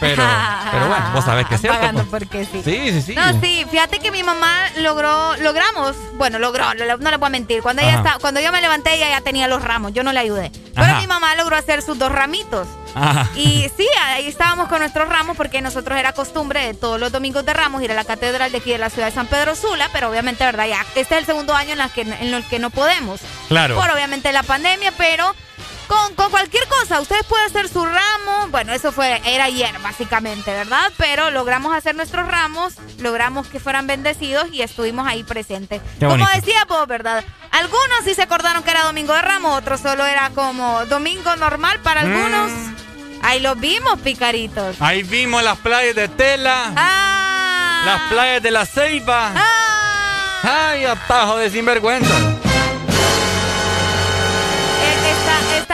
Pero, pero bueno, vos sabés que es cierto. Pagando pues. porque sí. Sí, sí, sí. No, sí, fíjate que mi mamá logró, logramos, bueno, logró, no, le- no le puedo mentir. Cuando ella está, cuando yo me levanté, ella ya tenía los ramos, yo no le ayudé. Pero Ajá. mi mamá logró hacer sus dos ramitos. Ajá. Y sí, ahí estábamos con nuestros ramos porque nosotros era costumbre de todos los domingos de ramos ir a la catedral de aquí de la ciudad de San Pedro Sula, pero obviamente, ¿verdad? Ya, este es el segundo año en, la que, en el que no podemos. Claro. Por obviamente la pandemia, pero con, con cualquier cosa, ustedes pueden hacer su ramo. Bueno, eso fue, era ayer básicamente, ¿verdad? Pero logramos hacer nuestros ramos, logramos que fueran bendecidos y estuvimos ahí presentes. Como decía vos, ¿verdad? Algunos sí se acordaron que era domingo de ramos, otros solo era como domingo normal para algunos. Mm. Ahí los vimos, picaritos. Ahí vimos las playas de Tela, Ah. las playas de la Ceiba. Ay, atajo de sinvergüenza.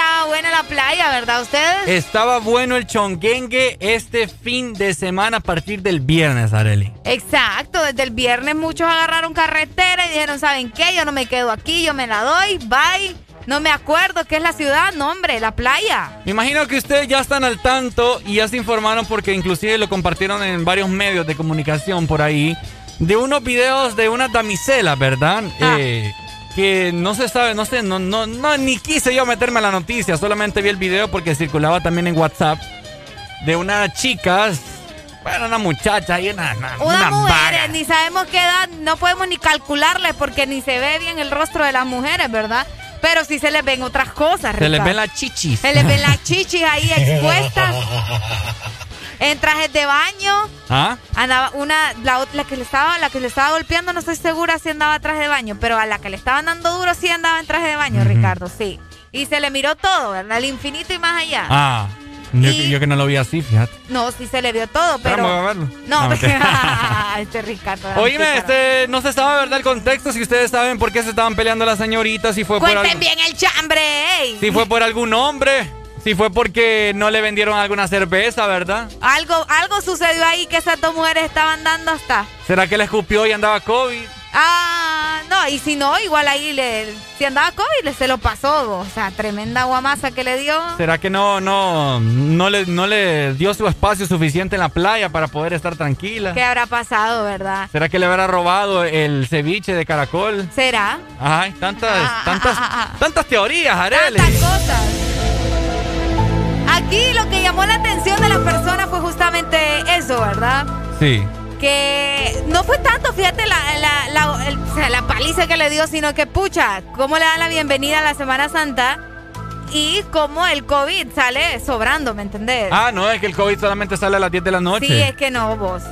Está buena la playa, ¿verdad? Ustedes. Estaba bueno el chonguengue este fin de semana a partir del viernes, Areli. Exacto, desde el viernes muchos agarraron carretera y dijeron, ¿saben qué? Yo no me quedo aquí, yo me la doy, bye. No me acuerdo qué es la ciudad, no hombre, la playa. Me imagino que ustedes ya están al tanto y ya se informaron porque inclusive lo compartieron en varios medios de comunicación por ahí de unos videos de unas damiselas, ¿verdad? Ah. Eh, que no se sabe, no sé, no, no, no, ni quise yo meterme a la noticia, solamente vi el video porque circulaba también en WhatsApp de unas chicas, bueno, una muchacha y una, una, Una mujer, ni sabemos qué edad, no podemos ni calcularle porque ni se ve bien el rostro de las mujeres, ¿verdad? Pero sí se les ven otras cosas, Se les ven las chichis. Se les ven las chichis ahí expuestas. En trajes de baño. ¿Ah? Andaba una, la, la que le estaba, la que le estaba golpeando, no estoy segura si andaba en traje de baño, pero a la que le estaban dando duro sí andaba en traje de baño, Ricardo, sí. Y se le miró todo, ¿verdad? El infinito y más allá. Ah, yo, Y- yo que no lo vi así, fíjate. No, sí se le vio todo, pero. Vamos a verlo. No, No, mentira. este Ricardo. Oíme, este, no se sabe, ¿verdad? El contexto, si ustedes saben por qué se estaban peleando las señoritas, si fue por Cuenten algo- bien el chambre, ey. si fue por algún hombre, si fue porque no le vendieron alguna cerveza, ¿verdad? Algo, algo sucedió ahí que esas dos mujeres estaban dando hasta. ¿Será que le escupió y andaba COVID? Ah, no, y si no, igual ahí le, si andaba COVID, le- se lo pasó. O sea, tremenda guamasa que le dio. ¿Será que no, no, no le, no le dio su espacio suficiente en la playa para poder estar tranquila? ¿Qué habrá pasado, verdad? ¿Será que le habrá robado el ceviche de caracol? ¿Será? Ay, tantas, Ah, tantas, tantas teorías, Arely. Tantas cosas. Aquí lo que llamó la atención de las personas fue justamente eso, ¿verdad? Sí. Que no fue tanto, fíjate, la, la, la- el- o sea, la paliza que le dio, sino que, pucha, cómo le da la bienvenida a la Semana Santa y cómo el COVID sale sobrando, ¿me entendés? Ah, no, es que el COVID solamente sale a las 10 de la noche. Sí, es que no, vos.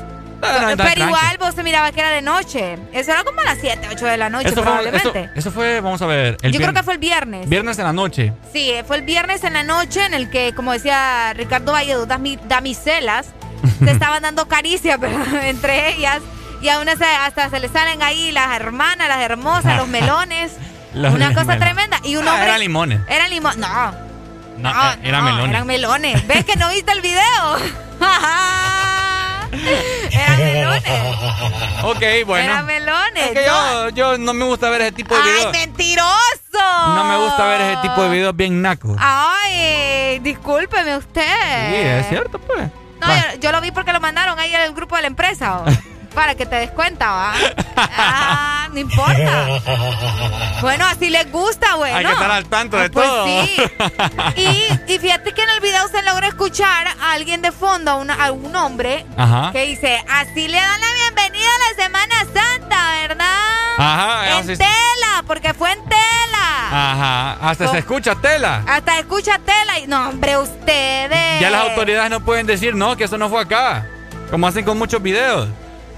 Ah, no, Pero igual vos se miraba que era de noche. Eso era como a las 7, 8 de la noche, Eso fue, probablemente. eso, eso fue, vamos a ver. El Yo creo que fue el viernes. Viernes en la noche. Sí, fue el viernes en la noche en el que, como decía Ricardo Valle, dos dami- damiselas se estaban dando caricias entre ellas y a una se- hasta se le salen ahí las hermanas, las hermosas, los melones. Los una cosa melones. tremenda. Y un Ah, hombre. eran limones. Eran limones. No, No, no, eh, eran no, melones. Eran melones. ¿Ves que no viste el video? Eran melones. Ok, bueno. Eran melones. Es que yo, yo no me gusta ver ese tipo de ¡Ay, videos. mentiroso! No me gusta ver ese tipo de videos bien nacos. Ay, discúlpeme usted. Sí, es cierto, pues. No, yo, yo lo vi porque lo mandaron ahí al grupo de la empresa. ¿o? Para que te des cuenta, ¿va? Ah, no importa. Bueno, así les gusta, bueno. Hay que estar al tanto de Pues todo. sí. Y, y fíjate que en el video se logra escuchar a alguien de fondo, a, una- a un hombre, Ajá. que dice, así le dan la bienvenida a la Semana Santa, ¿verdad? Ajá, En así- tela, porque fue en tela. Ajá, hasta se escucha tela. Hasta escucha tela y no, hombre, ustedes. Ya las autoridades no pueden decir, no, que eso no fue acá. Como hacen con muchos videos.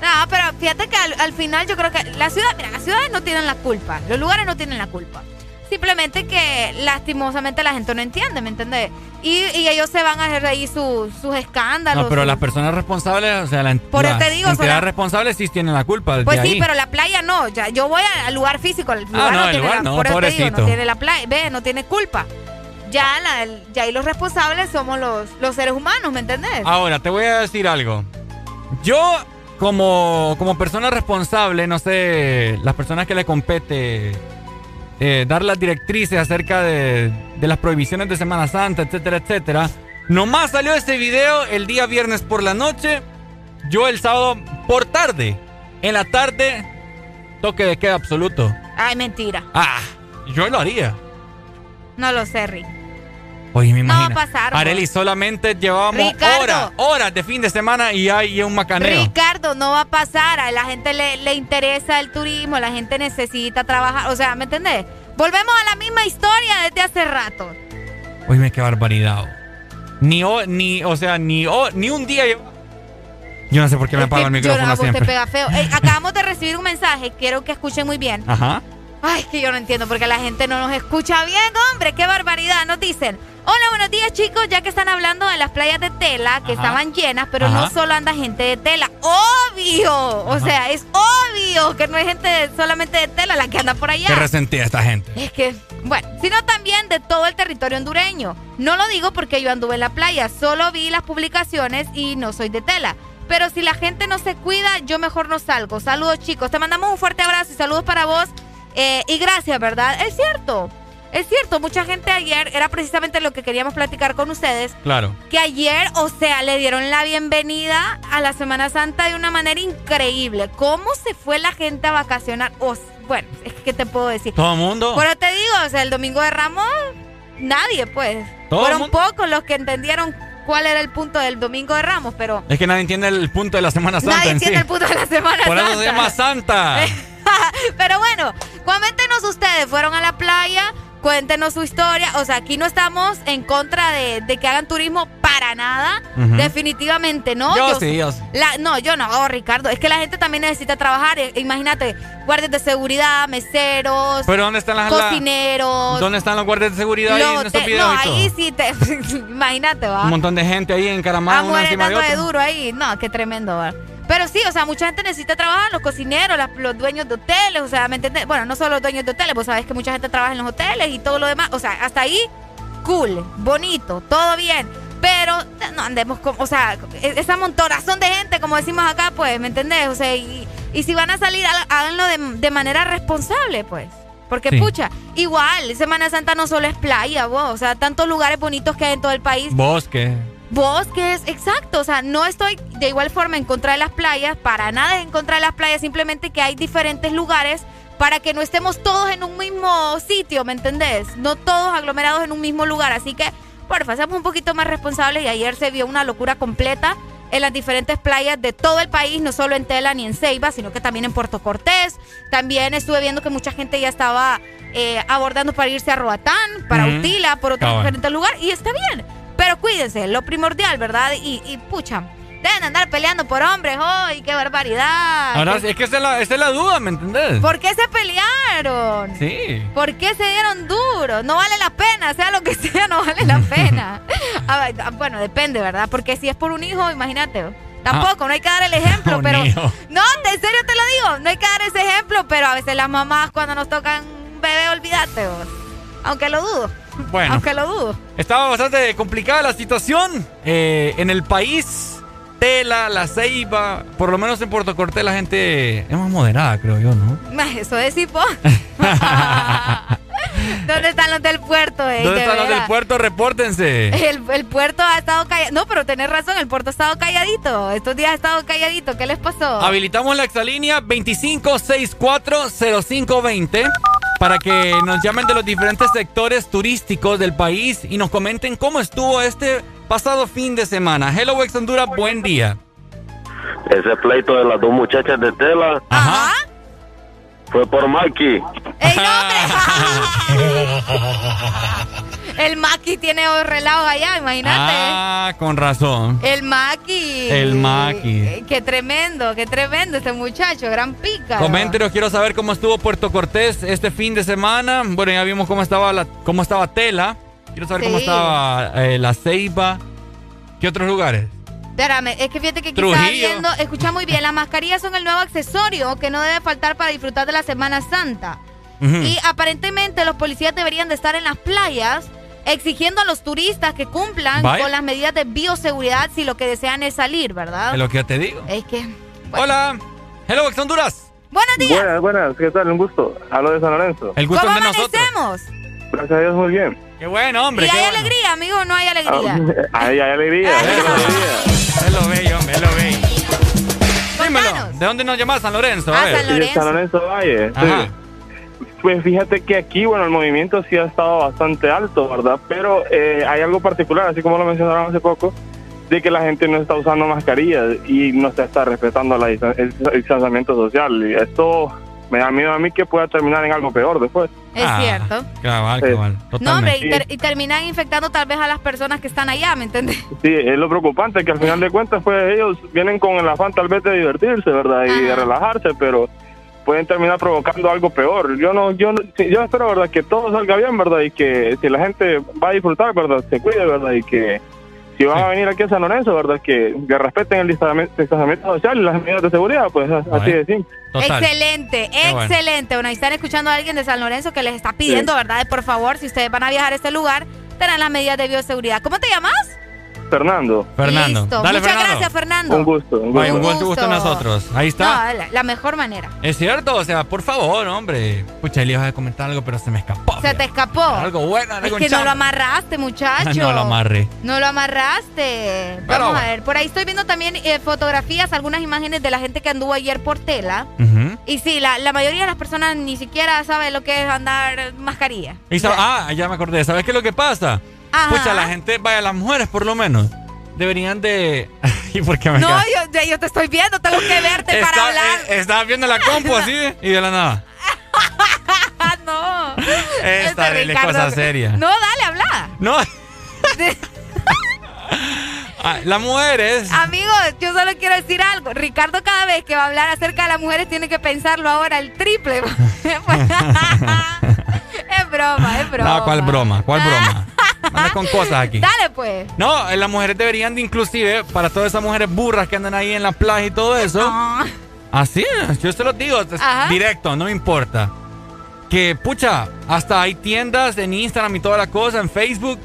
No, pero fíjate que al, al final yo creo que la ciudad, mira, las ciudades no tienen la culpa, los lugares no tienen la culpa. Simplemente que lastimosamente la gente no entiende, ¿me entendés? Y, y ellos se van a hacer ahí sus- sus escándalos. No, pero sus- las personas responsables, o sea, la, Por eso la te digo, entidad la- responsable sí tienen la culpa. Pues sí, ahí. pero la playa no. Ya, yo voy al- lugar físico. El lugar Ah, no, no, el tiene lugar la, no, por eso te digo, no tiene la playa. Ve, no tiene culpa. Ya, la, el- ya ahí los responsables somos los, los seres humanos, ¿me entendés? Ahora, te voy a decir algo. Yo, como, como persona responsable, no sé, las personas que le compete eh, dar las directrices acerca de, de las prohibiciones de Semana Santa, etcétera, etcétera. Nomás salió ese video el día viernes por la noche. Yo el sábado por tarde. En la tarde, toque de queda absoluto. Ay, mentira. Ah, yo lo haría. No lo sé, Rick. Oye, me No va a imagino. pasar, Areli, solamente llevábamos Ricardo. horas, horas de fin de semana y hay un macaneo. Ricardo, no va a pasar. A la gente le, le interesa el turismo, la gente necesita trabajar. O sea, ¿me entendés? Volvemos a la misma historia desde hace rato. Oye, qué barbaridad. Ni, o, ni, o sea, ni, o, ni un día. lleva- Yo no sé por qué me apago el Yo micrófono no, vos te siempre. pega feo. Ey, acabamos de recibir un mensaje, quiero que escuchen muy bien. Ajá. Ay, que yo no entiendo porque la gente no nos escucha bien, hombre, qué barbaridad. Nos dicen, hola, buenos días chicos, ya que están hablando de las playas de tela que Ajá. estaban llenas, pero Ajá. no solo anda gente de tela, obvio. O sea, es obvio que no hay gente de- solamente de tela la que anda por allá. Qué resentida esta gente. Es que, bueno, sino también de todo el territorio hondureño. No lo digo porque yo anduve en la playa, solo vi las publicaciones y no soy de tela. Pero si la gente no se cuida, yo mejor no salgo. Saludos chicos, te mandamos un fuerte abrazo y saludos para vos. Eh, y gracias, ¿verdad? Es cierto, es cierto, mucha gente ayer, era precisamente lo que queríamos platicar con ustedes, Claro. que ayer, o sea, le dieron la bienvenida a la Semana Santa de una manera increíble. ¿Cómo se fue la gente a vacacionar? O bueno, es que ¿qué te puedo decir? Todo el mundo. Pero te digo, o sea, el domingo de Ramos, nadie, pues. Todo Fueron mundo. pocos los que entendieron cuál era el punto del domingo de Ramos, pero Es que nadie entiende el punto de la Semana Santa nadie en sí. entiende el punto de la Semana Por eso Santa. se llama Santa. Pero bueno, coméntenos ustedes, ¿fueron a la playa? Cuéntenos su historia. O sea, aquí no estamos en contra de, de que hagan turismo para nada. Definitivamente no. Yo sí, yo sí. La- no, yo no, oh, Ricardo. Es que la gente también necesita trabajar. Eh, Imagínate, guardias de seguridad, meseros, Pero ¿dónde están las la- cocineros. ¿Dónde están los guardias de seguridad ahí en estos videos no, ahí sí te. imagínate, va. Un montón de gente ahí encaramada Ah, de dando de duro ahí. No, qué tremendo, ¿verdad? Pero sí, o sea, mucha gente necesita trabajar, los cocineros, las- los dueños de hoteles, o sea, ¿me entiendes? Bueno, no solo los dueños de hoteles, vos sabés que mucha gente trabaja en los hoteles y todo lo demás. O sea, hasta ahí, cool, bonito, todo bien. Pero no andemos con, o sea, esa montorazón de gente, como decimos acá, pues, ¿me entendés? O sea, y Y si van a salir, há- háganlo de, de manera responsable, pues. Porque, Sí. pucha, igual, Semana Santa no solo es playa, vos. O sea, tantos lugares bonitos que hay en todo el país. Bosque. Bosques, exacto. O sea, no estoy de igual forma en contra de las playas, para nada en contra de las playas, simplemente que hay diferentes lugares para que no estemos todos en un mismo sitio, ¿me entendés? No todos aglomerados en un mismo lugar. Así que, porfa, seamos un poquito más responsables y ayer se vio una locura completa en las diferentes playas de todo el país, no solo en Tela ni en Ceiba, sino que también en Puerto Cortés. También estuve viendo que mucha gente ya estaba eh, abordando para irse a Roatán, para. Utila, por otros Cabal. diferentes lugares, y está bien. Pero cuídense, lo primordial, ¿verdad? Y, y pucha, deben andar peleando por hombres hoy, qué barbaridad. Ahora, ¿Qué- es que esa es, la, esa es la duda, ¿me entendés? ¿Por qué se pelearon? Sí. ¿Por qué se dieron duro? No vale la pena, sea lo que sea, no vale la pena. Ah, ah, bueno, depende, ¿verdad? Porque si es por un hijo, imagínate. Tampoco, no hay que dar el ejemplo, Un pero... No, en serio te lo digo, no hay que dar ese ejemplo, pero a veces las mamás cuando nos tocan un bebé, olvídate vos. Aunque lo dudo. Bueno. Aunque lo dudo. Estaba bastante complicada la situación eh, en el país. Tela, La Ceiba, por lo menos en Puerto Cortés la gente es más moderada, creo yo, ¿no? Eso es vos. ¿Dónde están los del puerto, eh? ¿Dónde De están los del puerto? Repórtense. El, el puerto ha estado callado. No, pero tenés razón, el puerto ha estado calladito. Estos días ha estado calladito. ¿Qué les pasó? Habilitamos la exalínea 25640520 para que nos llamen de los diferentes sectores turísticos del país y nos comenten cómo estuvo este pasado fin de semana. Hello, Ex Honduras, buen día. Ese pleito de las dos muchachas de tela Ajá. Fue por Mikey. El Maki tiene relajo allá, imagínate. Ah, con razón. El Maki. El Maki. Eh, Qué tremendo, qué tremendo este muchacho, gran pica. Coméntenos, quiero saber cómo estuvo Puerto Cortés este fin de semana. Bueno, ya vimos cómo estaba la, cómo estaba Tela. Quiero saber cómo estaba eh, la Ceiba. ¿Qué otros lugares? Espérame, es que fíjate que aquí estaba viendo, escucha muy bien, las mascarillas son el nuevo accesorio que no debe faltar para disfrutar de la Semana Santa. Ujú. Y aparentemente los policías deberían de estar en las playas exigiendo a los turistas que cumplan Vaya. con las medidas de bioseguridad si lo que desean es salir, ¿verdad? Es lo que yo te digo. Es que... Hola. Hello, Ex Honduras. Buenos días. Buenas, buenas, ¿qué tal? Un gusto. Hablo de San Lorenzo. El gusto ¿Cómo es de nosotros. amanecemos? Gracias a Dios, muy bien. Qué bueno, hombre. ¿Y hay bueno. alegría, amigo, no hay alegría? Ahí hay alegría. hay alegría. Es lo bello, hombre, es lo bello. Dímelo, ¿de dónde nos llamas? San Lorenzo. Ah, San Lorenzo Valle. sí. Pues fíjate que aquí, bueno, el movimiento sí ha estado bastante alto, ¿verdad? Pero eh, hay algo particular, así como lo mencionaron hace poco, de que la gente no está usando mascarillas y no se está respetando la el distanciamiento social. Y esto me da miedo a mí que pueda terminar en algo peor después. Es Ah, cierto. Cabal, Sí. cabal. No, hombre, y, ter- y terminan infectando tal vez a las personas que están allá, ¿me entiendes? Sí, es lo preocupante que al final de cuentas, pues ellos vienen con el afán tal vez de divertirse, ¿verdad? Y de relajarse, pero pueden terminar provocando algo peor. Yo no, yo, yo espero, ¿verdad? Que todo salga bien, ¿verdad? Y que si la gente va a disfrutar, ¿verdad? Se cuide, ¿verdad? Y que si van a venir aquí a San Lorenzo, ¿verdad? Que, que respeten el distanciamiento social y las medidas de seguridad, pues así de simple. Excelente, Qué excelente. Bueno, ahí están escuchando a alguien de San Lorenzo que les está pidiendo, Sí. ¿verdad? De, Por favor, si ustedes van a viajar a este lugar, tengan las medidas de bioseguridad. ¿Cómo te llamas? Fernando. Fernando. Listo. Dale, Muchas Fernando. gracias, Fernando. Un gusto. Un gusto. un gusto, gusto a nosotros. Ahí está. No, la, la mejor manera. Es cierto, o sea, por favor, hombre. Pucha, le iba a comentar algo, pero se me escapó. Se te escapó. Algo bueno, Es algo que no lo amarraste, muchacho. No lo amarré. No lo amarraste. Pero Vamos a ver. Por ahí estoy viendo también eh, fotografías, algunas imágenes de la gente que anduvo ayer por tela. Y sí, la, la mayoría de las personas ni siquiera sabe lo que es andar mascarilla. Y ah, ya me acordé. ¿Sabes qué es lo que pasa? Ajá. Pucha, la gente, vaya, las mujeres por lo menos, deberían de... ¿Y por qué me No, yo, te estoy viendo, tengo que verte para hablar. eh, Estaba viendo la compu así y de la nada. No. Esta Este es cosa seria. No, dale, habla. No. Ah, las mujeres. Amigos, yo solo quiero decir algo. Ricardo cada vez que va a hablar acerca de las mujeres tiene que pensarlo ahora el triple. es broma, es broma. No, ¿cuál broma? ¿Cuál broma? Anda con cosas aquí. Dale pues. No, eh, las mujeres deberían de inclusive, para todas esas mujeres burras que andan ahí en la playa y todo eso. Así es, yo se los digo, Ajá. directo, no me importa. Que, pucha, hasta hay tiendas en Instagram y toda la cosa, en Facebook.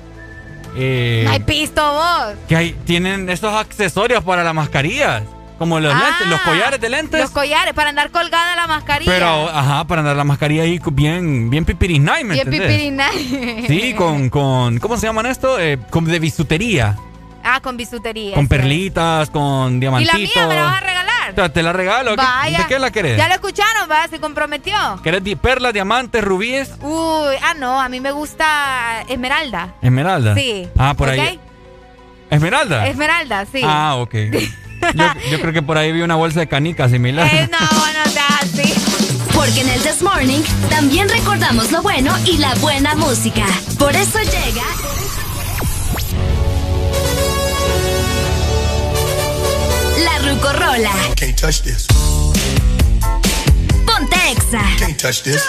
eh, No hay pisto vos. que hay, tienen esos accesorios para las mascarillas. Como los lentes, los ah, collares de lentes. Los collares, para andar colgada la mascarilla. Pero, ajá, para andar la mascarilla ahí bien, bien pipirinay, ¿me Bien pipirinay. Sí, con, con, ¿cómo se llaman esto? Eh, con de bisutería. Ah, con bisutería. Con sí. perlitas, con diamantitos. ¿Y la mía me la vas a regalar? O sea, te la regalo. Vaya. ¿De qué la querés? Ya lo escucharon, va, se comprometió. ¿Querés perlas, diamantes, rubíes? Uy, ah, no, a mí me gusta esmeralda. ¿Esmeralda? Sí. Ah, por ahí. ¿Esmeralda? Esmeralda, sí. Ah, ok. Yo, creo que por ahí vi una bolsa de canicas similar. Eh, no, no así. Porque en el This Morning también recordamos lo bueno y la buena música. Por eso llega. La Rucorola. Can't touch this. Ponte Can't touch this.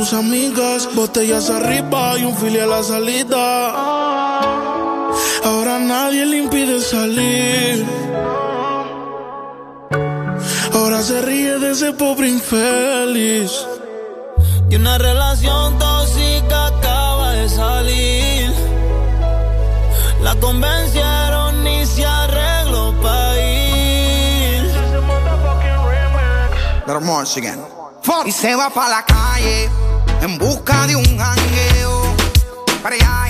tus amigas. Botellas arriba y un filial a la salida. Ahora nadie le impide salir. Ahora se ríe de ese pobre infeliz. Y una relación tóxica acaba de salir. La convencieron y se arregló para ir. Y se va para la calle en busca de un jangueo. Para allá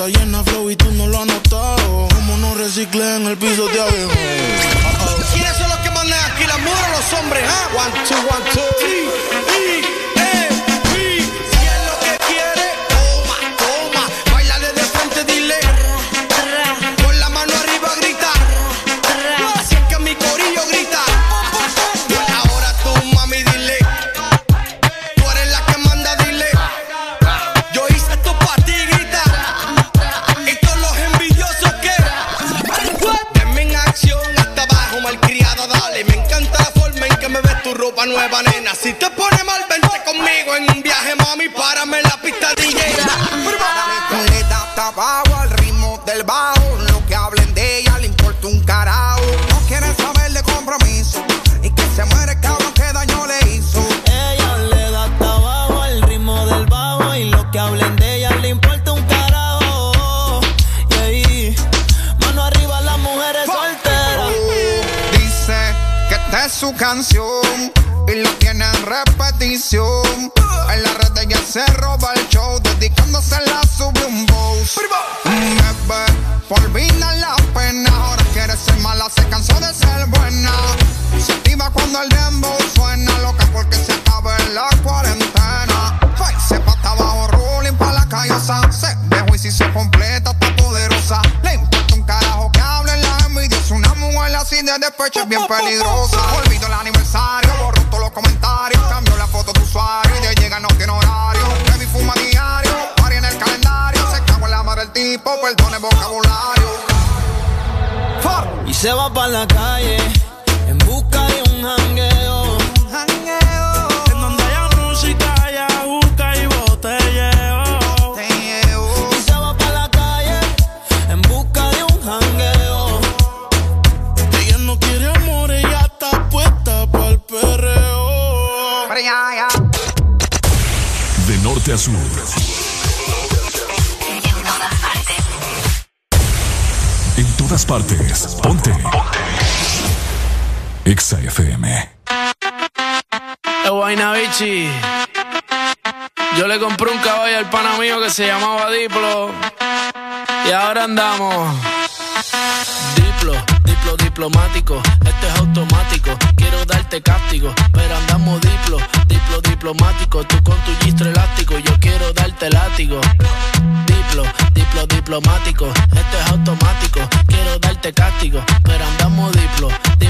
está llena flow y tú no lo has notado. Como no reciclé en el piso de abajo. ¿Quiénes son los que mandan aquí? ¿Las mujeres o los hombres? ¿ah? One, two, one, two. canción y lo tiene en repetición. en la red ya se roba el show, dedicándose la sube un boss. Bebé, por vida la pena, ahora quiere ser mala, se cansó de ser buena. Se activa cuando el dembow suena, loca porque se acaba en la cuarentena. Ay, se pata abajo, rolling pa' la callosa. Se dejó y si se completa, está poderosa. Le importa un carajo que hable la envidia, es una mujer así de despecho, es bien peligrosa. Yo le compré un caballo al pana mío que se llamaba Diplo. Y ahora andamos. Diplo, diplo diplomático. Esto es automático. Quiero darte cáptico. Pero andamos diplo, diplo diplomático. Tú con tu gistro elástico. Yo quiero darte látigo. Diplo, diplo diplomático. Esto es automático. Quiero darte cáptico. Pero andamos diplo, diplo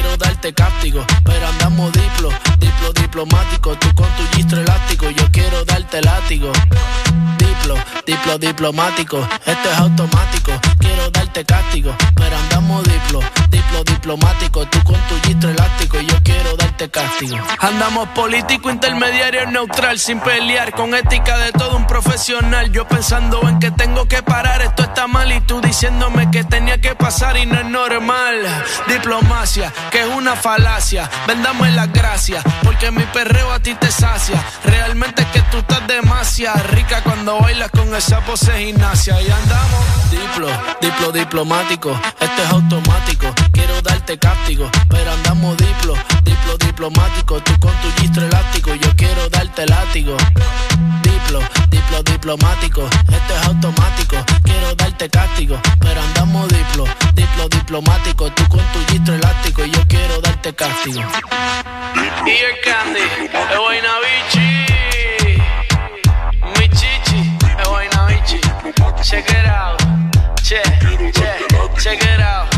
Quiero darte cáptico. Pero andamos diplo, diplo diplomático. Tú con tu gistro elástico. Yo quiero darte látigo. Diplo, diplo diplomático. Esto es automático. Quiero darte cáptico. Pero andamos diplo, diplo diplomático. Tú con tu gistro elástico. Yo quiero darte castigo. Andamos político, intermediario, neutral. Sin pelear, con ética de todo un profesional. Yo pensando en que tengo que parar. Esto está mal. Y tú diciéndome que tenía que pasar y no es normal. Diplomacia, que es una falacia. Vendame las gracias. Porque mi perreo a ti te sacia. Realmente es que tú estás demasiado rica cuando bailas con esa pose gimnasia. Y andamos diplo, diplo diplomático. Esto es automático. Quiero darte cáptico. Pero andamos diplo, diplo diplomático. Tú con tu gistro elástico. Yo quiero darte látigo. Diplo, diplo diplomático. Esto es automático. Quiero darte cáptico. Pero andamos diplo, diplo diplomático. Tú con tu gistro elástico. Yo quiero darte cáptigo. Y el candy, es Guaynabichi. Mi chichi, es Guaynabichi. Check it out. Che, che, check it out.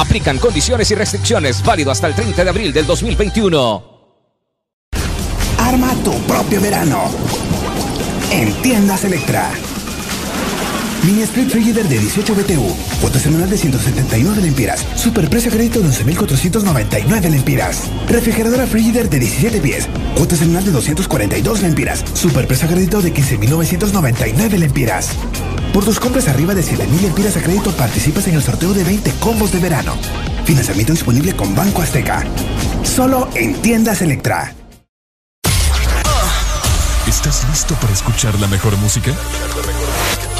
Aplican condiciones y restricciones válido hasta el 30 de abril del 2021. Arma tu propio verano. En tiendas Electra. Mini Split Frigider de 18 BTU. Cuota semanal de 179 lempiras. Superprecio crédito de 11.499 lempiras. Refrigeradora Frigider de 17 pies. Cuota semanal de 242 lempiras. Superprecio crédito de 15.999 lempiras. Por tus compras arriba de 7.000 lempiras a crédito participas en el sorteo de 20 combos de verano. Financiamiento disponible con Banco Azteca. Solo en tiendas Electra. ¿Estás listo para escuchar la mejor música?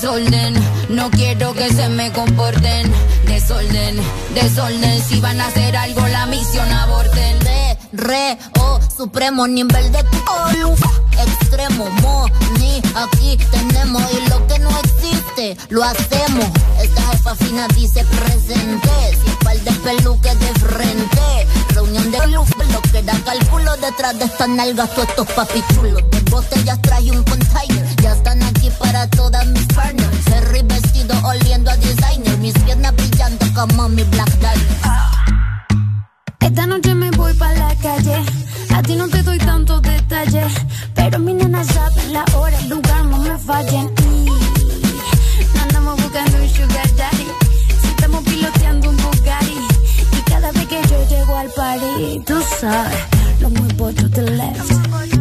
Desorden. No quiero que se me comporten. Desorden, desorden. Si van a hacer algo, la misión aborten. Re, re, oh, supremo nivel de oh, extremo, mo, ni aquí tenemos y lo que no existe lo hacemos. Esta jefa fina dice presente, sin par de peluques de frente. Reunión de luz, lo que da cálculo detrás de estas nalgas, todos estos papichulos. De botellas traje un container, ya están aquí para todas mis partners. Harry vestido oliendo a designer, mis piernas brillando como mi black diamond. Esta noche me voy para la calle. A ti no te doy tantos detalles. Pero mi nena sabe la hora, el lugar, no me fallen. Y andamos buscando un sugar daddy. Si estamos piloteando un Bugatti. Y cada vez que yo llego al party, tú sabes, lo muevo to the left.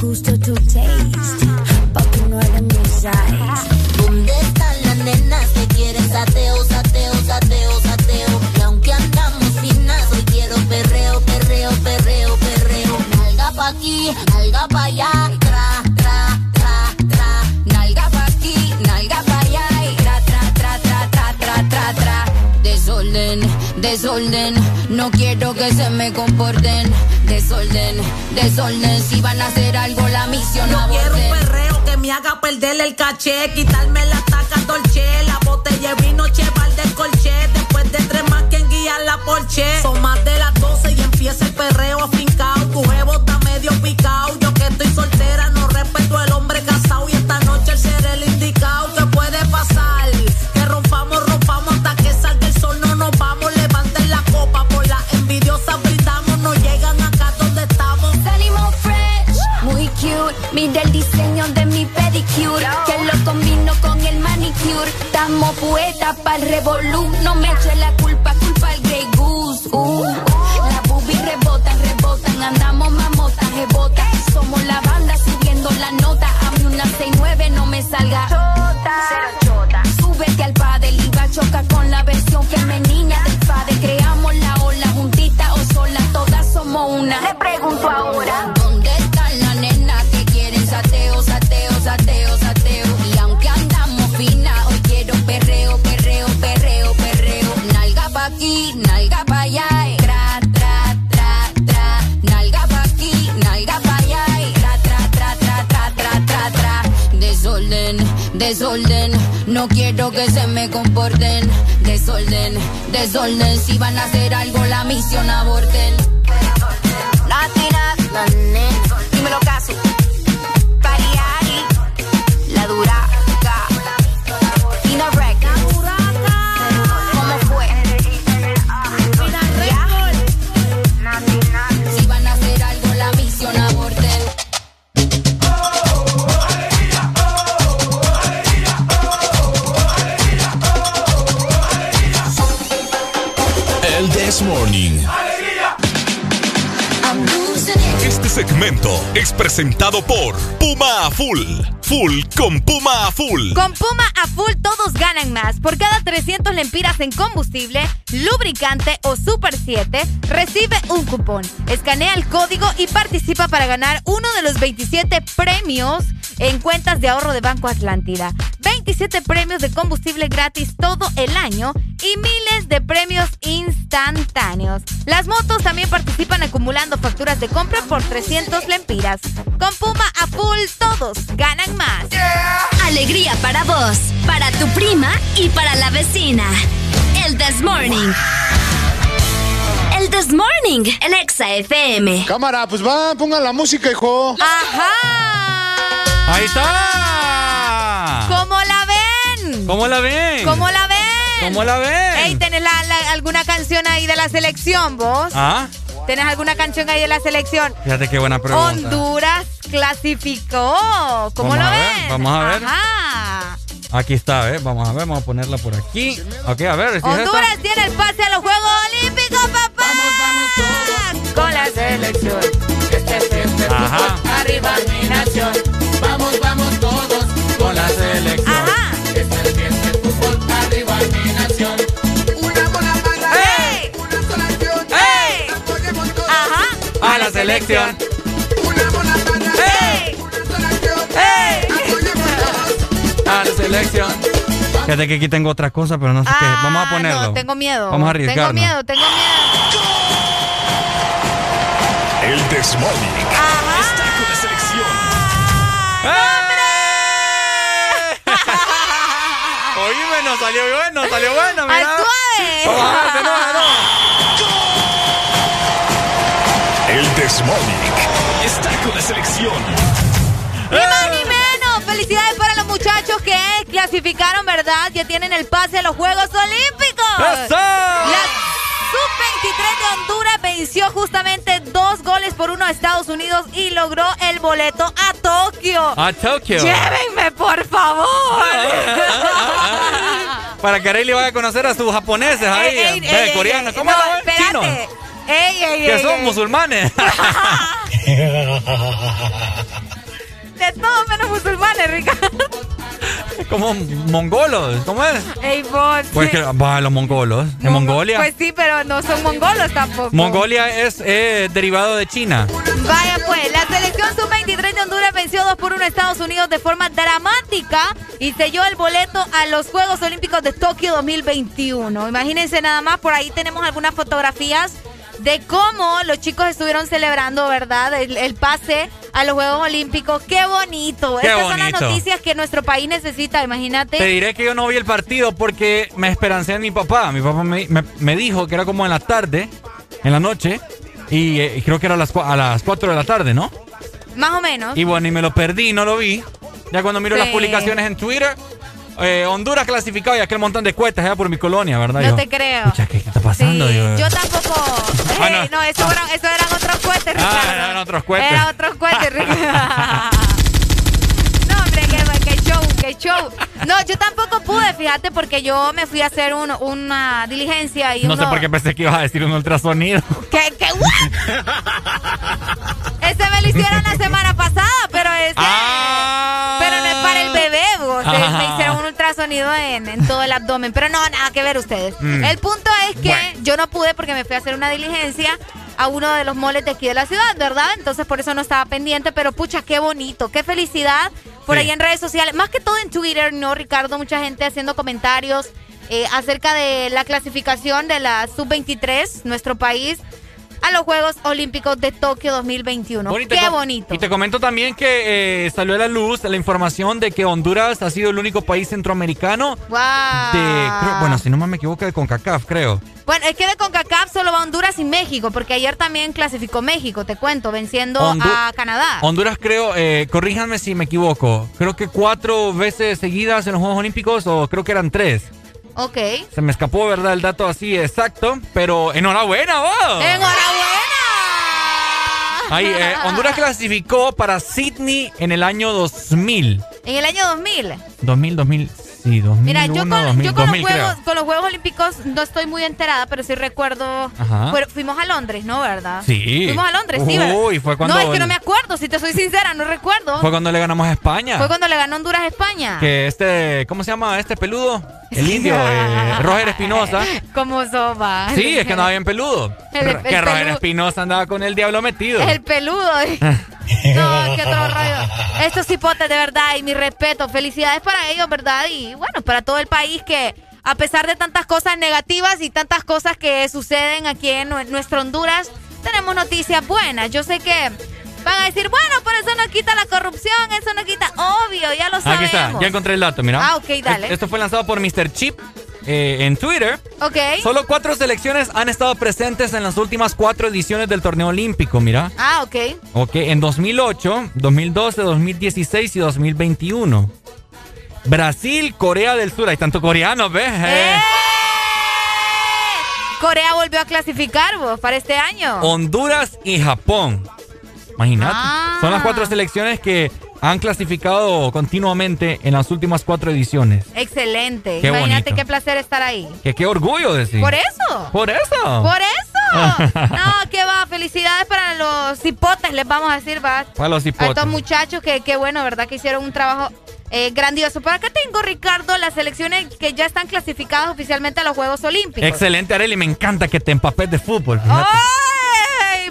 Gusta tu taste. Papi, no eres mi size. ¿Dónde están las nenas que quieren sateo, sateo, sateo, sateo? Y aunque andamos finas, hoy quiero perreo, perreo, perreo, perreo. Nalga pa' aquí, nalga pa' allá, tra, tra, tra, tra. Nalga pa' aquí, nalga pa' allá. Y tra, tra, tra, tra, tra, tra, tra, tra. Desorden, desorden. No quiero que se me comporten. Desorden, desorden. Si van a hacer algo, la misión Yo quiero un perreo que me haga perder el caché, quitarme la taca dolce, la botella de vino cheval del colché, después de tres más quien guía la porche. Son más de las 12 y empieza el perreo afincao, tu jevo Mira el diseño de mi pedicure, que lo combino con el manicure. Estamos poetas para revolú, no me eche la culpa, culpa al Grey Goose. Uh. Las boobies rebotan, rebotan, andamos mamotas, rebotan. Somos la banda subiendo la nota, a mí una 69 no me salga. Chota. Súbete al padre, iba choca con la versión femenina del padre. Creamos la ola juntita o sola, todas somos una. Le pregunto ahora. Sateo, sateo? Y aunque andamos fina, hoy quiero perreo, perreo, perreo, perreo. Nalga pa' aquí, nalga pa' allá. y Tra, tra, tra, tra. Pa' aquí, nalga pa' allá. y Tra, tra, tra, tra, tra, tra, tra, tra. Desorden, desorden. No quiero que se me comporten. Desorden, desorden. Si van a hacer algo, la misión aborten. La nena. Dímelo caso. This Morning. Este segmento es presentado por Puma Full. Full con Puma a Full. Con Puma a full todos ganan más. Por cada 300 lempiras en combustible, lubricante o Super 7, recibe un cupón. Escanea el código y participa para ganar uno de los 27 premios en cuentas de ahorro de Banco Atlántida. 27 premios de combustible gratis todo el año y miles de premios instantáneos. Las motos también participan acumulando facturas de compra por 300 lempiras. Con Puma a full todos ganan más. Alegría para vos, para tu prima y para la vecina. El This Morning. El This Morning, el Exa FM. Cámara, pues va, pongan la música, hijo. ¡Ajá! ¡Ahí está! ¿Cómo la ven? ¿Cómo la ven? ¿Cómo la ven? ¿Cómo la ven? Ey, ¿tenés la- la- alguna canción ahí de la selección, vos? Ah, ¿Tenés alguna canción ahí de la selección? fíjate qué buena pregunta. Honduras clasificó. ¿Cómo Vamos lo a ver, ven? vamos a ver. Ajá. Aquí está, ¿ves? Vamos a ver, vamos a ponerla por aquí. Ok, a ver. ¿sí es esta? Honduras tiene el pase a los Juegos Olímpicos, papá. Con la selección. Este siempre Ajá. Arriba mi nación. Ajá. A la selección. selección. Selección. Fíjate que aquí tengo otra cosa, pero no sé qué. Vamos a Ah, ponerlo. No, tengo miedo. Vamos a Tengo arriesgarnos. miedo, tengo miedo. El Desmorning está con la selección. Oíme, nos salió bueno, salió bueno, mira. ¡Al suave! Vamos a ver. El Desmorning está con la selección. Ni más ni menos. Felicidades para los muchachos que clasificaron, ¿verdad? Ya tienen el pase a los Juegos Olímpicos. ¡Eso! La Sub-23 de Honduras venció justamente dos goles por uno a Estados Unidos y logró el boleto a Tokio. A Tokio. Llévenme, por favor. Para que Arely vaya a conocer a sus japoneses ahí, Ey, ey, eh, ey, coreanos. ¿Cómo no, espérate. Chinos. Ey, ey, Que ey, son musulmanes. De todo menos musulmanes, Ricardo. Como mongolos. ¿Cómo es? Ey, vos. Pues que va, los mongolos. En Mongolia. Pues sí, pero no son mongolos tampoco. Mongolia es eh, derivado de China. Vaya pues, la selección sub-23 de Honduras venció 2 por 1 a Estados Unidos de forma dramática y selló el boleto a los Juegos Olímpicos de Tokio 2021. Imagínense nada más, por ahí tenemos algunas fotografías de cómo los chicos estuvieron celebrando, ¿verdad? El, el pase a los Juegos Olímpicos. ¡Qué bonito! Qué Estas son las noticias que nuestro país necesita, imagínate. Te diré que yo no vi el partido porque me esperancé en mi papá. Mi papá me, me- me dijo que era como en la tarde, en la noche, y eh, creo que era a las, a las 4 de la tarde, ¿no? Más o menos. Y bueno, y me lo perdí, no lo vi. Ya cuando miro Sí. las publicaciones en Twitter, eh, Honduras clasificado y aquel montón de cuentas allá por mi colonia, ¿verdad? No Yo, te creo. "Pucha, ¿qué, qué está pasando? Sí, Digo, yo tampoco. Ah, Ey, no. no, eso, eran, eso eran otros cohetes, Ah, Ricardo. eran otros cohetes. Eran otros cohetes, Ricardo. No, hombre, qué, show, qué show. No, yo tampoco pude, fíjate, porque yo me fui a hacer un- una diligencia y no sé uno- por qué pensé que ibas a decir un ultrasonido. ¿Qué, qué, what? Ese me lo hicieron la semana pasada, pero es para el Ah. Me hicieron un ultrasonido en, en todo el abdomen. Pero no, nada que ver ustedes. Mm. El punto es que Bueno. yo no pude porque me fui a hacer una diligencia a uno de los moles de aquí de la ciudad, ¿verdad? Entonces por eso no estaba pendiente, pero pucha, qué bonito, qué felicidad por Sí. ahí en redes sociales, más que todo en Twitter, ¿no, Ricardo? Mucha gente haciendo comentarios eh, acerca de la clasificación de la Sub-23, nuestro país, a los Juegos Olímpicos de Tokio 2021. Bueno, y te qué bonito. Y te comento también que eh, salió a la luz la información de que Honduras ha sido el único país centroamericano Guau. de, creo- bueno, si no me equivoco, de CONCACAF, creo. Bueno, es que de CONCACAF solo va Honduras y México, porque ayer también clasificó México, te cuento, venciendo Hondu- a Canadá. Honduras creo, eh, corríjanme si me equivoco, creo que cuatro veces seguidas en los Juegos Olímpicos o creo que eran tres. Ok. Se me escapó, ¿verdad? El dato así exacto, pero enhorabuena, vos. ¡Enhorabuena! Ahí, eh, Honduras clasificó para Sydney en el año 2000. En el año 2000. 2000, 2000, sí, 2001, Mira, yo con, 2000, yo con 2000 los, juegos, creo. con los Juegos Olímpicos no estoy muy enterada, pero sí recuerdo. Fue- fuimos a Londres, ¿no? ¿Verdad? Sí. Fuimos a Londres, sí, ¿verdad? Uy, fue cuando No, es que no me acuerdo, si te soy sincera, no recuerdo. Fue cuando le ganamos a España. Fue cuando le ganó Honduras a España. Que este, ¿cómo se llama este peludo? El indio, eh, Roger Espinosa. Como soba. Sí, es que andaba bien peludo. El- el que Roger. Espinosa andaba con el diablo metido. El peludo. No, qué otro rollo. Estos hipotes, de verdad, y mi respeto. Felicidades para ellos, ¿verdad? Y bueno, para todo el país que, a pesar de tantas cosas negativas y tantas cosas que suceden aquí en nue- nuestro Honduras, tenemos noticias buenas. Yo sé que van a decir, bueno, pero eso no quita la corrupción, eso no quita. Obvio, ya lo sabemos. Aquí está, ya encontré el dato, mira. Ah, ok, dale. Es- Esto fue lanzado por Mr. Chip eh, en Twitter. Ok. Solo cuatro selecciones han estado presentes en las últimas cuatro ediciones del torneo olímpico, mira. Ah, ok. Ok, en 2008, 2012, 2016 y 2021. Brasil, Corea del Sur. Hay tanto coreanos, ¿ves? Eh. Corea volvió a clasificar vos para este año. Honduras y Japón. Imagínate. Ah. Son las cuatro selecciones que han clasificado continuamente en las últimas cuatro ediciones. Excelente. Qué Imagínate bonito. qué placer estar ahí. Que qué orgullo decir. Por eso. Por eso. Por eso. No, que va. Felicidades para los hipotes, les vamos a decir, va. Para los A hipotes. estos muchachos que, qué bueno, ¿verdad? Que hicieron un trabajo eh, grandioso. Por acá tengo, Ricardo, las selecciones que ya están clasificadas oficialmente a los Juegos Olímpicos. Excelente, Arely. Me encanta que te empapes de fútbol. fíjate. ¡Ay!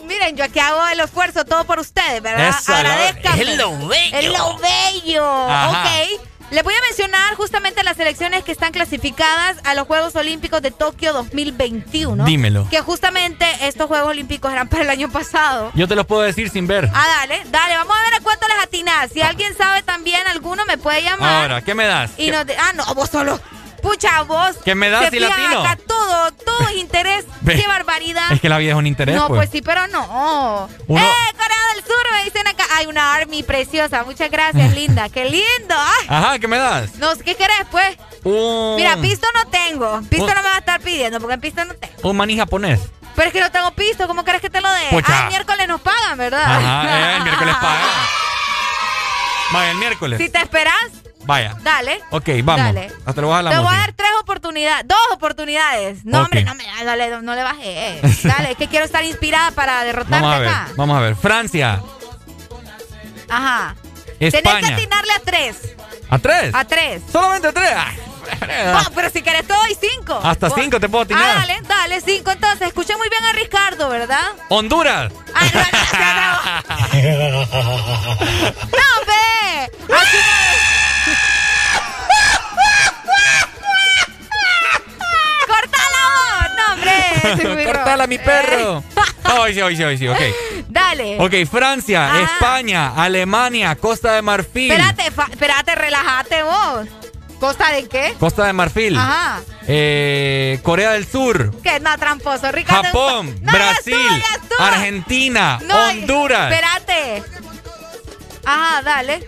Miren, yo aquí hago el esfuerzo todo por ustedes, ¿verdad? Agradezcanme. es lo bello. Es lo bello. Ajá. Ok. Les voy a mencionar justamente las selecciones que están clasificadas a los Juegos Olímpicos de Tokio 2021. Dímelo. Que justamente estos Juegos Olímpicos eran para el año pasado. Yo te lo puedo decir sin ver. Ah, dale, dale, vamos a ver a cuánto les atinás. Si alguien sabe también alguno, me puede llamar. Ahora, ¿qué me das? Y nos de- ah, no, vos solo. Pucha, vos. ¿Qué me das y latino? Acá todo, todo es interés. Qué barbaridad. Es que la vida es un interés, no, pues. pues sí, pero no. Uno- ¡Eh, Corea del Sur! Me dicen acá. Hay una Army preciosa. Muchas gracias, linda. ¡Qué lindo! Ay, Ajá, ¿qué me das? no, ¿qué querés, pues? Un, Mira, pisto no tengo. Pisto Un- no me va a estar pidiendo porque pisto no tengo. un maní japonés. Pero es que no tengo pisto. ¿Cómo querés que te lo dé? Ah, el miércoles nos pagan, ¿verdad? Ajá, eh, el miércoles paga. Vaya, el miércoles. Si te esperas, Vaya. dale. Ok, vamos. Dale. Hasta luego a la Te voy a música. dar tres oportunidades, dos oportunidades. No, hombre, no, me, no, le, no le bajé. Dale, es que quiero estar inspirada para derrotarte Vamos a ver, acá. vamos a ver. Francia. Ajá. Tenés que España. atinarle a tres. ¿A tres? A tres. Solamente tres. Ay, No, pero si querés te doy cinco. Hasta Vos- cinco te puedo atinar. Ah, dale, dale, cinco. Entonces, escuché muy bien a Ricardo, ¿verdad? Honduras. ¡No, ve! Aquí no- Cortala, mi perro. Hoy sí, hoy sí, hoy sí, ok. Dale. Ok, Francia, Ajá. España, Alemania, Costa de Marfil. Espérate, espérate, relájate vos. ¿Costa de qué? Costa de Marfil. Ajá. Eh, Corea del Sur. ¿Qué? No, tramposo, Ricardo. Japón, No, ya Brasil, estuvo, ya estuvo. Argentina, No, Honduras. Espérate. Ajá, dale.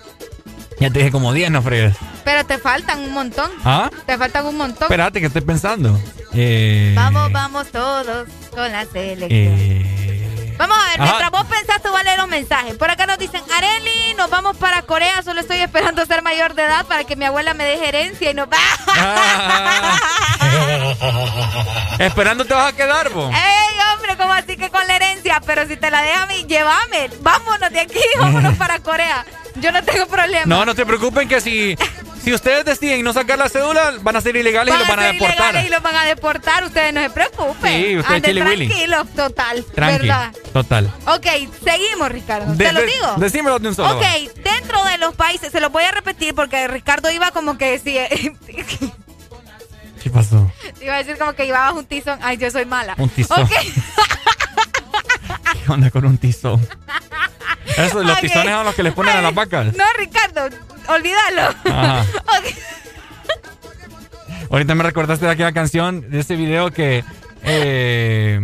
Ya te dije como 10, no fregues. Pero te faltan un montón. ¿Ah? Te faltan un montón. Espérate, que estoy pensando. Eh, Vamos, vamos todos con la selección. eh, Vamos a ver, Ajá. mientras vos pensás, te voy a leer los mensajes. Por acá nos dicen, Areli, nos vamos para Corea, solo estoy esperando ser mayor de edad para que mi abuela me deje herencia y nos va. Esperando te vas a quedar, vos. ¡Ey, hombre! ¿Cómo así que con la herencia? Pero si te la deja a mí, llévame. Vámonos de aquí, vámonos para Corea. Yo no tengo problema. No, no se preocupen que si, si ustedes deciden no sacar la cédula, van a ser ilegales y los van a deportar. ilegales y los van a deportar. Ustedes no se preocupen. Sí, ustedes tranquilos, total. Tranqui, ¿Verdad? total. Ok, seguimos, Ricardo. De- ¿Te lo de- digo? Decímelo de un solo. Ok, dentro de los países, se los voy a repetir porque Ricardo iba como que decía, ¿Qué pasó? iba a decir como que llevabas un tizón. Ay, yo soy mala. Un tizón. ¿Qué onda con un tizón? Eso, los tizones son los que les ponen a las vacas. no, Ricardo, olvídalo. Ajá. Ahorita me recordaste de aquella canción, de ese video que... Eh,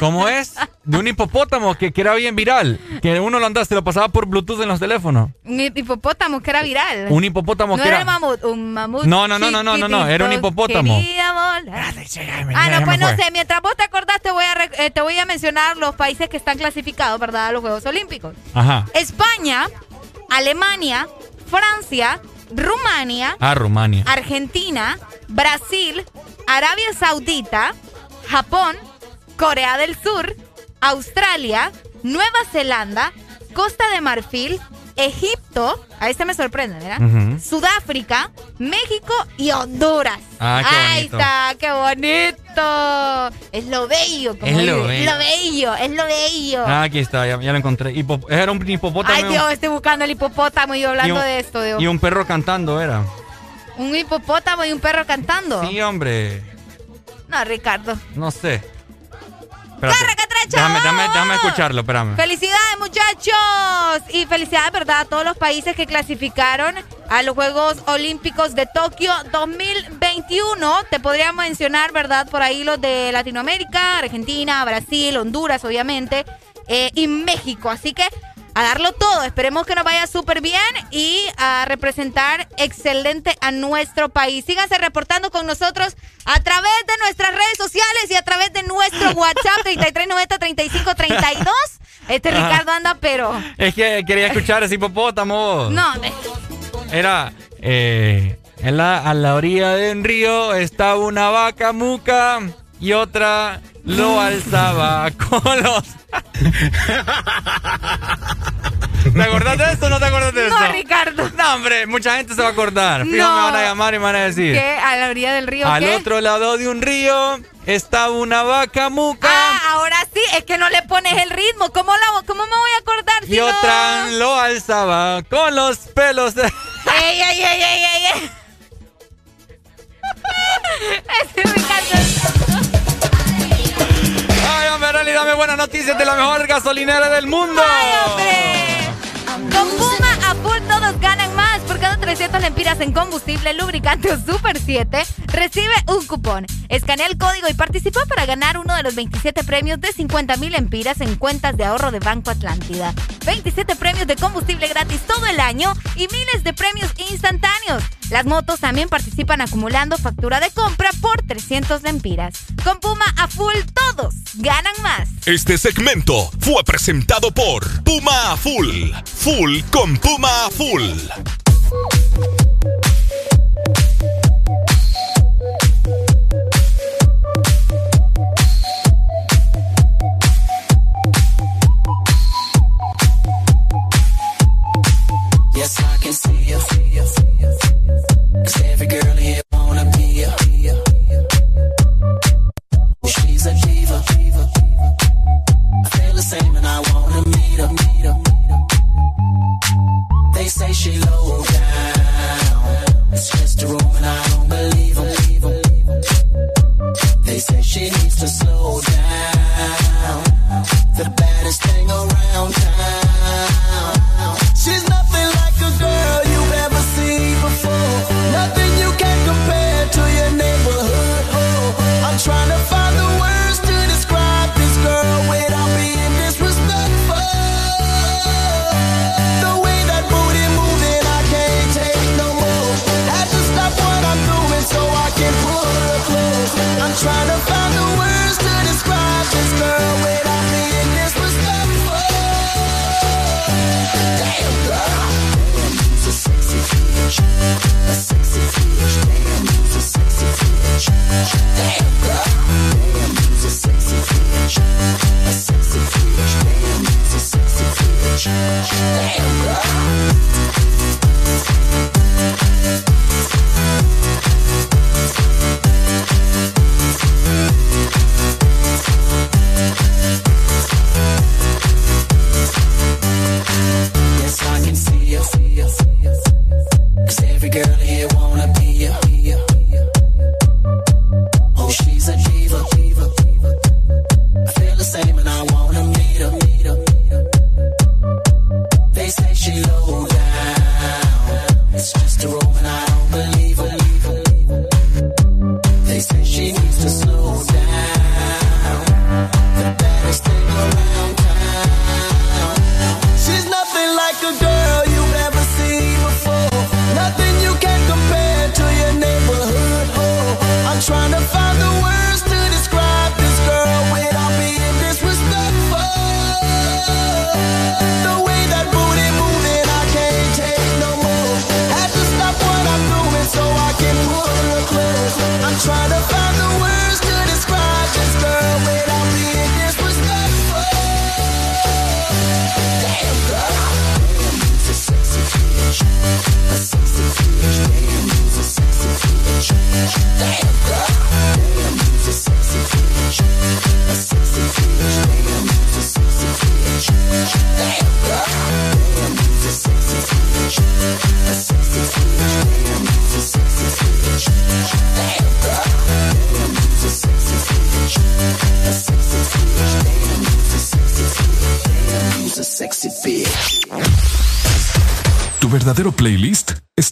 ¿Cómo es? De un hipopótamo que, que era bien viral. Que uno lo andaba, se lo pasaba por Bluetooth en los teléfonos. Un hipopótamo que era viral. Un hipopótamo no que era era... un mamut, un mamut. No, no, no, no, no, no, no, era un hipopótamo. volar. Ah, ya no, pues no sé. Mientras vos te acordás, te voy, a eh, te voy a mencionar los países que están clasificados, ¿verdad? A los Juegos Olímpicos. Ajá. España, Alemania, Francia, Rumania, Ah, Rumania. Argentina, Brasil, Arabia Saudita, Japón, Corea del Sur, Australia, Nueva Zelanda, Costa de Marfil, Egipto, ahí se me sorprende, ¿verdad? Sudáfrica, México y Honduras. Ah, qué Ahí bonito. está, qué bonito. Es lo bello, como Es lo bello. lo bello, es lo bello. Ah, aquí está, ya, ya lo encontré. Era un hipopótamo. Ay, Dios, estoy buscando el hipopótamo y yo hablando y un- de esto, Dios. Y un perro cantando era. Un hipopótamo y un perro cantando. Sí, hombre. No, Ricardo. No sé. Espérate. Déjame, déjame, déjame escucharlo, espérame. Felicidades, muchachos. Y felicidades, ¿verdad? A todos los países que clasificaron a los Juegos Olímpicos de Tokio 2021. Te podría mencionar, ¿verdad? Por ahí los de Latinoamérica, Argentina, Brasil, Honduras, obviamente, eh, y México. Así que a darlo todo. Esperemos que nos vaya súper bien y a representar excelente a nuestro país. Síganse reportando con nosotros a través de nuestras redes sociales y a través de nuestro WhatsApp 3390-3532. Este Ajá. Ricardo anda, pero... Es que quería escuchar ese hipopótamo. No, Era. Eh, en la, a la orilla de un río estaba una vaca muca y otra lo alzaba con los... ¿Te acordás de esto o no te acordás de esto? No, Ricardo. No, hombre, mucha gente se va a acordar. Fijo, me van a llamar y me van a decir. ¿Qué? ¿A la orilla del río? Al otro lado de un río estaba una vaca muca. Ah, ahora sí, es que no le pones el ritmo. ¿Cómo, cómo me voy a acordar? Si y no? otra lo alzaba con los pelos. De... ¡Ey, ey, ey, ey, ey! ey. Ricardo. Ay, hombre, Rally, dame buenas noticias de la mejor gasolinera del mundo. ¡Ay, hombre! Con Puma a full todos ganan más. Por cada 900 lempiras en combustible, lubricante o Super 7, recibe un cupón. Escanea el código y participa para ganar uno de los 27 premios de 50 mil lempiras en cuentas de ahorro de Banco Atlántida. 27 premios de combustible gratis todo el año y miles de premios instantáneos. Las motos también participan acumulando factura de compra por 300 lempiras. Con Puma a full todos ganan más. Este segmento fue presentado por Puma a full. Full con Puma a full. えっ?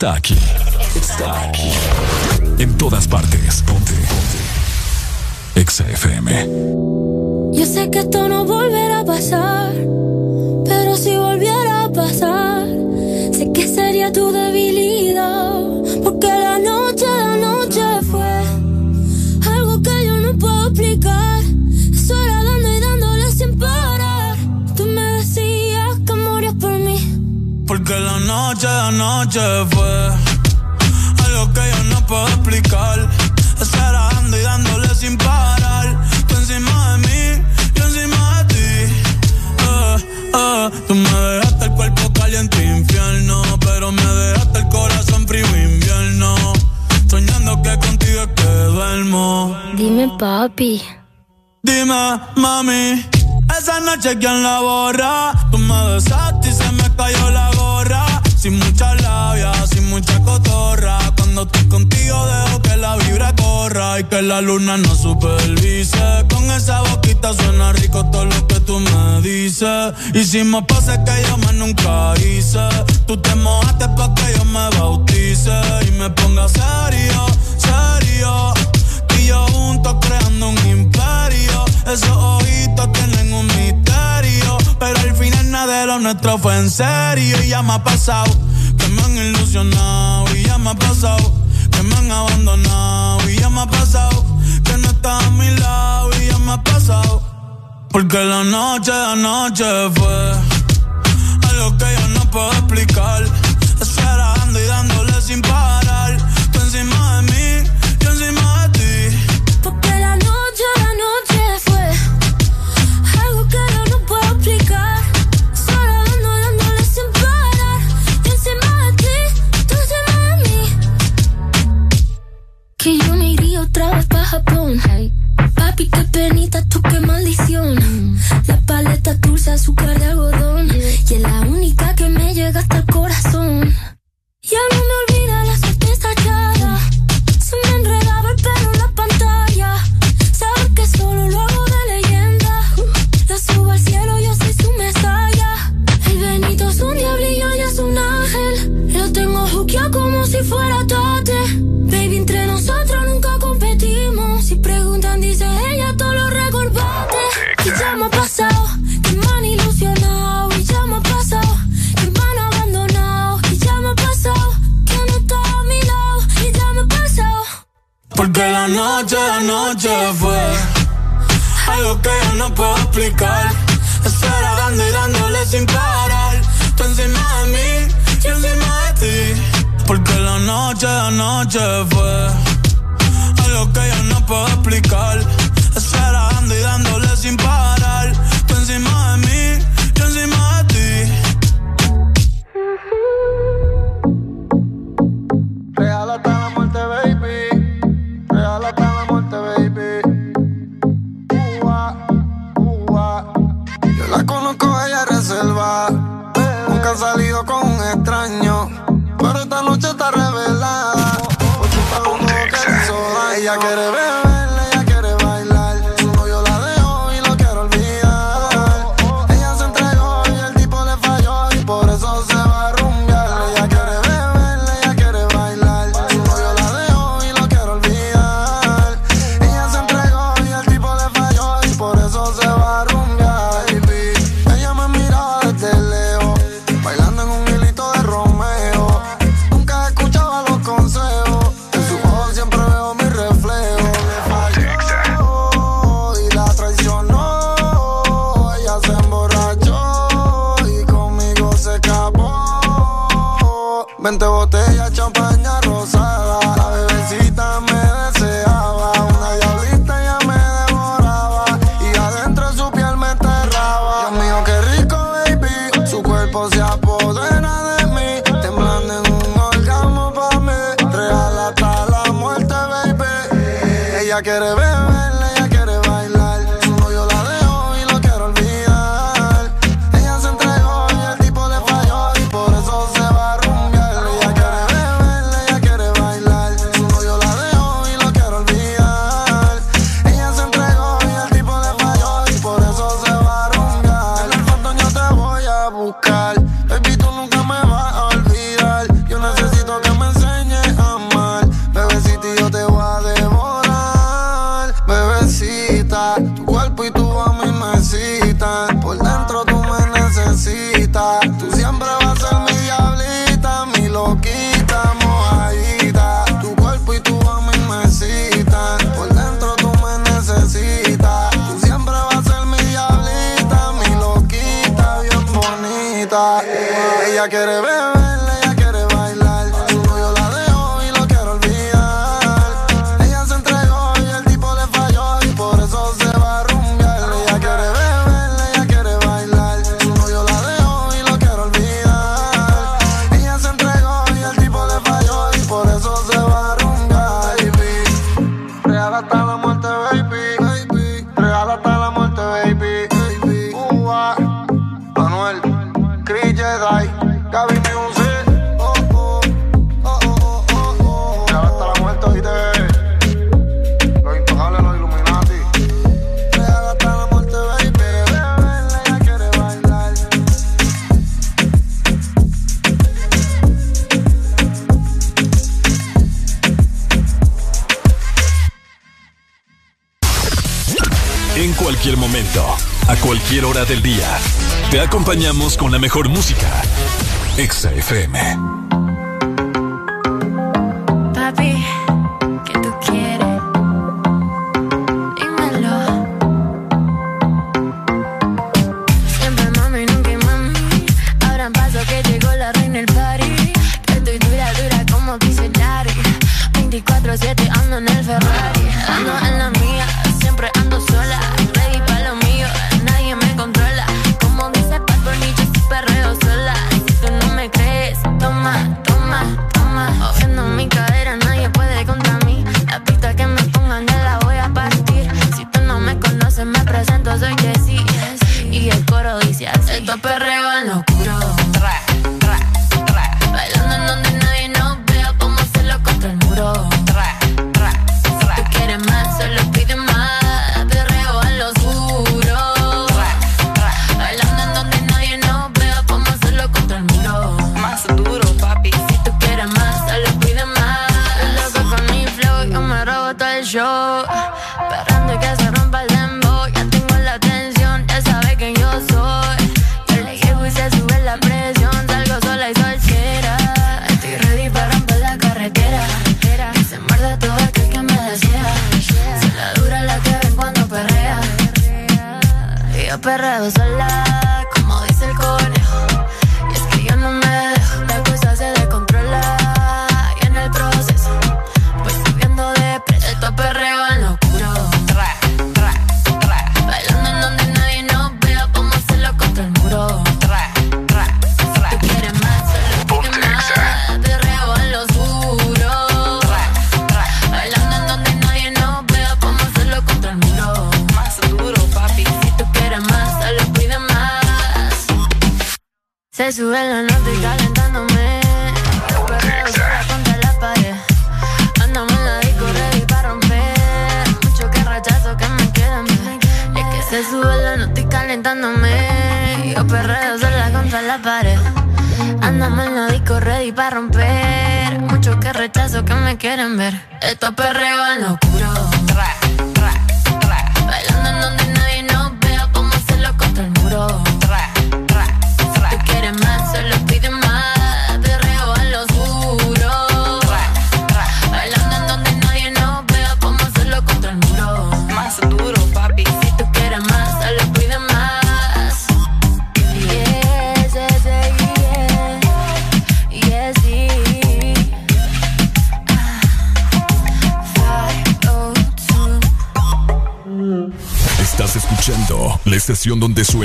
taki. chequean la borra. Tú me besaste y se me cayó la gorra. Sin mucha labia, sin mucha cotorra. Cuando estoy contigo dejo que la vibra corra y que la luna no supervise. Con esa boquita suena rico todo lo que tú me dices. Y si me pasa que que me han ilusionado y ya me ha pasado, que me han abandonado y ya me ha pasado, que no estás a mi lado y ya me ha pasado. Porque la noche la noche fue algo que yo no puedo explicar. En cualquier momento, a cualquier hora del día, te acompañamos con la mejor música. Exa FM.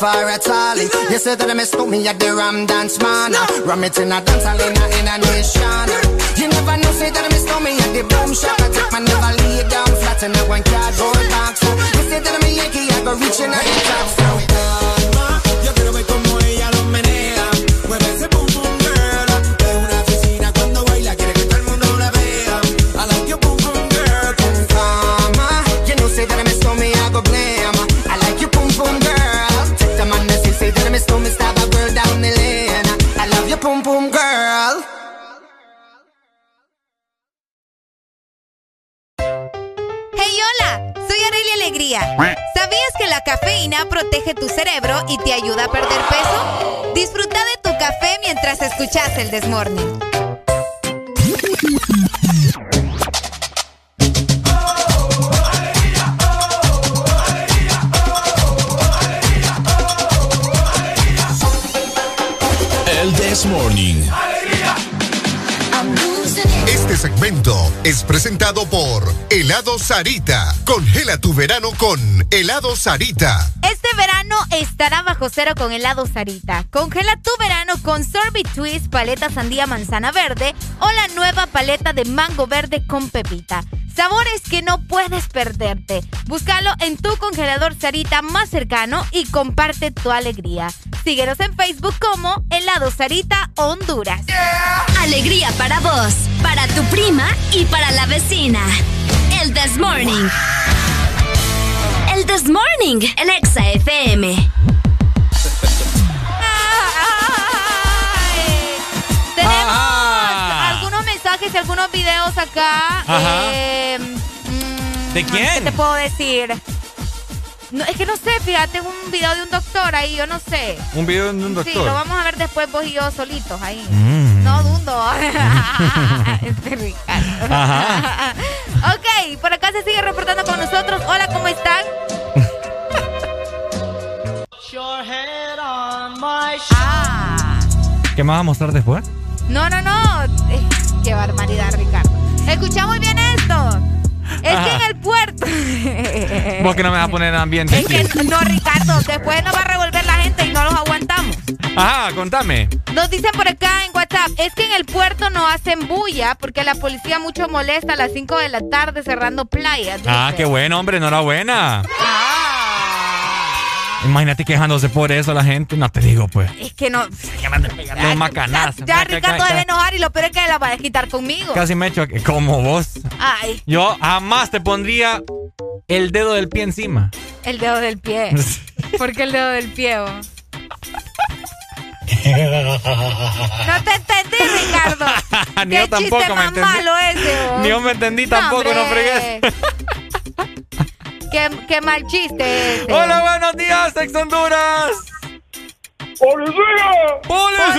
Her at all. You say that I miss me at the Ram Dance Man. Ram it in a dance hall in a, in a nation. El Desmorning. El This Morning. Este segmento es presentado por Helado Sarita. Congela tu verano con Helado Sarita. Este verano estará bajo cero con helado Sarita. Congela tu verano con Sorbet Twist, paleta sandía manzana verde o la nueva paleta de mango verde con pepita. Sabores que no puedes perderte. Búscalo en tu congelador Sarita más cercano y comparte tu alegría. Síguenos en Facebook como Helado Sarita Honduras. Alegría para vos, para tu prima y para la vecina. El This Morning. El This Morning, el Exa FM. Y algunos videos acá. Ajá. Eh, mm, ¿De quién? ¿Qué te puedo decir? No, es que no sé, fíjate, es un video de un doctor ahí, yo no sé. Un video de un doctor. Sí, lo vamos a ver después vos y yo solitos ahí. Mm. No dundo. este Ricardo. Ajá. ok, por acá se sigue reportando con nosotros. Hola, ¿cómo están? Ah. ¿Qué me vas a mostrar después? No, no, no. Barbaridad, Ricardo. Escucha muy bien esto. Es que en el puerto. Vos que no me vas a poner en ambiente. Es que no, Ricardo, después nos va a revolver la gente y no los aguantamos. Ajá, contame. Nos dicen por acá en WhatsApp, es que en el puerto no hacen bulla porque la policía mucho molesta a las 5 de la tarde cerrando playas. Ah, qué bueno, hombre, enhorabuena. Ah. Imagínate quejándose por eso la gente. No te digo, pues. Es que no. Los macanazos. Ya Ricardo debe enojar y lo peor es que la va a desquitar conmigo. Casi me echo como vos. Ay, Yo jamás te pondría el dedo del pie encima. el dedo del pie. ¿Por qué el dedo del pie? oh? No te entendí, Ricardo. Ni yo chiste tampoco me más entendí. malo ese. Ni yo me entendí tampoco, no fregues. Qué, qué mal chiste. Hola, buenos días, Ex Honduras. ¡Policía! ¡Policía!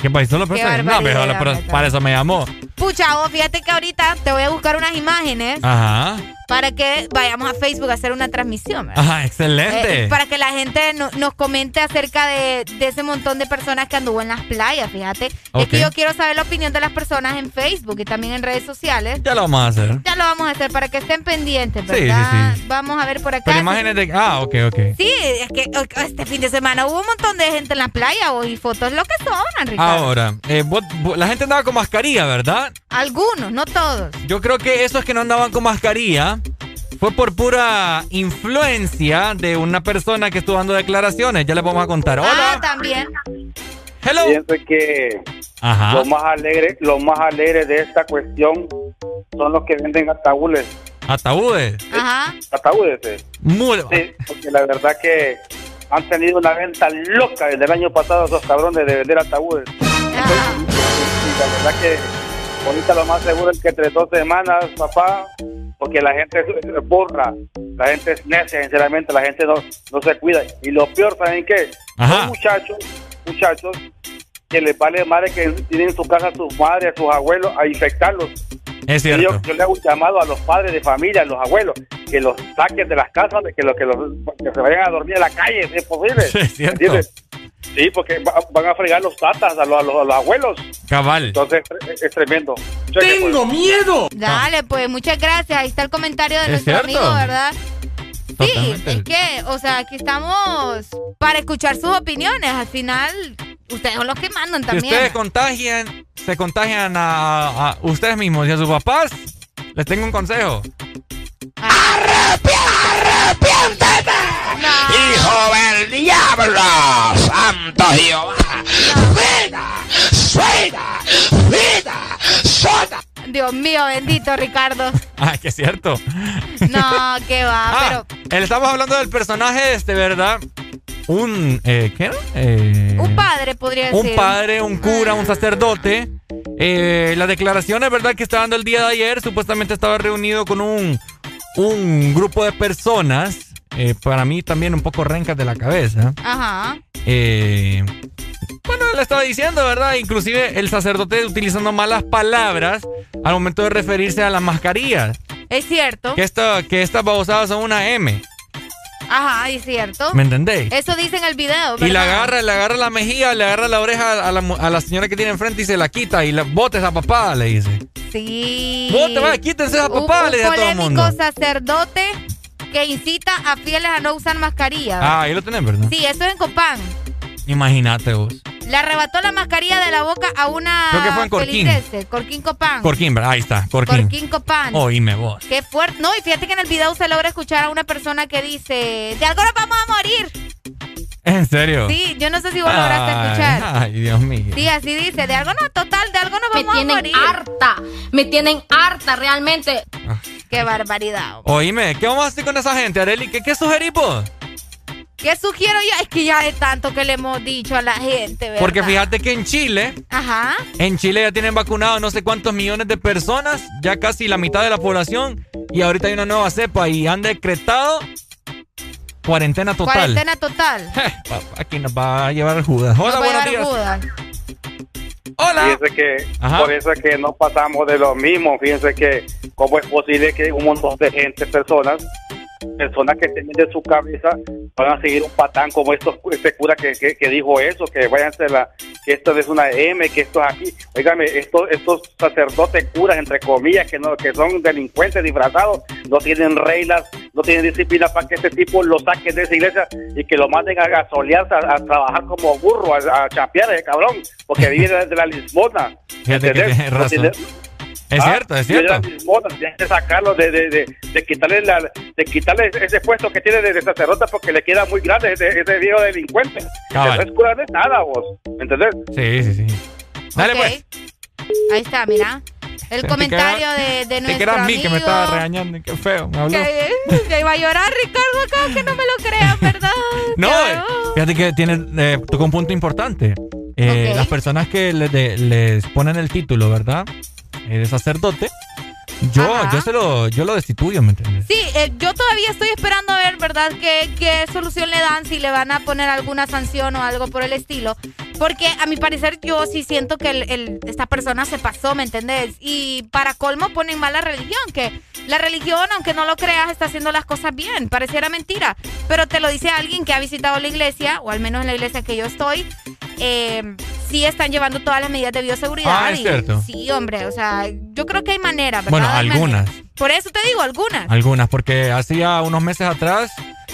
¿Qué pasó? ¿Lo Qué pensé? No, pero, para eso me llamó. Pucha, vos, fíjate que ahorita te voy a buscar unas imágenes Ajá. Para que vayamos a Facebook a hacer una transmisión. ¿verdad? Ajá, excelente. Eh, para que la gente no- nos comente acerca de, de ese montón de personas que anduvo en las playas, fíjate. Es que yo quiero saber la opinión de las personas en Facebook y también en redes sociales. Ya lo vamos a hacer. Ya lo vamos a hacer para que estén pendientes, Sí, sí, ¿verdad? sí. Vamos a ver por acá. Pero imágenes de. Ah, ok, ok. Sí, es que este fin de semana hubo un montón de gente en la playa y fotos lo que son, Ricardo. Ahora, eh, vos- vos- la gente andaba con mascarilla, ¿verdad? Algunos, no todos. Yo creo que esos que no andaban con mascarilla fue por pura influencia de una persona que estuvo dando declaraciones. Ya les vamos a contar. Ah, Hola. también. Hello. Pienso que Ajá. lo más alegre, lo más alegre de esta cuestión son los que venden ataúdes. Ataúdes. Ajá. Ataúdes, eh. Muy- Sí, porque la verdad que han tenido una venta loca desde el año pasado esos cabrones de vender ataúdes. Y la verdad que ahorita lo más seguro es que entre dos semanas, papá, porque la gente es burra, la gente es necia, sinceramente, la gente no, no se cuida. Y lo peor, ¿saben qué? Ajá. Son muchachos, muchachos que les vale madre que tienen en su casa a sus madres, a sus abuelos, a infectarlos. Es cierto. Yo, yo le hago un llamado a los padres de familia, a los abuelos. que los saquen de las casas, que, los, que, los, que se vayan a dormir en la calle, si es posible. Sí, es cierto. ¿Entiendes? Sí, porque va- van a fregar los tatas a los, a los, a los abuelos. Cabal. Entonces es, es tremendo. Cheque, pues. miedo! Dale, pues muchas gracias. Ahí está el comentario de Es nuestro cierto. amigo, ¿verdad? Sí, es que, o sea, aquí estamos para escuchar sus opiniones. Al final, ustedes son los que mandan Si también. ustedes contagian, se contagian a, a ustedes mismos y a sus papás, les tengo un consejo. ¡Hijo del diablo! ¡Santo Jehová! ¡Vida! ¡Suena! ¡Vida! ¡Soda! Dios mío, bendito Ricardo. Ah, que es cierto. No, que va, Ah, él- estamos hablando del personaje este, ¿verdad? Un, eh, ¿qué era? Eh, pero un padre podría decir. un padre, un cura, un sacerdote. Eh, las declaraciones, ¿verdad? Que está dando el día de ayer, supuestamente estaba reunido con un, un grupo de personas, eh, para mí también un poco rencas de la cabeza. Ajá. Eh, bueno, le estaba diciendo, ¿verdad? Inclusive el sacerdote utilizando malas palabras al momento de referirse a las mascarillas. Es cierto. Que, esto, que estas babosadas son una M. Ajá, es cierto. ¿Me entendéis? Eso dice en el video. Y le ¿verdad? agarra, le agarra la mejilla, le agarra la oreja a la, a la señora que tiene enfrente y se la quita y la bota esa papada, le dice. Sí. Bote, vaya, quítense esa papada, un le dice a todo el polémico mundo. sacerdote que incita a fieles a no usar mascarilla. Ah, ahí lo tenés, ¿verdad? Sí, eso es en Copán. Imagínate vos. Le arrebató la mascarilla de la boca a una Creo que fue en Corquín. Corquín Copán. Corquín, ¿verdad? Ahí está, Corquín. Corquín Copán. Oíme vos. Qué fuerte. No, y fíjate que en el video se logra escuchar a una persona que dice, de algo nos vamos a morir. ¿En serio? Sí, yo no sé si vos lograste Ay, escuchar. Ay, Dios mío. Sí, así dice, de algo no, total, de algo nos Me vamos a tienen morir. harta, me tienen harta realmente. Qué barbaridad. Oíme, ¿qué vamos a hacer con esa gente, Areli? ¿Qué, qué sugerís vos? ¿Qué sugiero yo? Es que ya de tanto que le hemos dicho a la gente, ¿verdad? Porque fíjate que en Chile, Ajá. en Chile ya tienen vacunado no sé cuántos millones de personas, ya casi la mitad de la población, y ahorita hay una nueva cepa y han decretado cuarentena total. Cuarentena total. Aquí nos va a llevar Judas. Hola, Nos buenos días. Judas. Hola. Fíjense que Ajá. por eso es que no pasamos de lo mismo. Fíjense que cómo es posible que un montón de gente, personas, personas que tienen de su cabeza van a seguir un patán como estos, este cura que, que, que dijo eso, que váyanse la, que esto es una M, que esto es aquí. Óigame, estos, estos sacerdotes curas, entre comillas, que no, que son delincuentes disfrazados, no tienen reglas, no tienen disciplina para que este tipo lo saquen de esa iglesia y que lo manden a gasolearse, a, a trabajar como burro, a, a chapear ese cabrón, porque vive de, la limosna. Fíjate que razón. Es Ah, cierto, es cierto. tienes que sacarlo de, de, de, de quitarle la, de quitarle ese puesto que tiene de, sacerdote porque le queda muy grande ese, ese viejo delincuente. Cabal. No es cura de nada, vos. ¿Me entendés? Sí, sí, sí. Dale, pues. Ahí está, mira. El Te comentario queda- de, de nuestro que era a mí amigo. que me estaba regañando. Qué feo, me habló. Que, que iba a llorar Ricardo acá, que no me lo crean, ¿verdad? No, eh, fíjate que tiene, eh, tocó un punto importante. Eh. Las personas que le- de- les ponen el título, ¿verdad? De sacerdote. Yo, Ajá. yo se lo, yo lo destituyo, ¿me entiendes? Sí, eh, yo todavía estoy esperando a ver, ¿verdad?, qué, qué solución le dan, si le van a poner alguna sanción o algo por el estilo. Porque a mi parecer yo sí siento que el- el- esta persona se pasó, ¿me entendés? Y para colmo ponen mal la religión, que la religión, aunque no lo creas, está haciendo las cosas bien. Pareciera mentira, pero te lo dice alguien que ha visitado la iglesia, o al menos en la iglesia que yo estoy. Eh, sí están llevando todas las medidas de bioseguridad. Ah, es y- cierto. Sí, hombre, o sea, yo creo que hay manera, ¿verdad? Bueno, algunas. Por eso te digo, algunas. Algunas, porque hacía unos meses atrás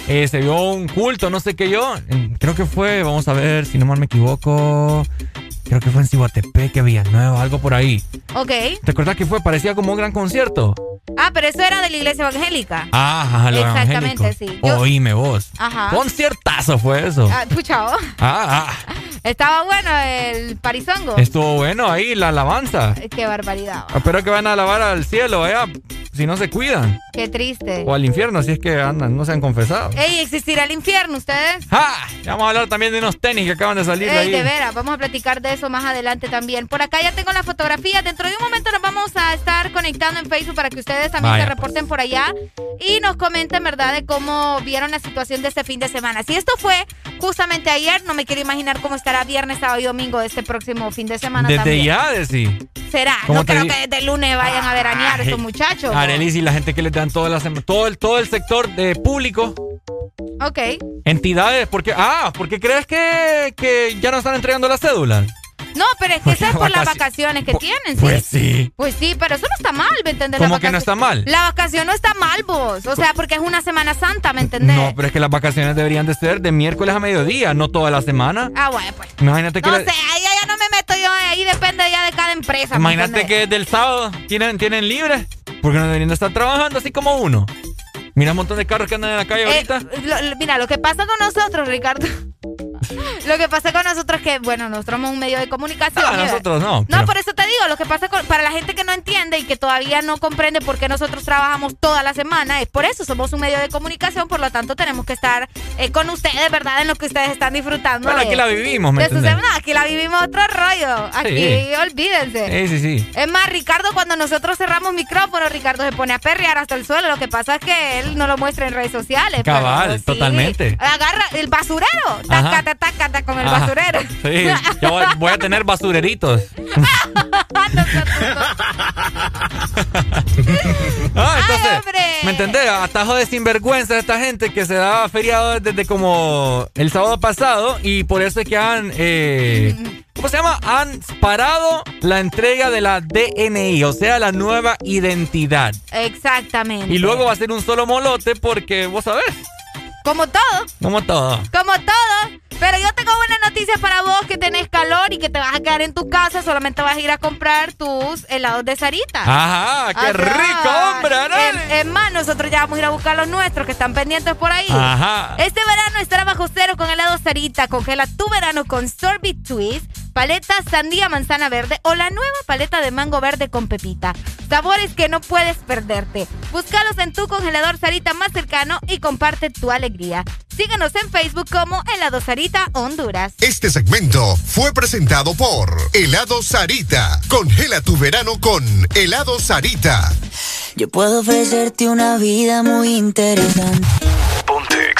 eh, se vio un culto, no sé qué yo. en- Creo que fue, vamos a ver, si no mal me equivoco. Creo que fue en Cihuatepec, Villanueva, algo por ahí. Ok. ¿Te acuerdas que fue? Parecía como un gran concierto. Ah, pero eso era de la iglesia evangélica. Ah, ajá, lo Exactamente, evangélico. sí. Yo- Oíme vos. Ajá. Conciertazo fue eso. Ah. Ah, ah. Estaba bueno el parizongo. Estuvo bueno ahí la alabanza. Qué barbaridad. Espero que van a alabar al cielo, allá, si no se cuidan. Qué triste. O al infierno, si es que andan, no se han confesado. Ey, ¿existirá el infierno ustedes? ¡Ah! Ya vamos a hablar también de unos tenis que acaban de salir Ey, ahí. de veras, vamos a platicar de eso más adelante también. Por acá ya tengo la fotografía. Dentro de un momento nos vamos a estar conectando en Facebook para que ustedes también Vaya, se reporten por allá y nos comenten, ¿verdad?, de cómo vieron la situación de este fin de semana. Si esto fue justamente ayer, no me quiero imaginar cómo estará viernes, sábado y domingo de este próximo fin de semana Desde también. ya, sí. Será. ¿Cómo No creo di- que desde el lunes vayan a veranear estos muchachos. Arelis y la gente que les dan toda la sema- todo el todo el sector de público, Ok. entidades, porque ah, ¿por qué crees que, que ya no están entregando las cédulas? No, pero es que eso es por las vacaci- vacaciones que tienen, ¿sí? Pues sí. Pues sí, pero eso no está mal, ¿me entendés? ¿Cómo que no está mal? La vacación no está mal, vos. O sea, porque es una Semana Santa, ¿me entendés? No, pero es que las vacaciones deberían de ser de miércoles a mediodía, no toda la semana. Ah, bueno, pues. Imagínate que No sé, ahí ya no me meto yo, ahí depende ya de cada empresa. ¿me Imagínate que del sábado tienen, tienen libre, porque no deberían de estar trabajando así como uno. Mira un montón de carros que andan en la calle Eh, ahorita. lo- mira, lo que pasa con nosotros, Ricardo. lo que pasa con nosotros es que, bueno, nosotros somos un medio de comunicación. Ah, ¿verdad? nosotros no, No, pero- por eso te digo, lo que pasa con, para la gente que no entiende y que todavía no comprende por qué nosotros trabajamos toda la semana, es por eso, somos un medio de comunicación, por lo tanto tenemos que estar eh, con ustedes, ¿verdad? En lo que ustedes están disfrutando. Bueno, de- aquí la vivimos, ¿me de su semana. Aquí la vivimos otro rollo. Aquí, Sí. olvídense. Sí, sí, sí. Es más, Ricardo, cuando nosotros cerramos micrófono, Ricardo se pone a perrear hasta el suelo. Lo que pasa es que él no lo muestra en redes sociales. pero Cabal, sí. totalmente. Agarra el basurero. Tácata, tácata con el Ajá. basurero. Sí, yo voy, voy a tener basureritos. Ah, entonces, ¿me entendés? Atajo de sinvergüenza esta gente que se da feriado desde como el sábado pasado y por eso es que han, eh, ¿cómo se llama? Han parado la entrega de la DNI, o sea, la nueva identidad. Exactamente. Y luego va a ser un solo molote porque, vos sabés, Como todo. como todo. Como todo. Pero yo tengo buenas noticias para vos que tenés calor y que te vas a quedar en tu casa. Solamente vas a ir a comprar tus helados de Sarita. Ajá, qué Ajá. rico, hombre, ¿no? Es, es más, nosotros ya vamos a ir a buscar los nuestros que están pendientes por ahí. Ajá. Este verano estará bajo cero con helado Sarita. Congela tu verano con Sorbet Twist, paleta sandía manzana verde o la nueva paleta de mango verde con pepita. Sabores que no puedes perderte. Búscalos en tu congelador Sarita más cercano y comparte tu alegría. Síguenos en Facebook como Helado Sarita Honduras. Este segmento fue presentado por Helado Sarita. Congela tu verano con Helado Sarita. Yo puedo ofrecerte una vida muy interesante.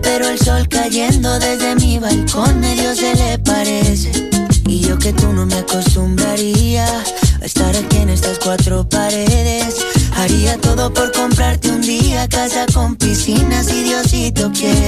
Pero el sol cayendo desde mi balcón medio se le parece. Y yo que tú no me acostumbraría a estar aquí en estas cuatro paredes. Haría todo por comprarte un día casa con piscina si Diosito quiere.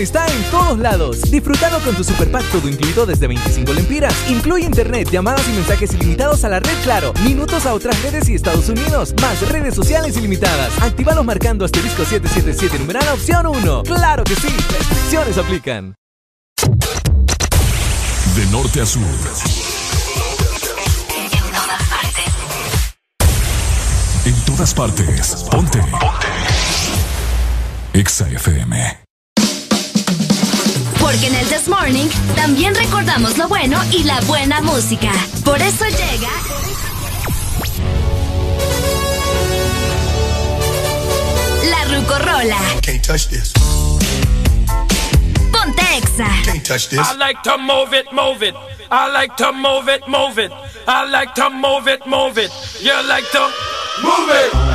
Está en todos lados. Disfrutalo con tu super pack todo incluido desde 25 lempiras. Incluye internet, llamadas y mensajes ilimitados a la red Claro, minutos a otras redes y Estados Unidos, más redes sociales ilimitadas. Actívalos marcando asterisco 777 numeral opción 1. Claro que sí, restricciones aplican. De norte a sur. En todas partes. Ponte. Ponte. Exa FM. Porque en el This Morning también recordamos lo bueno y la buena música. Por eso llega. La Rucorola. Can't touch this. Ponte Exa. Can't touch this. I like to move it, move it. I like to move it, move it. I like to move it, move it. You like to move it.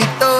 solito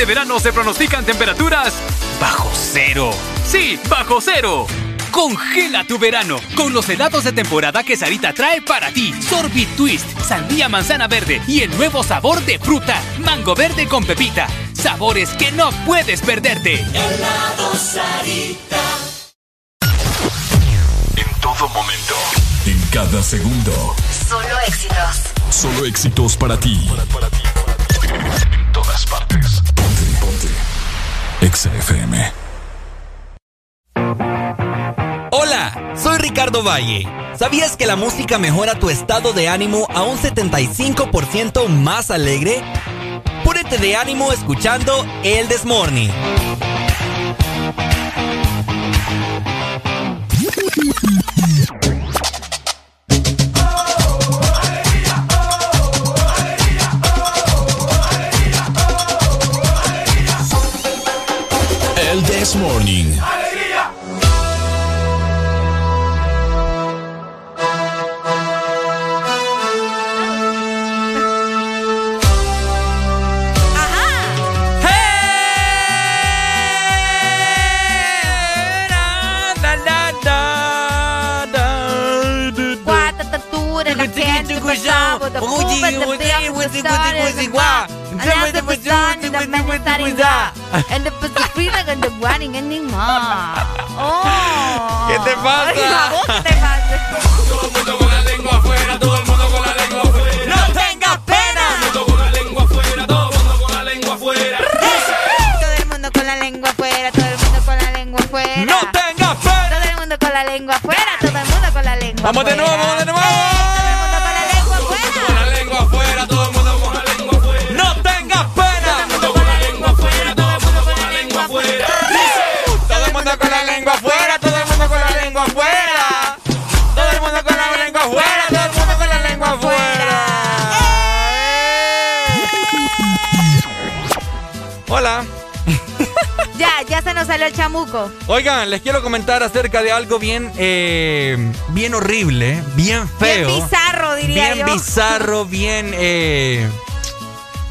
Este verano se pronostican temperaturas bajo cero. Sí, bajo cero. Congela tu verano con los helados de temporada que Sarita trae para ti. Sorbit Twist, sandía manzana verde y el nuevo sabor de fruta, mango verde con pepita. Sabores que no puedes perderte. Helado Sarita. En todo momento. En cada segundo. Solo éxitos. Solo éxitos para ti. Hola, soy Ricardo Valle. ¿Sabías que la música mejora tu estado de ánimo a un 75% más alegre? Púrete de ánimo escuchando El Desmorning. Algo bien, eh, bien horrible, bien feo. Bien bizarro, diría bien yo. bizarro, bien, eh,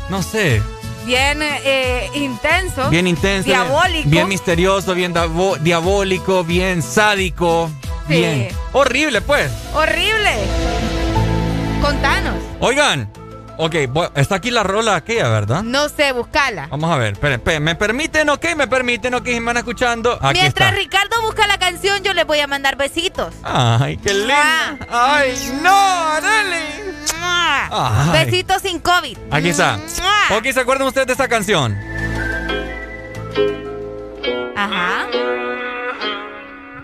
no sé, Bien eh, intenso. bien intenso. Diabólico. Bien, misterioso, bien diabólico, bien sádico. Sí. Bien. Horrible, pues. Horrible. Contanos. Oigan, ok, está aquí la rola aquella, ¿verdad? No sé, buscala. Vamos a ver, esperen, esperen, ¿me permiten? Ok, me permiten, ok, me van escuchando. Aquí Mientras está. Busca la canción, yo le voy a mandar besitos. Ay, qué lindo. Ay, no, dale. Ay. Besitos sin COVID. Aquí está. Ok, ¿se acuerdan ustedes de esta canción? Ajá.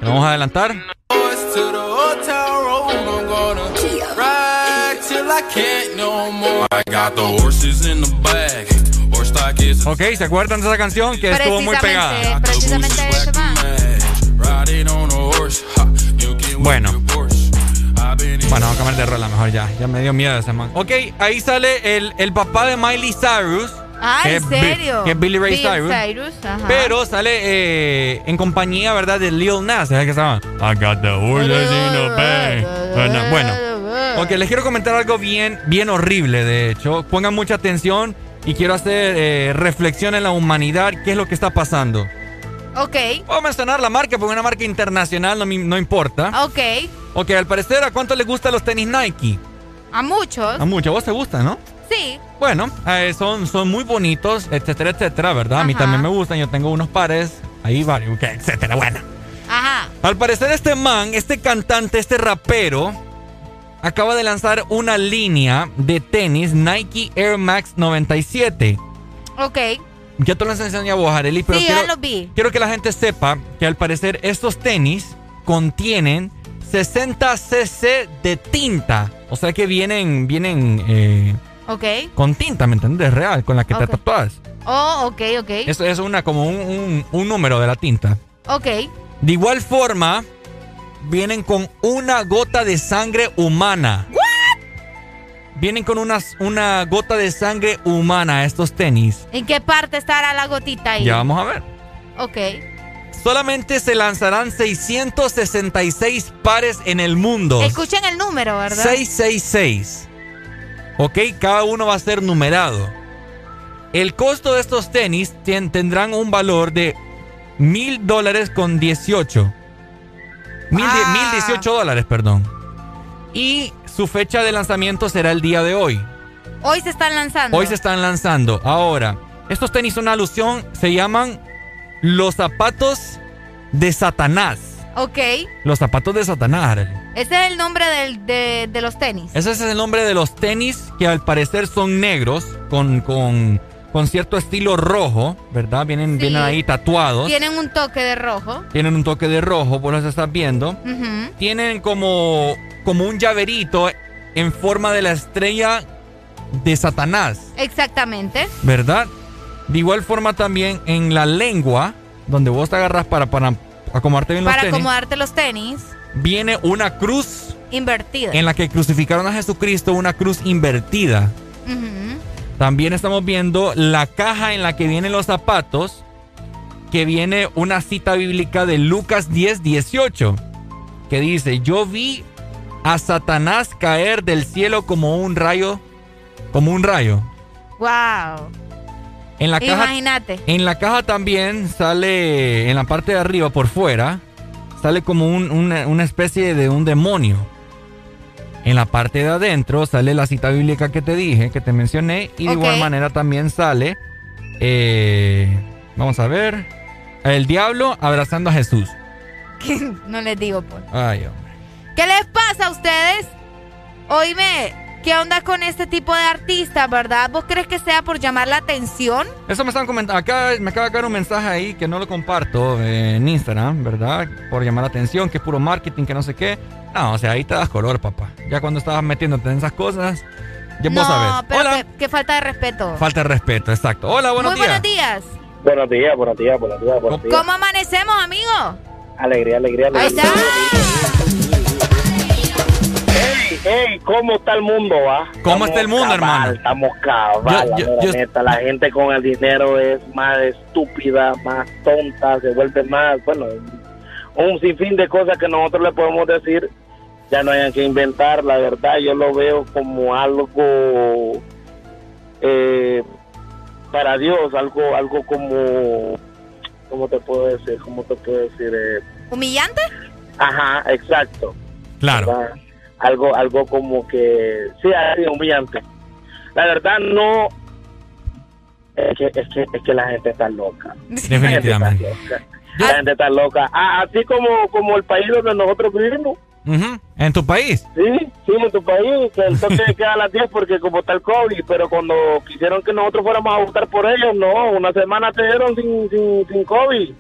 Vamos a adelantar. Ok, ¿se acuerdan de esa canción que estuvo muy pegada? Precisamente eso va. Bueno. Bueno, vamos a cambiar de rola mejor ya. Ya me dio miedo ese man. Ok, ahí sale el, el papá de Miley Cyrus. Ah, que ¿en es Bi- serio? Que es Billy Ray Bill Cyrus. Cyrus, ajá. Pero sale eh, en compañía, ¿verdad? De Lil Nas. ¿Sabes qué se llama? I got the horses in the. Bueno, Bueno, ok, les quiero comentar algo bien, bien horrible, de hecho. Pongan mucha atención y quiero hacer eh, reflexión en la humanidad. ¿Qué es lo que está pasando? Ok, a mencionar la marca porque es una marca internacional, no, me- no importa. ok. Ok, al parecer, ¿a cuánto les gustan los tenis Nike? A muchos. A mucho, ¿a vos te gustan, no? Sí. Bueno, eh, son, son muy bonitos, etcétera, etcétera, ¿verdad? A mí también me gustan, yo tengo unos pares, ahí varios, etcétera, bueno. Ajá. Al parecer este man, este cantante, este rapero, acaba de lanzar una línea de tenis Nike Air Max 97. Ok. Ya te lo enseñé a vos, Arely, pero sí, quiero, ya los vi. quiero que la gente sepa que al parecer estos tenis contienen 60 cc de tinta. O sea que vienen, vienen eh, con tinta, ¿me entiendes? Real, con la que te Ok. tatúas. Oh, ok, ok. Eso es una, como un, un- un número de la tinta. Ok. De igual forma, vienen con una gota de sangre humana. Vienen con unas, una gota de sangre humana estos tenis. ¿En qué parte estará la gotita ahí? Ya vamos a ver. Ok. Solamente se lanzarán 666 pares en el mundo. Escuchen el número, ¿verdad? 666. Ok, cada uno va a ser numerado. El costo de estos tenis tendrán un valor de mil dólares con 18. Mil, Ah. mil 18 dólares, perdón. Y su fecha de lanzamiento será el día de hoy. Hoy se están lanzando. Hoy se están lanzando. Ahora, estos tenis son una alusión, se llaman los zapatos de Satanás. Ok. Los zapatos de Satanás, Arely. Ese es el nombre del- de, de los tenis. Ese es el nombre de los tenis que al parecer son negros con, con, con cierto estilo rojo, ¿verdad? Vienen, Sí. vienen ahí tatuados. Tienen un toque de rojo. Tienen un toque de rojo, vos los estás viendo. Tienen como, como un llaverito en forma de la estrella de Satanás, Exactamente. ¿verdad? De igual forma también en la lengua, donde vos te agarras para, para acomodarte bien Para los tenis, acomodarte los tenis. viene una cruz Invertida. en la que crucificaron a Jesucristo, una cruz invertida. También estamos viendo la caja en la que vienen los zapatos, que viene una cita bíblica de Lucas 10, 18, que dice, yo vi a Satanás caer del cielo como un rayo, como un rayo. Wow. En la caja, Imagínate. en la caja también sale, en la parte de arriba, por fuera, sale como un- una, una especie de un demonio. En la parte de adentro sale la cita bíblica que te dije, que te mencioné, y de igual manera también sale, eh, vamos a ver, el diablo abrazando a Jesús. no les digo, pues. Ay, hombre. ¿Qué les pasa a ustedes? Oíme, ¿qué onda con este tipo de artistas, verdad? ¿Vos crees que sea por llamar la atención? Eso me están comentando. Acá me acaba de caer un mensaje ahí que no lo comparto eh, en Instagram, ¿verdad? Por llamar la atención, que es puro marketing, que no sé qué. No, o sea, ahí te das color, papá. Ya cuando estabas metiéndote en esas cosas, ya no, vos sabés. pero Hola. qué, qué falta de respeto. Falta de respeto, exacto. Hola, buenos Muy días. buenos días. Buenos días, buenos días, buenos días, buenos días. ¿Cómo amanecemos, amigo? Alegría, alegría, Ahí alegría. Ey, ey, ¿cómo está el mundo, va? ¿Cómo está el mundo, cabal, hermano? Estamos cabal, Yo- yo- la yo- neta. La gente con el dinero es más estúpida, más tonta, se vuelve más, bueno, un sinfín de cosas que nosotros le podemos decir, ya no hayan que inventar, la verdad, yo lo veo como algo eh, para Dios, algo, algo como, ¿cómo te puedo decir? ¿Cómo te puedo decir? Eh, ¿Humillante? Ajá, exacto. Claro. ¿verdad? Algo, algo como que, sí, así, humillante. La verdad, no. Es que, es que, es que la gente está loca. Definitivamente. La gente está loca. Ah, así como, como el país donde nosotros vivimos. Ujú. ¿En tu país? Sí, sí, en tu país, que el toque queda a las 10 porque como está el COVID, pero cuando quisieron que nosotros fuéramos a votar por ellos, no, una semana te dieron sin, sin, sin COVID.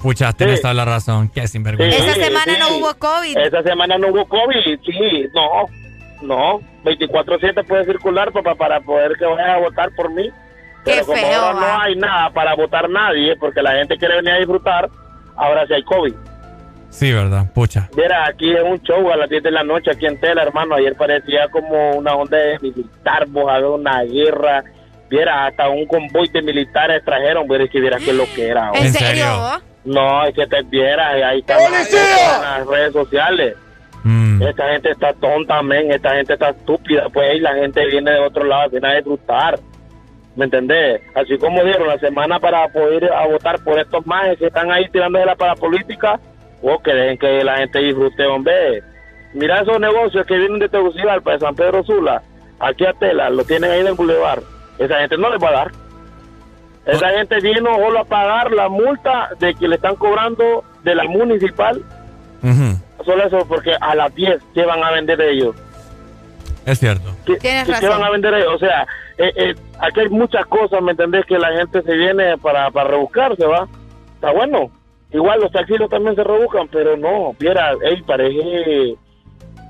Pucha, tienes toda la razón. Qué sinvergüenza. Esa semana no hubo COVID. Esa semana no hubo COVID, sí, no, no, 24-7 puede circular papá, para poder que vayas a votar por mí. Pero como feo, ahora no hay nada para votar nadie, porque la gente quiere venir a disfrutar, ahora sí hay COVID. Sí, ¿verdad? Pucha. Mira, aquí es un show a las 10 de la noche aquí en Tela, hermano. Ayer parecía como una onda de militar, vos, había una guerra. Viera, hasta un convoy de militares trajeron, viera, que viera qué lo que era. ¿En serio? No, es que te viera, ahí está en las redes sociales. Mm. Esta gente está tonta, men, esta gente está estúpida, pues y la gente viene de otro lado, viene a disfrutar. ¿Me entendés? Así como dieron la semana para poder ir a votar por estos majes que están ahí tirándose la para política, o que dejen que la gente disfrute, hombre. Mira esos negocios que vienen de Tegucigalpa, de San Pedro Sula, aquí a Tela, lo tienen ahí en el bulevar. Esa gente no les va a dar. Esa gente vino solo a pagar la multa de que le están cobrando de la municipal. Solo eso, porque a las 10, ¿qué van a vender ellos? Es cierto. ¿Qué, Tienes qué- qué razón. van a vender ellos? O sea, eh, eh, aquí hay muchas cosas, ¿me entendés? Que la gente se viene para, para rebuscarse, ¿va? Está bueno. Igual los taxistas también se rebuscan, pero no, viera, ey, parece...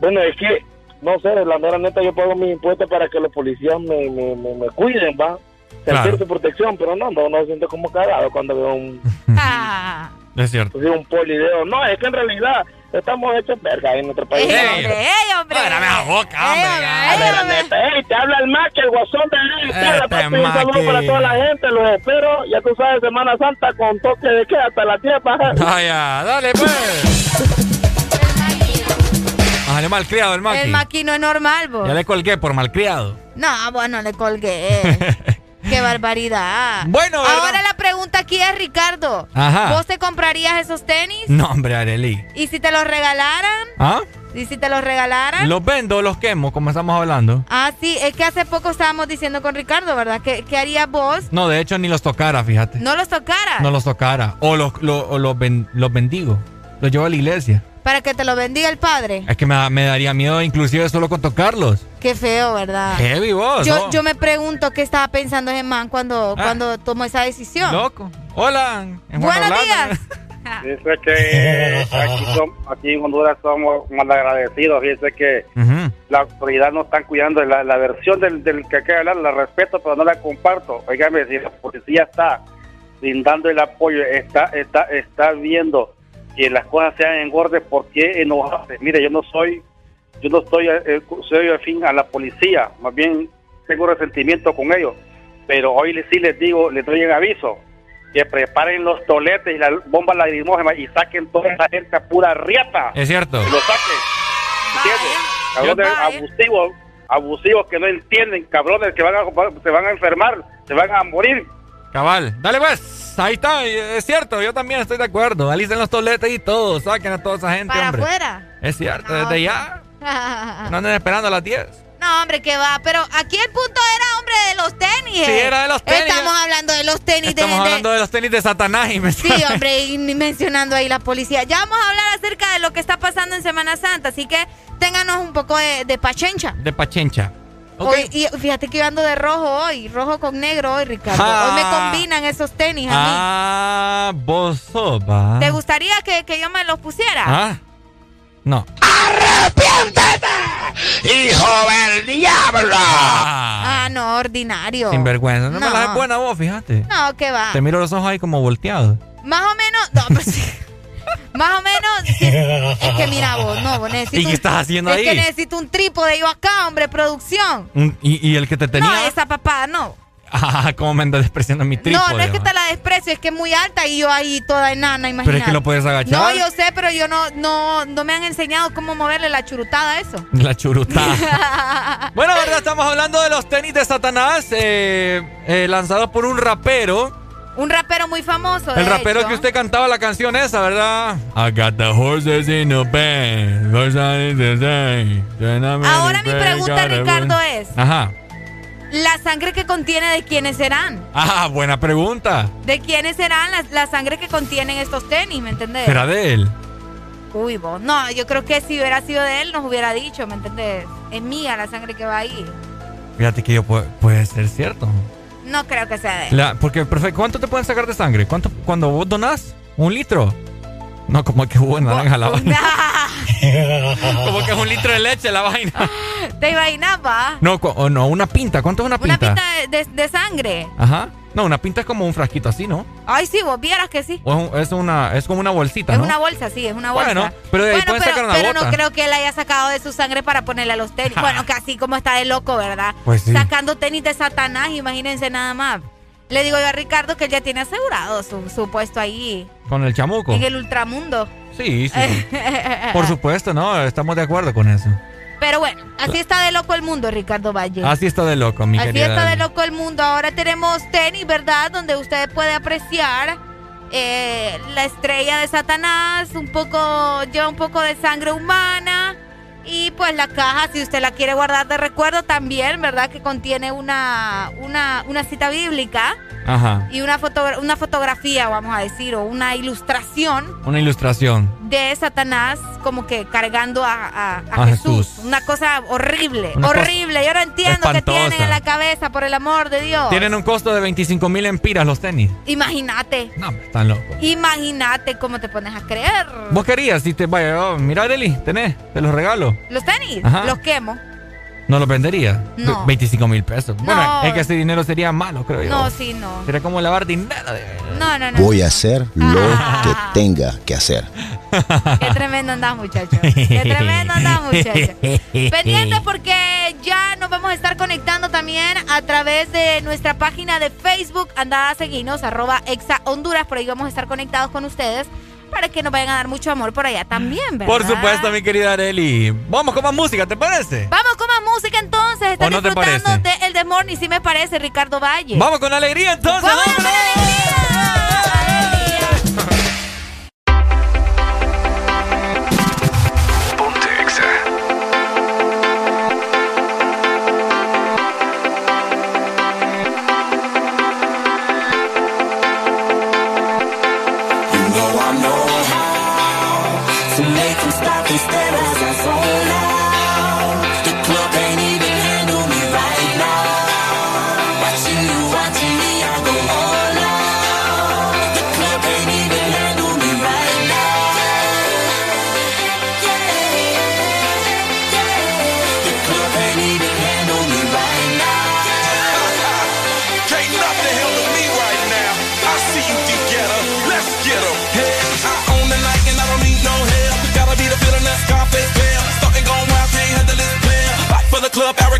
Bueno, es que, no sé, la mera neta, yo pago mis impuestos para que los policías me, me, me, me cuiden, ¿va? Sentir Claro. su protección, pero no, no, no siento como cagado cuando veo un, Ah, Es cierto. un polideo. No, es que en realidad estamos hechos verga en nuestro país. ¡Ey, hombre! ¡Ey, hombre! la boca, ¡Ey, A hombre! ver, la neta, ey, te habla el Mac, el guasón de él. Este un saludo para toda la gente, los espero. Ya tú sabes, Semana Santa con toque de qué hasta la tierra. Vaya, dale pues. Dale malcriado el Maki. El maquino es normal, vos. Ya le colgué por malcriado. No, bueno, le colgué. Qué barbaridad. Bueno, ¿verdad? Ahora la pregunta aquí es, Ricardo. Ajá. ¿Vos te comprarías esos tenis? No, hombre, Arely. ¿Y si te los regalaran? ¿Ah? ¿Y si te los regalaran? Los vendo o los quemo, como estamos hablando. Ah, sí, es que hace poco estábamos diciendo con Ricardo, ¿verdad? ¿Qué, qué harías vos? No, de hecho ni los tocara, fíjate. No los tocaras. No los tocara. O los, los, los bendigo. Los llevo a la iglesia. Para que te lo bendiga el padre. Es que me, da- me daría miedo inclusive solo con tocarlos. Qué feo, ¿verdad? Heavy vos. Yo, ¿no? yo me pregunto qué estaba pensando ese man cuando, Ah. cuando tomó esa decisión. Loco. Hola. Buenos días. Dice que aquí, son- aquí en Honduras somos malagradecidos. Fíjese que la autoridad no están cuidando. La, la versión del, del que acaba de hablar la respeto, pero no la comparto. Oígame, si la policía está brindando el apoyo, está, está, está viendo que las cosas sean en orden, ¿por qué enojarse? Mire, yo no soy, yo no estoy, eh, soy afín a la policía, más bien tengo resentimiento con ellos. Pero hoy les- sí les digo, les doy un aviso, que preparen los toletes y las bombas lacrimógenas y saquen toda esa gente a pura riata. Es cierto. Que lo saquen. ¿Entiendes? Cabrones abusivos, abusivos que no entienden, cabrones que van a, se van a enfermar, se van a morir. Cabal. Dale pues. Ahí está. Es cierto. Yo también estoy de acuerdo. Alicen los toletes y todo. Saquen a toda esa gente, Para hombre. afuera. Es cierto. Desde ya. No anden esperando a las 10. No, hombre, que va. Pero aquí el punto era, hombre, de los tenis. Sí, eh. era de los tenis. Estamos hablando de los tenis de- Estamos de, hablando de los tenis de Satanás y me Sí, hombre, y mencionando ahí la policía. Ya vamos a hablar acerca de lo que está pasando en Semana Santa, así que ténganos un poco de, de pachencha. De Pachencha. Ok. Hoy, y fíjate que yo ando de rojo hoy, rojo con negro hoy, Ricardo. Ah. Hoy me combinan esos tenis a mí. Ah, vos sos, va. ¿Te gustaría que, que yo me los pusiera? Ah. No. ¡Hijo del diablo! Ah. Ah, no, ordinario. Sinvergüenza. No, me No. la es buena vos, fíjate. No, que va. Te miro los ojos ahí como volteados. Más o menos, no, pues sí. Más o menos, es que mira vos, no, vos necesito ¿Y qué estás haciendo es ahí? que necesito un trípode yo acá, hombre, producción. ¿Y, y el que te No, tenía? esa papada, no. Ah, cómo me andas despreciando mi trípode. no, no es que te la desprecio, es que es muy alta y yo ahí toda enana, imagínate. Pero es que lo puedes agachar. No, yo sé, pero yo no, no, no me han enseñado cómo moverle la churutada a eso. La churutada. bueno, verdad, estamos hablando de los tenis de Satanás, eh, eh, lanzados por un rapero. Un rapero muy famoso. El de rapero hecho. que usted cantaba la canción esa, ¿verdad? I got the horses in the band. Ahora mi pregunta, Ricardo, es: Ajá. ¿la sangre que contiene de quiénes serán? Ah, buena pregunta. ¿De quiénes serán la, la sangre que contienen estos tenis? ¿Me entendés? ¿Será de él? Uy, vos. No, yo creo que si hubiera sido de él, nos hubiera dicho, ¿me entendés? Es mía la sangre que va ahí. Fíjate que yo pu- puede ser cierto. No creo que sea de él. La- porque, profe, ¿cuánto te pueden sacar de sangre? ¿Cuánto cuando vos donás? ¿Un litro? No, como que hubo naranja la vaina. como que es un litro de leche la vaina. ¿Te imaginas, va? No, no, una pinta. ¿Cuánto es una pinta? Una pinta de, de- de sangre. Ajá. No, una pinta es como un frasquito así, ¿no? Ay, sí, vos vieras que sí. O es, una, es como una bolsita, Es ¿no? una bolsa, sí, es una bolsa. Bueno, pero de ahí pueden sacar una pero no creo que él haya sacado de su sangre para ponerle a los tenis. bueno, que así como está de loco, ¿verdad? Pues sí. Sacando tenis de Satanás, imagínense nada más. Le digo yo a Ricardo que él ya tiene asegurado su, su puesto ahí Con el chamuco. en el ultramundo. Sí. sí. Por supuesto, ¿no? Estamos de acuerdo con eso. Pero bueno, así está de loco el mundo, Ricardo Valle. Así está de loco, mi Así querida. está de loco el mundo. Ahora tenemos tenis, ¿verdad? Donde usted puede apreciar eh, la estrella de Satanás, un poco, lleva un poco de sangre humana. Y pues la caja, si usted la quiere guardar de recuerdo también, ¿verdad? Que contiene una, una, una cita bíblica Ajá. y una, foto, una fotografía, vamos a decir, o una ilustración Una ilustración. De Satanás como que cargando a, a- a A Jesús. Jesús. Una cosa horrible, Una cosa horrible. Yo no entiendo qué tienen en la cabeza, por el amor de Dios. Tienen un costo de 25 mil empiras los tenis. Imagínate, No, están locos. imagínate cómo te pones a creer. Vos querías, si te vaya, oh, mira, Arely, tenés, te los regalo. Los tenis, Ajá. los quemo. ¿No los vendería? No. 25 mil pesos. Bueno, No. es que ese dinero sería malo, creo yo. No, sí, no. Sería como lavar dinero. de- No, no, no. Voy a hacer lo que tenga que hacer. Qué tremendo andás, muchacho. Qué tremendo andás, muchacho. Pendiente porque ya nos vamos a estar conectando también a través de nuestra página de Facebook. Anda a seguirnos, arroba exa Honduras. Por ahí vamos a estar conectados con ustedes para que nos vayan a dar mucho amor por allá también, ¿verdad? Por supuesto, mi querida Arely. Vamos con más música, ¿te parece? Vamos con más música entonces. Están ¿O no te disfrutando de El Desmorning, sí me parece, Ricardo Valle. Vamos con alegría entonces. ¡Vamos con Ponte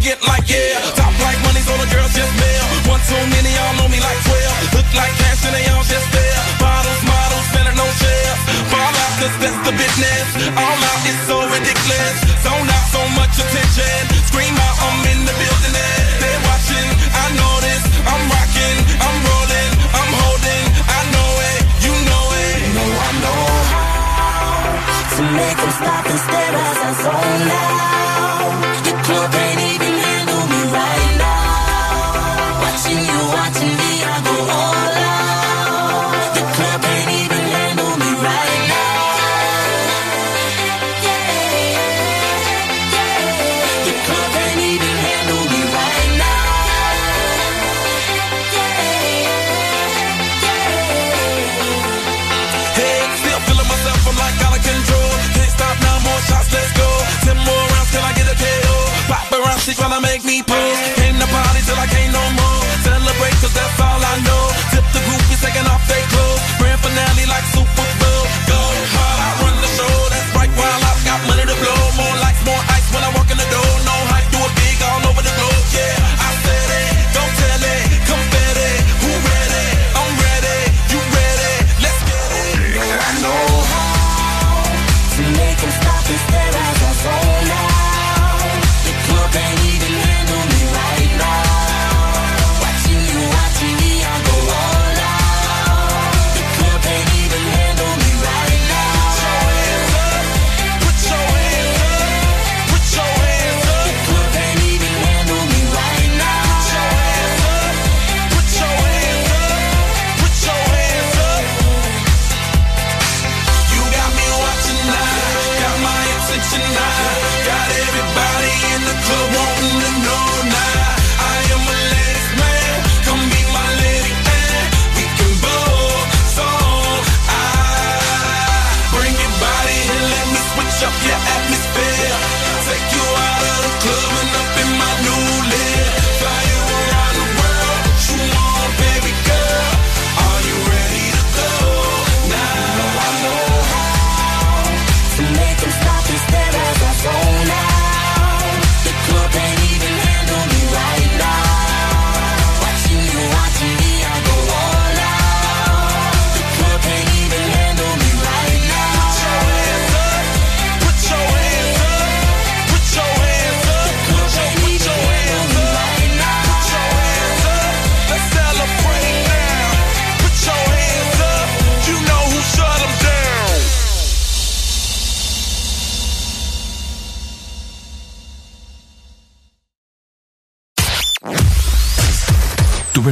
arrogant like yeah. Top like money, so the girls just mail. One too many, y'all know me like 12. Look like cash and they all just there. Bottles, models, spending no shares. Fall out, cause that's the business. All out is so ridiculous. Zone out, so much attention. Scream out, I'm in the building. and They're watching, I know this. I'm rocking, I'm rolling, I'm holding. I know it, you know it. You know I know how to make them stop and stare as I zone out.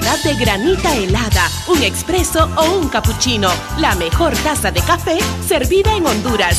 De granita helada, un expreso o un cappuccino. La mejor taza de café servida en Honduras.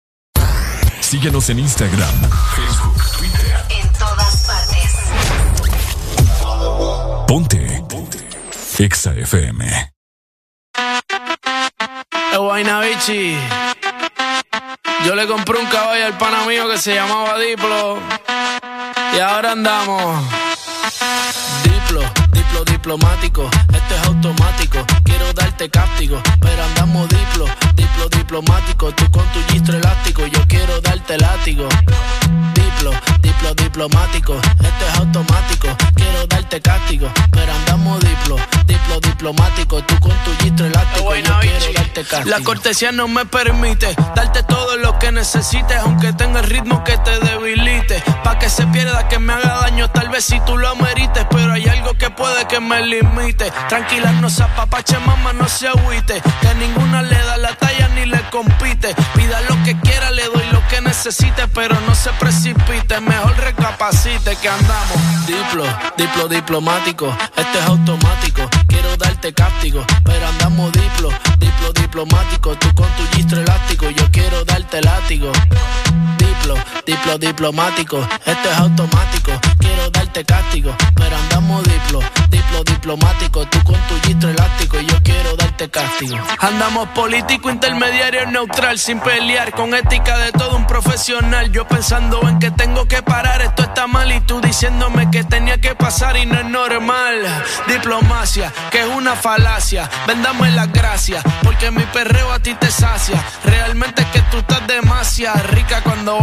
Síguenos en Instagram, Facebook, Twitter. En todas partes. Ponte. Ponte. Exa FM. Eh. Yo le compré un caballo al pana mío que se llamaba Diplo. Y ahora andamos. Diplo, diplo diplomático. Esto es automático. Quiero darte cáptico. Pero andamos diplo, diplo diplomático. Tú con tu gistro elástico. Yo quiero darte látigo. Diplo, diplo diplomático. Esto es automático. Quiero darte cáptico. Pero andamos diplo, diplo diplomático. Tú con tu gistro elástico. Yo quiero darte cáptico. La cortesía no me permite darte todo lo que necesites. Aunque tenga el ritmo que te debilite. Pa' que se pierda, que me haga daño. Tal vez si tú lo amerites. Pero hay algo que puede que me limite. Tranquila, no se apapache, mamá, no se agüite. Que ninguna le da la ni le compite. Pida lo que quiera, le doy lo que necesite. Pero no se precipite, mejor recapacite que andamos. Diplo, diplo diplomático. Este es automático. Quiero darte cáptico. Pero andamos diplo, diplo diplomático. Tú con tu gistro elástico. Yo quiero darte látigo. Diplo, diplo diplomático. Esto es automático. Quiero darte cáptico. Pero andamos diplo, diplo diplomático. Tú con tu gistro elástico. Yo quiero darte castigo. Andamos político, intermediario, neutral. Sin pelear, con ética de todo un profesional. Yo pensando en que tengo que parar. Esto está mal. Y tú diciéndome que tenía que pasar y no es normal. Diplomacia, que es una falacia. Vendame las gracias. Porque mi perreo a ti te sacia. Realmente es que tú estás demasiado rica cuando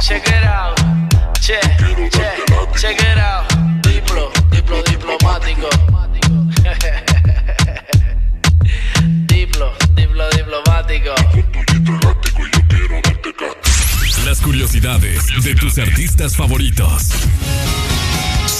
Check it out. Che, che, check it out. Diplo, diplo diplomático. diplo, diplo diplomático. Las curiosidades de tus artistas favoritos.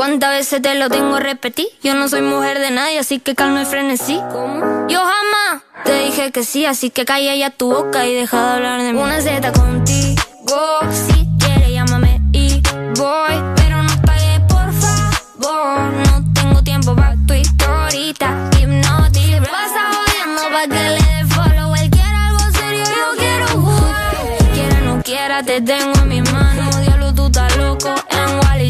¿Cuántas veces te lo tengo a repetir? Yo no soy mujer de nadie, así que calma y frenesí. ¿Cómo? Yo jamás te dije que sí, así que calla ya tu boca y deja de hablar de mí. Una Z contigo, si quieres llámame y voy, pero no pagues por favor. No tengo tiempo para tu historita, hipnotic. Pasa jodiendo pa' que le dé follow. Él quiere algo serio, yo quiero jugar. Quiera no quiera, te tengo en mi mano. Diablo, tú estás loco en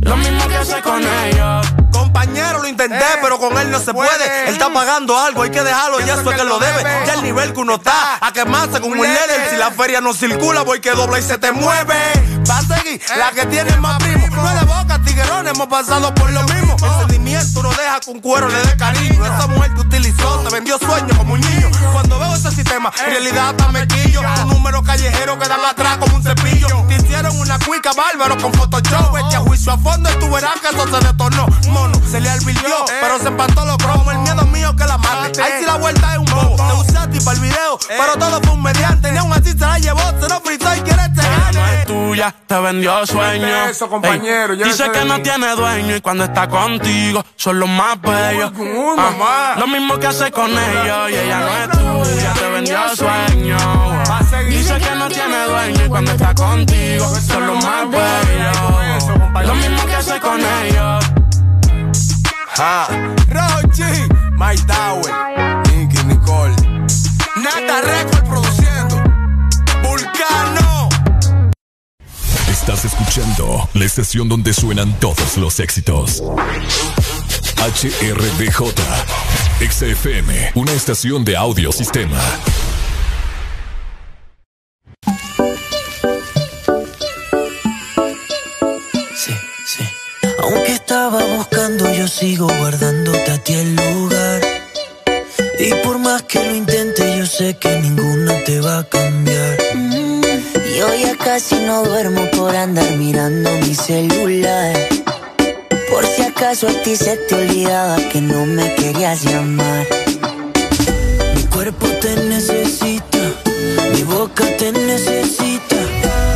Lo mismo que hace con ellos. Compa, compañero, lo intenté, pero con él no se puede. Él está pagando algo, hay que dejarlo, y eso es que lo debe. Ya el nivel que uno está, a quemarse como un líder. Si la feria no circula, voy que dobla y se te mueve. Va a seguir la que tiene más primo. No es de boca, tiguerón, hemos pasado por lo mismo. Sentimiento no deja con cuero le dé cariño. Esa mujer que utilizó te vendió sueños como un niño. Cuando veo ese sistema, en realidad hasta me quillo. Un número callejero que dan atrás como un cepillo. Te hicieron una cuica bárbaro con Photoshop. Vete a juicio a fondo y tú verás que eso se detornó. Mono, se le advirtió, pero se empantó los cromos. El miedo mío que la mate. Ahí sí la vuelta es un bobo. Te usé a ti para el video, pero todo fue un mediante. Ni aún así se la llevó, se lo fritó y quiere este no es tuya, te vendió sueño. Eso, compañero, dice que no tiene dueño y cuando está contigo son los más bellos. Ah, lo mismo que hace con ellos y ella no es tuya, te vendió sueño. Dice que no tiene dueño y cuando está contigo. Son los más bellos. Lo mismo que hace con ellos. Ah, Rochi, Mike Tower, Nicky Nicole, Nata Record produciendo, Vulcano. Estás escuchando la estación donde suenan todos los éxitos. HRDJ, XFM, una estación de audio sistema. Sí, sí. Aunque estaba buscando, yo sigo guardándote a ti el lugar. Y por más que lo intente, yo sé que ninguno te va a cambiar. Mm, Yo ya casi no duermo por andar mirando mi celular. Por si acaso a ti se te olvidaba que no me querías llamar. Mi cuerpo te necesita, mi boca te necesita.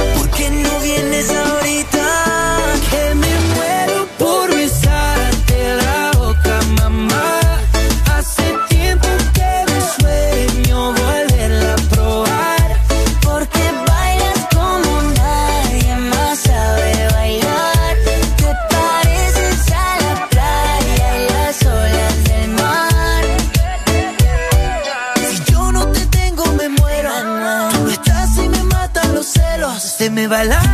Me va el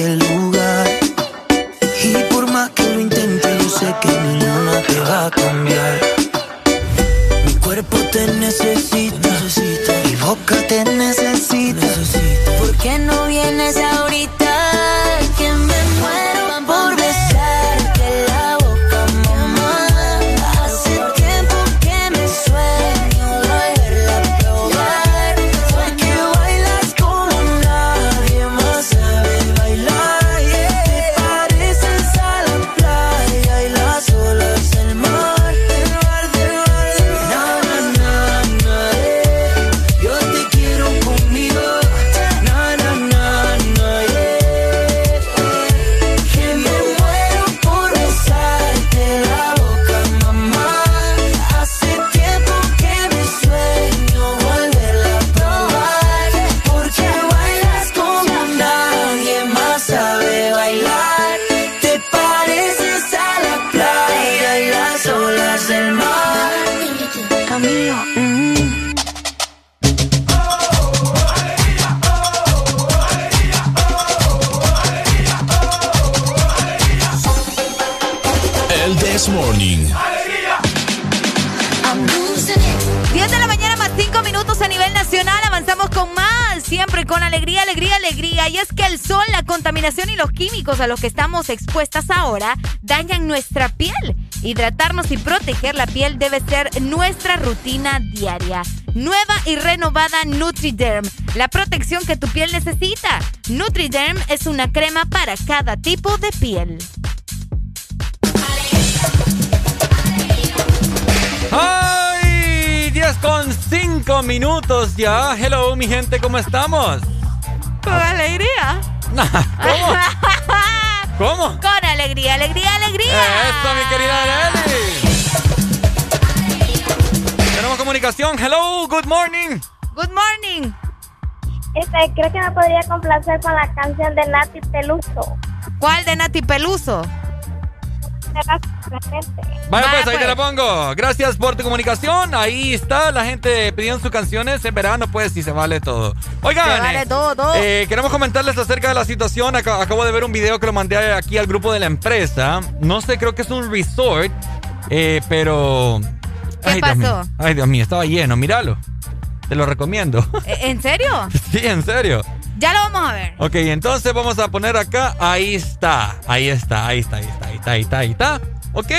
el lugar. Y por más que lo intente, yo sé que ninguna te va a cambiar. Mi cuerpo te necesita, mi boca te necesita. ¿por qué no vienes ahorita? Químicos a los que estamos expuestas ahora dañan nuestra piel. Hidratarnos y proteger la piel debe ser nuestra rutina diaria. Nueva y renovada NutriDerm, la protección que tu piel necesita. NutriDerm es una crema para cada tipo de piel. ¡Ay! 10 con 5 minutos ya. Hello, mi gente, ¿cómo estamos? Con alegría. ¿Cómo? ¿Cómo? Con alegría, alegría, alegría. Eso, mi querida Arely. Tenemos comunicación. Hello, good morning. Good morning. Este, creo que me podría complacer con la canción de Nati Peluso. ¿Cuál de Nati Peluso? Vaya, pues, ahí te la pongo. Gracias por tu comunicación. Ahí está, la gente pidiendo sus canciones. En verano, pues, si se vale todo. Oigan, Se vale todo, todo. eh, queremos comentarles acerca de la situación. Ac- acabo de ver un video que lo mandé aquí al grupo de la empresa. No sé, creo que es un resort, eh, pero... ¿Qué Ay, Dios mío. pasó? Ay, Dios mío, estaba lleno, míralo. Te lo recomiendo. ¿E- ¿En serio? sí, en serio. Ya lo vamos a ver. Ok, entonces vamos a poner acá. Ahí está. Ahí está, ahí está, ahí está, ahí está, ahí está, ahí está. Ok.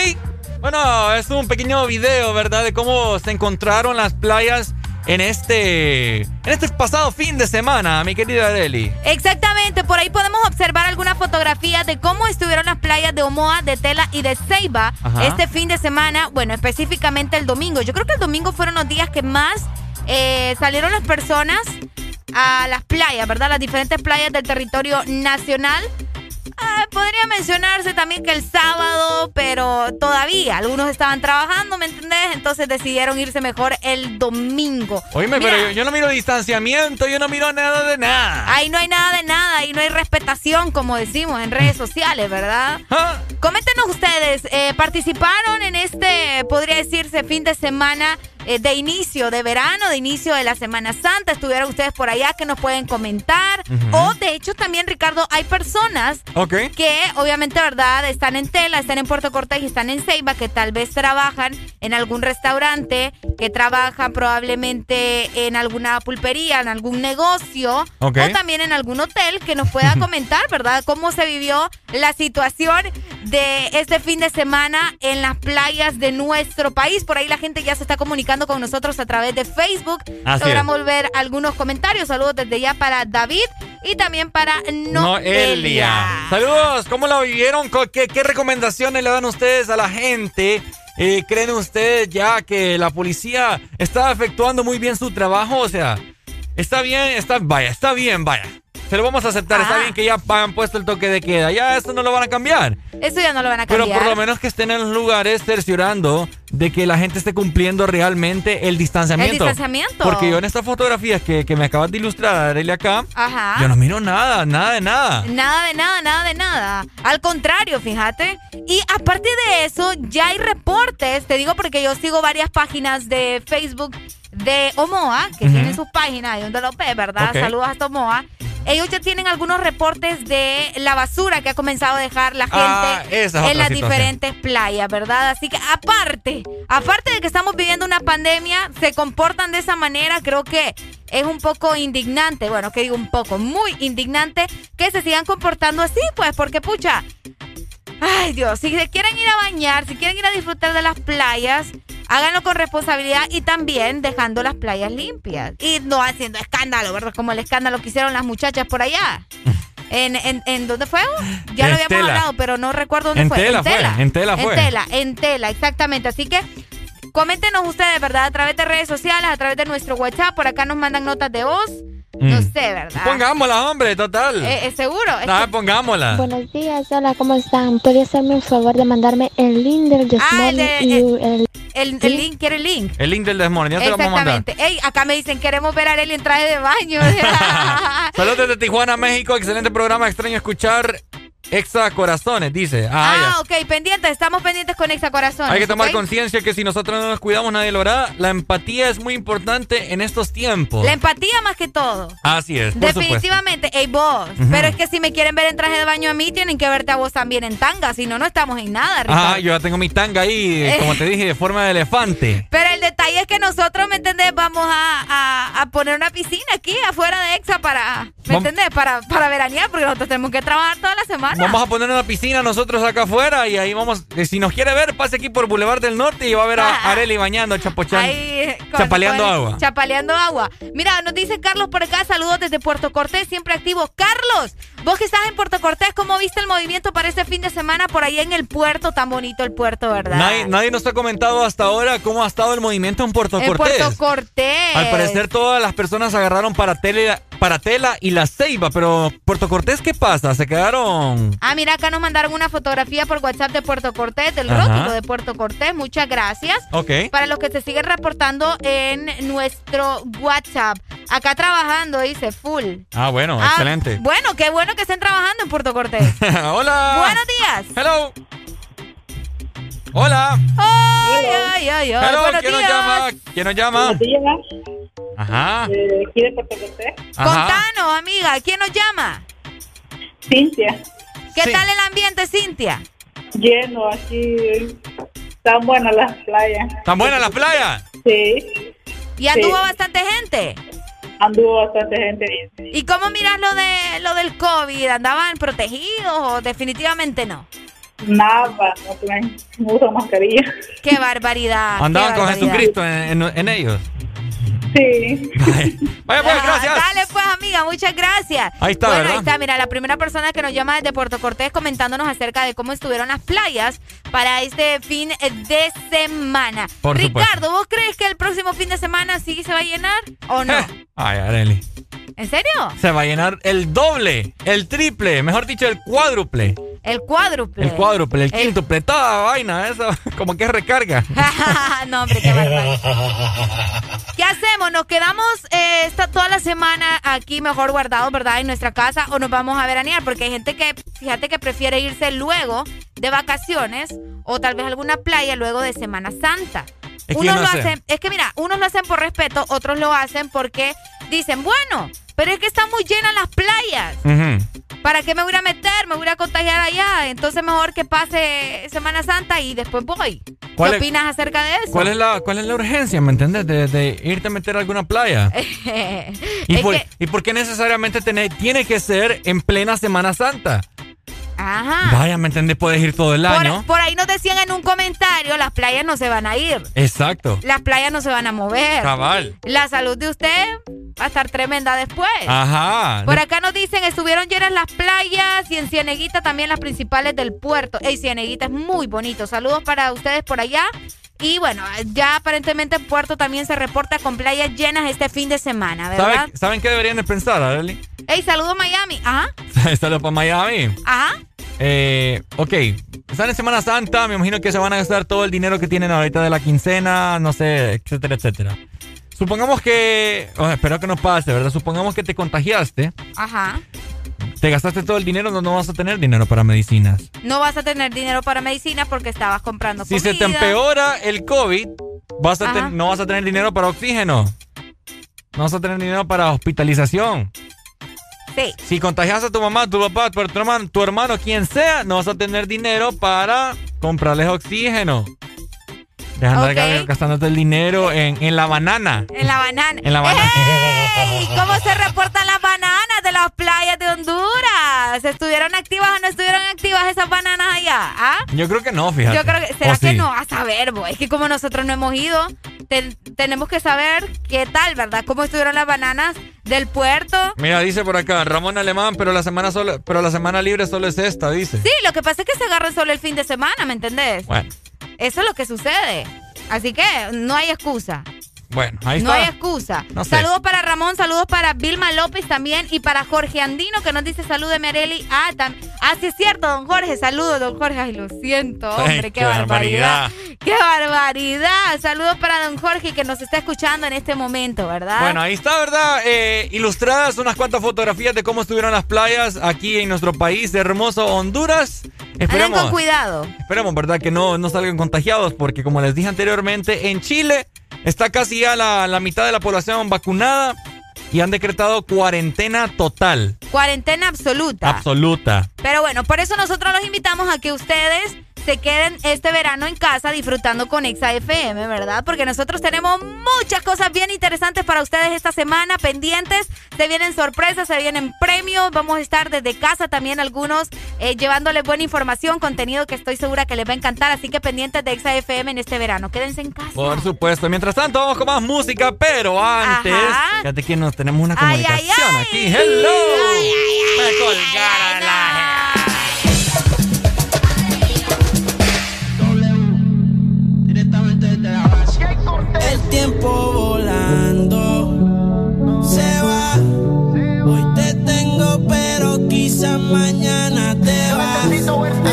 Bueno, es un pequeño video, ¿verdad? De cómo se encontraron las playas en este. En este pasado fin de semana, mi querida Areli. Exactamente, por ahí podemos observar algunas fotografías de cómo estuvieron las playas de Omoa, de Tela y de Ceiba Ajá. este fin de semana, bueno, específicamente el domingo. Yo creo que el domingo fueron los días que más eh, salieron las personas a las playas, ¿verdad? Las diferentes playas del territorio nacional. Ah, podría mencionarse también que el sábado, pero todavía algunos estaban trabajando, ¿me entendés? Entonces decidieron irse mejor el domingo. Oíme, Mira, pero yo, yo no miro distanciamiento, yo no miro nada de nada. Ahí no hay nada de nada, ahí no hay respetación, como decimos en redes sociales, ¿verdad? Coméntenos ustedes, eh, ¿participaron en este, podría decirse, fin de semana eh, de inicio de verano, de inicio de la Semana Santa? ¿Estuvieron ustedes por allá que nos pueden comentar? O de hecho también, Ricardo, hay personas que obviamente, ¿verdad? Están en Tela, están en Puerto Cortés y están en Ceiba, que tal vez trabajan en algún restaurante, que trabajan probablemente en alguna pulpería, en algún negocio, o también en algún hotel, que nos pueda comentar, ¿verdad? Cómo se vivió la situación de este fin de semana en las playas de nuestro país. Por ahí la gente ya se está comunicando con nosotros a través de Facebook. Así Logramos ver algunos comentarios. Saludos desde ya para David y también para Noelia. Noelia. Saludos, ¿cómo la vivieron? Co- ¿Qué, qué recomendaciones le dan ustedes a la gente? Eh, ¿Creen ustedes ya que la policía está efectuando muy bien su trabajo? O sea, está bien, está, vaya, está bien, vaya. Se lo vamos a aceptar, está bien que ya han puesto el toque de queda. Ya esto no lo van a cambiar. Eso ya no lo van a Pero cambiar. por lo menos que estén en los lugares cerciorando de que la gente esté cumpliendo realmente el distanciamiento. El distanciamiento. Porque yo en estas fotografías que, que me acabas de ilustrar, Arely, acá, Ajá. yo no miro nada, nada de nada. Nada de nada, nada de nada. Al contrario, fíjate. Y aparte de eso, ya hay reportes, te digo porque yo sigo varias páginas de Facebook de Omoa, que Ujú. tienen sus páginas ahí donde lo ves, ¿verdad? Saludos hasta Omoa. Ellos ya tienen algunos reportes de la basura que ha comenzado a dejar la gente Ah, es en las situación. diferentes playas, ¿verdad? Así que aparte, aparte de que estamos viviendo una pandemia, se comportan de esa manera, creo que es un poco indignante, bueno, que digo un poco, muy indignante que se sigan comportando así, pues, porque pucha, ay Dios, si se quieren ir a bañar, si quieren ir a disfrutar de las playas, háganlo con responsabilidad y también dejando las playas limpias y no haciendo escándalo, ¿verdad? Como el escándalo que hicieron las muchachas por allá. ¿En, en, en dónde fue? Ya En lo habíamos Tela. hablado, pero no recuerdo dónde En fue. Tela fue, en Tela fue. En Tela, en Tela, exactamente. Así que coméntenos ustedes, ¿verdad? A través de redes sociales, a través de nuestro WhatsApp. Por acá nos mandan notas de voz. No Mm. sé, ¿verdad? Pongámosla, hombre, total. Eh, eh, seguro. Es que- pongámosla. Buenos días, hola, ¿cómo están? ¿Podría hacerme un favor de mandarme el link del Ah, de- y el... el, el link, quiere el link. El link del Desmorning, ya te lo vamos a mandar. Exactamente. Ey, acá me dicen, queremos ver a Arely en traje de baño. Saludos desde Tijuana, México. Excelente programa. Extraño escuchar Exa Corazones, dice. Ah, Ah, ok, pendientes, estamos pendientes con Exa Corazón. Hay que tomar conciencia que si nosotros no nos cuidamos, nadie lo hará. La empatía es muy importante en estos tiempos. La empatía más que todo. Así es, por. Definitivamente, ey vos. Pero es que si me quieren ver en traje de baño a mí, tienen que verte a vos también en tanga, si no, no estamos en nada, Ricardo. Ah, yo ya tengo mi tanga ahí, eh, como te dije, de forma de elefante. Pero el detalle es que nosotros, ¿me entendés? Vamos a, a- a poner una piscina aquí afuera de Exa para, ¿me entendés? Para, para veranear, porque nosotros tenemos que trabajar toda la semana. Vamos a poner una piscina nosotros acá afuera y ahí vamos. eh, Si nos quiere ver, pase aquí por Boulevard del Norte y va a ver a Areli bañando, chapochando. Chapaleando con- agua. Chapaleando agua. Mira, nos dice Carlos por acá, saludos desde Puerto Cortés, siempre activo. Carlos, vos que estás en Puerto Cortés, ¿cómo viste el movimiento para este fin de semana por ahí en el puerto? Tan bonito el puerto, ¿verdad? Nadie, nadie nos ha comentado hasta ahora cómo ha estado el movimiento en Puerto en Cortés. Puerto Cortés. Al parecer todas las personas agarraron para tela, para tela y la ceiba, pero Puerto Cortés, ¿qué pasa? Se quedaron... Ah, mira, acá nos mandaron una fotografía por WhatsApp de Puerto Cortés, del Ajá. rótulo de Puerto Cortés. Muchas gracias. Ok. Para los que se siguen reportando en nuestro WhatsApp. Acá trabajando, dice full. Ah, bueno, Ah, excelente. Bueno, qué bueno que estén trabajando en Puerto Cortés. Hola. Buenos días. Hello. Hola. Ay, ay, ay, ay. Hello, ¿quién nos llama? ¿Quién nos llama? Ajá. aquí de Puerto Cortés. Ajá. Contanos, amiga, ¿quién nos llama? Cintia. ¿Qué Sí. tal el ambiente, Cintia? Lleno, aquí están buenas las playas. ¿Tan buena la playa? Sí. ¿Y anduvo Sí. bastante gente? Anduvo bastante gente bien. ¿Y cómo miras lo de lo del COVID? ¿Andaban protegidos o definitivamente no? Nada, no, tienen- no usan mascarilla. ¡Qué barbaridad! Andaban qué con barbaridad. Jesucristo en, en- en ellos. Sí. Vaya pues, gracias. Dale pues, amiga, muchas gracias. Ahí está, bueno, ¿verdad? ahí está, mira, la primera persona que nos llama desde Puerto Cortés comentándonos acerca de cómo estuvieron las playas para este fin de semana. Por supuesto. Ricardo, ¿vos crees que el próximo fin de semana sí se va a llenar o no? Ay, Areli. ¿En serio? Se va a llenar el doble, el triple, mejor dicho, el cuádruple. El cuádruple. El cuádruple, el quíntuple, toda vaina, eso, como que es recarga. no, hombre, qué barbaridad. ¿Qué hacemos? ¿Nos quedamos eh, esta, toda la semana aquí mejor guardados, verdad, en nuestra casa o nos vamos a veranear? Porque hay gente que, fíjate que prefiere irse luego de vacaciones o tal vez alguna playa luego de Semana Santa. Es que unos no lo sé. hacen, es que mira, unos lo hacen por respeto, otros lo hacen porque dicen, bueno, pero es que están muy llenas las playas. Ujú. ¿Para qué me voy a meter? Me voy a contagiar allá. Entonces mejor que pase Semana Santa y después voy. ¿Qué ¿Cuál es- opinas acerca de eso? ¿Cuál es la, cuál es la urgencia, me entiendes? De, de irte a meter a alguna playa. ¿Y, por, que- ¿Y por qué necesariamente tiene, tiene que ser en plena Semana Santa? Ajá. Vaya, ¿me entiendes? Puedes ir todo el Por, año. por ahí nos decían en un comentario, las playas no se van a ir. Exacto. Las playas no se van a mover. Cabal. La salud de usted va a estar tremenda después. Ajá. Por acá nos dicen, estuvieron llenas las playas y en Cieneguita también las principales del puerto. Ey, Cieneguita es muy bonito. Saludos para ustedes por allá. Y bueno, ya aparentemente Puerto también se reporta con playas llenas este fin de semana, ¿verdad? ¿Saben, ¿Saben qué deberían de pensar, Arely? Ey, saludos Miami. Ajá, Saludos para Miami. ajá. Eh, ok, están en Semana Santa, me imagino que se van a gastar todo el dinero que tienen ahorita de la quincena, no sé, etcétera, etcétera. Supongamos que, oh, espero que no pase, ¿verdad? Supongamos que te contagiaste, Ajá. te gastaste todo el dinero, no, no vas a tener dinero para medicinas. No vas a tener dinero para medicina porque estabas comprando Si se te empeora el COVID, vas a Ajá. ten- no vas a tener dinero para oxígeno. No vas a tener dinero para hospitalización. Si contagias a tu mamá, tu papá, tu hermano, tu hermano, quien sea, no vas a tener dinero para comprarles oxígeno. Deja de andar Ok. gastándote el dinero en, en la banana. En la banana. En la banana. ¡Ey! ¿Cómo se reportan las bananas de las playas de Honduras? ¿Estuvieron activas o no estuvieron activas esas bananas allá? ¿Ah? Yo creo que no, fíjate. Yo creo que, ¿será ¿O que sí? no? A saber, bo, es que como nosotros no hemos ido, ten- tenemos que saber qué tal, ¿verdad? ¿Cómo estuvieron las bananas del puerto? Mira, dice por acá, Ramón Alemán, pero la semana solo, pero la semana libre solo es esta, dice. Sí, lo que pasa es que se agarran solo el fin de semana, ¿me entendés? Bueno, Eso es lo que sucede. Así que no hay excusa. Bueno, ahí No está. hay excusa. No sé. Saludos para Ramón, saludos para Vilma López también y para Jorge Andino que nos dice salúdeme Areli. Ah, tam- ah, sí es cierto, don Jorge, saludos, don Jorge. Ay, lo siento, hombre, qué, barbaridad. barbaridad. Qué barbaridad. Saludos para don Jorge que nos está escuchando en este momento, ¿verdad? Bueno, ahí está, ¿verdad? Eh, ilustradas unas cuantas fotografías de cómo estuvieron las playas aquí en nuestro país hermoso Honduras. Esperemos, con cuidado. esperemos, ¿verdad? Que no, no salgan contagiados porque como les dije anteriormente, en Chile está casi ya la, la mitad de la población vacunada y han decretado cuarentena total, Cuarentena absoluta. absoluta. Pero bueno, por eso nosotros los invitamos a que ustedes se queden este verano en casa disfrutando con Exa FM, ¿verdad? Porque nosotros tenemos muchas cosas bien interesantes para ustedes esta semana, pendientes. Se vienen sorpresas, se vienen premios. Vamos a estar desde casa también algunos eh, llevándoles buena información, contenido que estoy segura que les va a encantar. Así que pendientes de Exa FM en este verano. Quédense en casa. Por supuesto. Mientras tanto, vamos con más música, pero antes, Ajá. fíjate que nos tenemos una Ay, ay, comunicación ay. aquí. Hello. Me colgaron la tiempo volando se va. Hoy te tengo, pero quizás mañana te vas.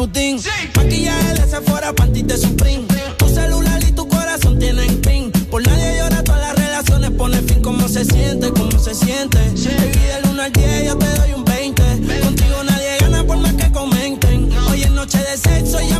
Luis Butín. Maquillaje de Sephora, panty de Supreme. Tu celular y tu corazón tienen pin. Por nadie llora, todas las relaciones pone fin. ¿Cómo se siente? ¿Cómo se siente? Baby, del 1 al 10 yo te doy un 20. Contigo nadie gana por más que comenten. Hoy es noche de sexo, llame pa'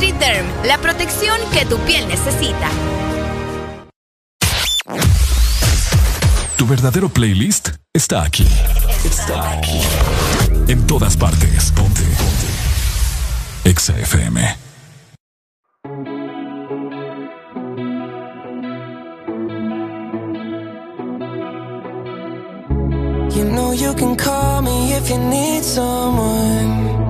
NutriDerm, la protección que tu piel necesita. Tu verdadero playlist está aquí. Está aquí. En todas partes. Ponte. Ponte. Exa FM. You know you can call me if you need someone.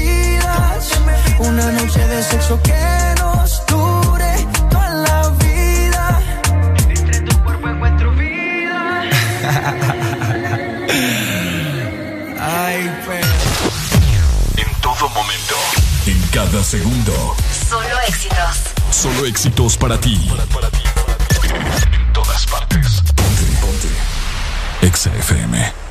Segundo. Solo éxitos. Solo éxitos para ti. En todas partes. Ponte, ponte. Exa FM.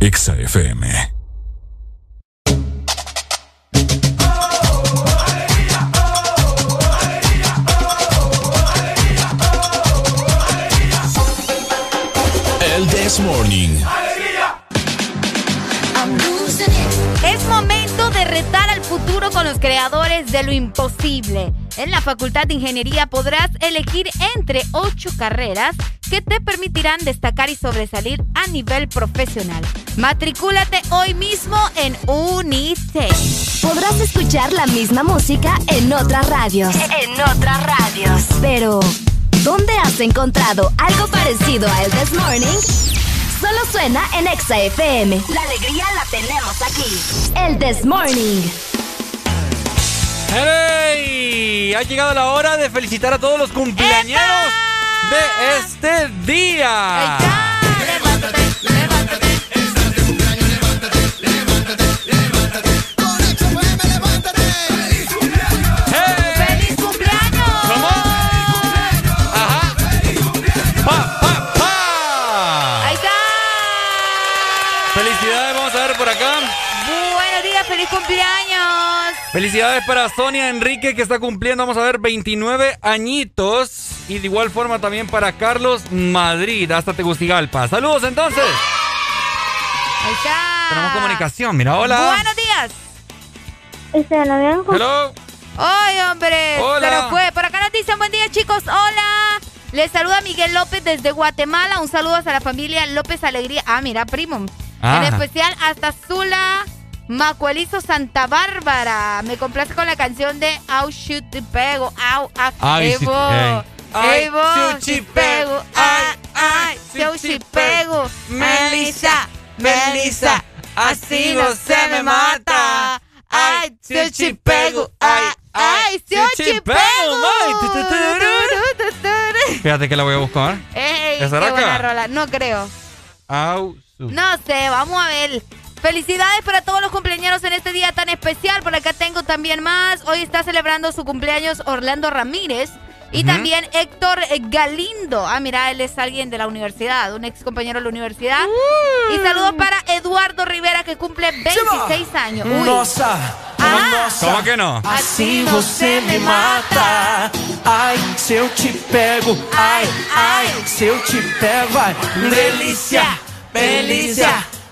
Exa FM. El This Morning. Es momento de retar al futuro con los creadores de lo imposible. En la Facultad de Ingeniería podrás elegir entre ocho carreras que te permitirán destacar y sobresalir a nivel profesional. Matricúlate hoy mismo en Unitec. Podrás escuchar la misma música en otras radios. En otras radios. Pero, ¿dónde has encontrado algo parecido a El This Morning? Solo suena en Exa FM. La alegría la tenemos aquí. El This Morning. ¡Hey! Ha llegado la hora de felicitar a todos los cumpleañeros de este día. ¡Feliz Felicidades para Sonia Enrique que está cumpliendo, vamos a ver, 29 añitos. Y de igual forma también para Carlos Madrid, hasta Tegucigalpa. Saludos entonces. Ahí está. Tenemos comunicación, mira, hola. Buenos días. Hello. ¡Ay, hombre! Hola. Nos fue. Por acá nos dicen buen día, chicos. ¡Hola! Les saluda Miguel López desde Guatemala. Un saludo a la familia López Alegría. Ah, mira, primo. Ah. En especial hasta Zula Macuelizo Santa Bárbara. Me complace con la canción de Au Shoot Te Pego. Au, au. Ay, ey. Ay, pego. Ay, ay, eu si pego. Melissa, Melissa, así no se me mata. Ay, pego. Ay, ay, pego. Fíjate que la voy a buscar. Ey, qué ¿Es Araca? buena rola. No creo. Au. No sé, vamos a ver. Felicidades para todos los cumpleaños en este día tan especial. Por acá tengo también más. Hoy está celebrando su cumpleaños Orlando Ramírez. Y también Héctor Galindo. Ah, mira, él es alguien de la universidad, un ex compañero de la universidad. Y saludos para Eduardo Rivera, que cumple 26 años. Uy. Nossa, Ah. ¿Cómo que no? Você me mata. Ai, se eu te pego. Ai, ai, se eu te pego. Ai, delícia,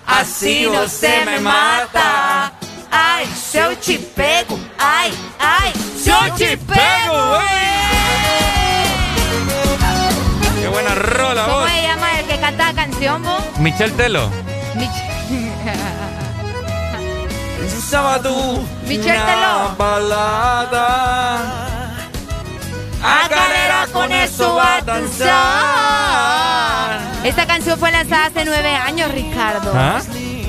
delícia. Assim você me mata. Ai, se eu te pego. Ai, ai, se eu te pego. Qué buena rola, ¿Cómo vos. se llama el que canta la canción, vos? Michelle Telo. Sábado, Michelle Teló. balada. A galera con eso va a danzar. Esta canción fue lanzada hace nueve años, Ricardo. ¿Ah?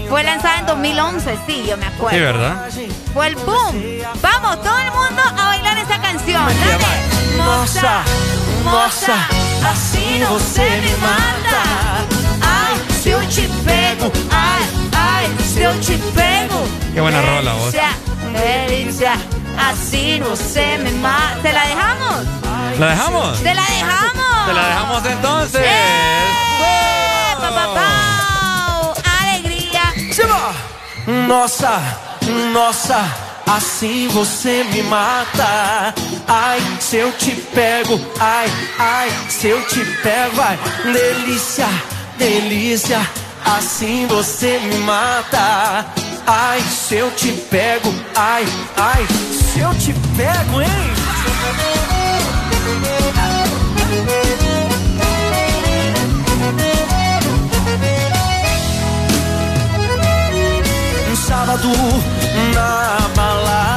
Fue lanzada en 2011, sí, yo me acuerdo. Sí, ¿verdad? Fue el boom. Vamos, todo el mundo a bailar esa canción. Dale. Nossa, nossa, assim você me mata. Ai, se eu te pego. Ai, ai, se eu te pego. Qué buena rola, vos. Delícia, delícia. Así no se me mata. ¿Se la dejamos? ¿La dejamos? ¡Se la dejamos! ¡Se la dejamos entonces! ¡Eh! Pa, pa, pa. ¡Alegría! Nossa, nossa, assim você me mata. Ai, se eu te pego, ai, ai, se eu te pego, ai, delícia, delícia, assim você me mata. Ai, se eu te pego, ai, ai, se eu te pego, hein? Um sábado na balada,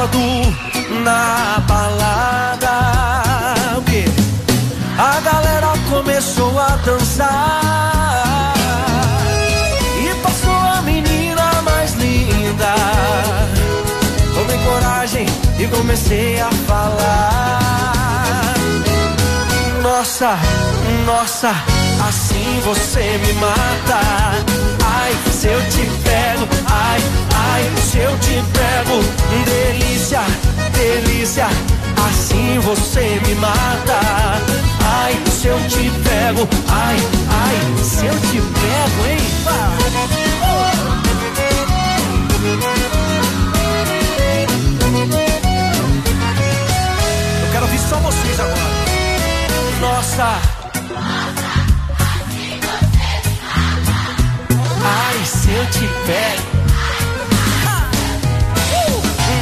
Sábado na balada? A galera começou a dançar. E passou a menina mais linda. Tomei coragem e comecei a falar Nossa, nossa, assim você me mata Ai, se eu te pego, ai, ai, se eu te pego Delícia, delícia, assim você me mata Ai, se eu te pego, ai, ai, se eu te pego, hein? Eu quero ouvir só vocês agora. Nossa. Ai, se eu te pego.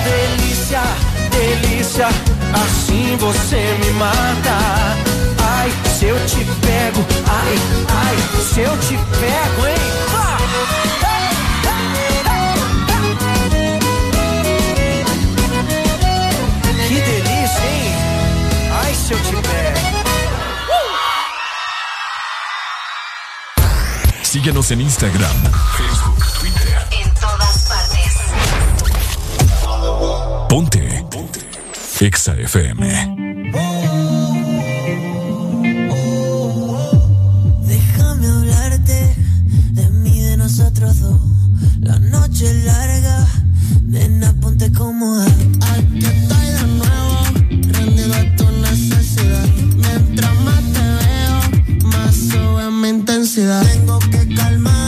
Delícia, delícia, assim você me mata. Ai, se eu te pego, ai, ai, se eu te pego, hein? Que delícia, hein? Ai, se eu te pego. Síguenos en Instagram, Facebook, Twitter. En todas partes. Ponte. Ponte. Exa FM. Déjame hablarte de mí, de nosotros dos. La noche es larga, nena, ponte cómoda. Tengo que calmarme,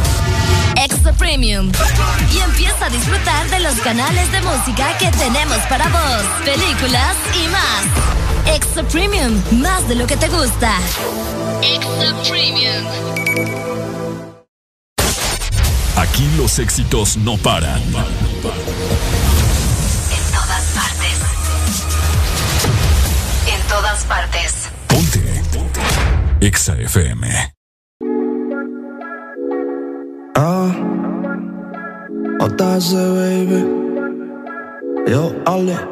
Premium. Y empieza a disfrutar de los canales de música que tenemos para vos, películas y más. Extra Premium, más de lo que te gusta. Extra Premium. Aquí los éxitos no paran. En todas partes. En todas partes. Ponte. Ponte. Exa FM. Og der baby Yo ali.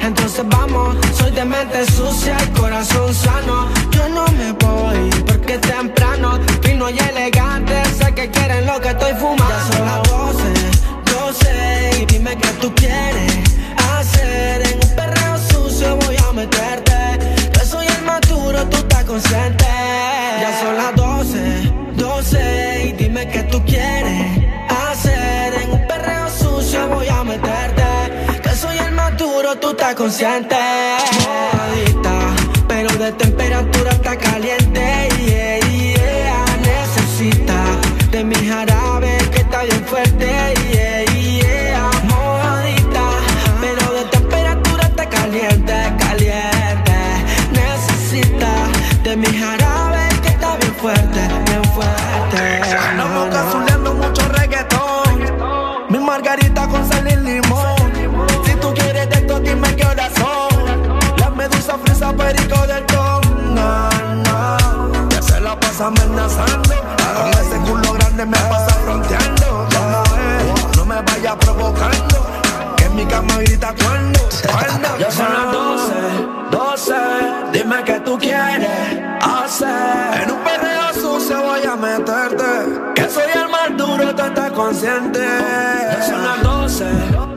Entonces vamos, soy de mente sucia y corazón sano. Yo no me voy porque temprano, fino y elegante. Sé que quieren lo que estoy fumando. Ya son las 12, 12 y dime qué tú quieres hacer. En un perreo sucio voy a meterte. Yo soy el maduro, tú estás consciente. Consciente. Duro, tú estás consciente. Ya son las 12,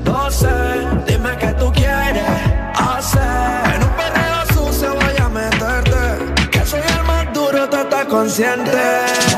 12, dime qué tú quieres hacer. En un perreo sucio voy a meterte. Que soy el más duro, tú estás consciente.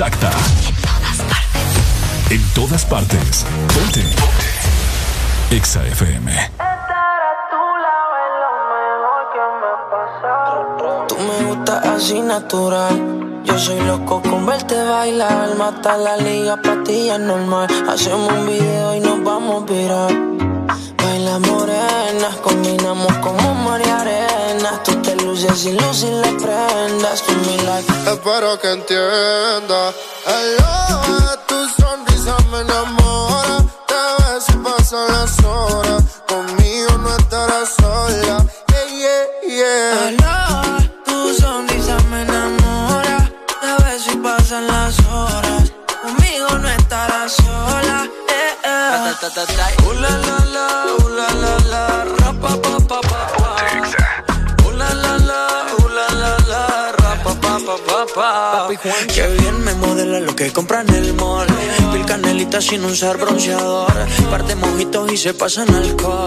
Exacta. En todas partes. Ponte. Exa FM. Tú me gustas así natural. Yo soy loco con verte bailar. Mata la liga, patilla normal. Hacemos un video y nos vamos a virar. Baila morena, combinamos como mar y arena. Tú te luces y luces las prendas. Tú mi life. Espero que entienda. Hello, tu sonrisa me enamora. Te ves y pasan las horas. Conmigo no estarás sola. Yeah, yeah, yeah. Aló, tu sonrisa me enamora. A ver si pasan las horas. Conmigo no estarás sola. Eh, eh. Uh, la, la, la, uh, la, la, la, ra, pa, pa, pa, pa, pa, pa, pa, pa. Qué bien me modela lo que compra en el mall. Canelita sin usar bronceador. Par de mojitos y se pasan alcohol.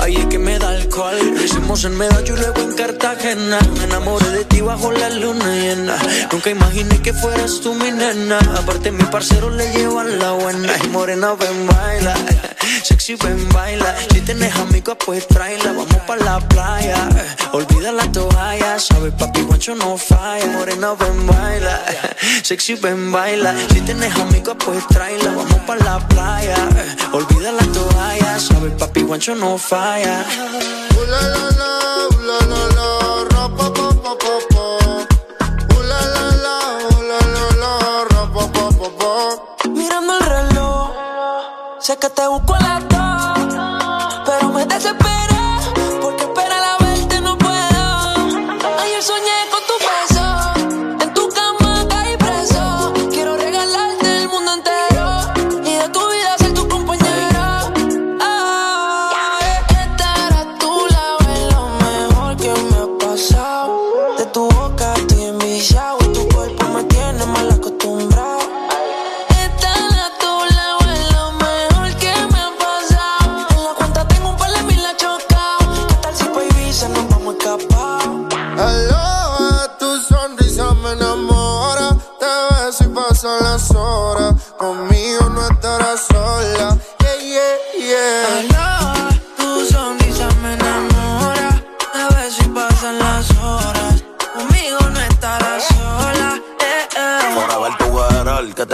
Ahí es que me da alcohol. Hicimos en Medallo y luego en Cartagena. Me enamoré de ti bajo la luna llena. Nunca imaginé que fueras tú mi nena. Aparte, mi parcero le llevan la buena. Y morena, ven, baila. Sexy, ven, baila. Si tienes amigos, pues tráela. Vamos pa' la playa. Olvida la toalla. Sabes, papi, guancho no falla. Morena, ven, baila. Sexy, ven, baila. Si tienes amigos, pues tráela. Vamos pa' la playa. Olvida la toalla. Sabes, papi, guancho no falla. Ooh la la la, la la la, ra pa pa pa pa pa. Ooh la la la, la la la, ra pa pa pa pa. Mirando el reloj, sé que te busco a las dos, pero me desesperé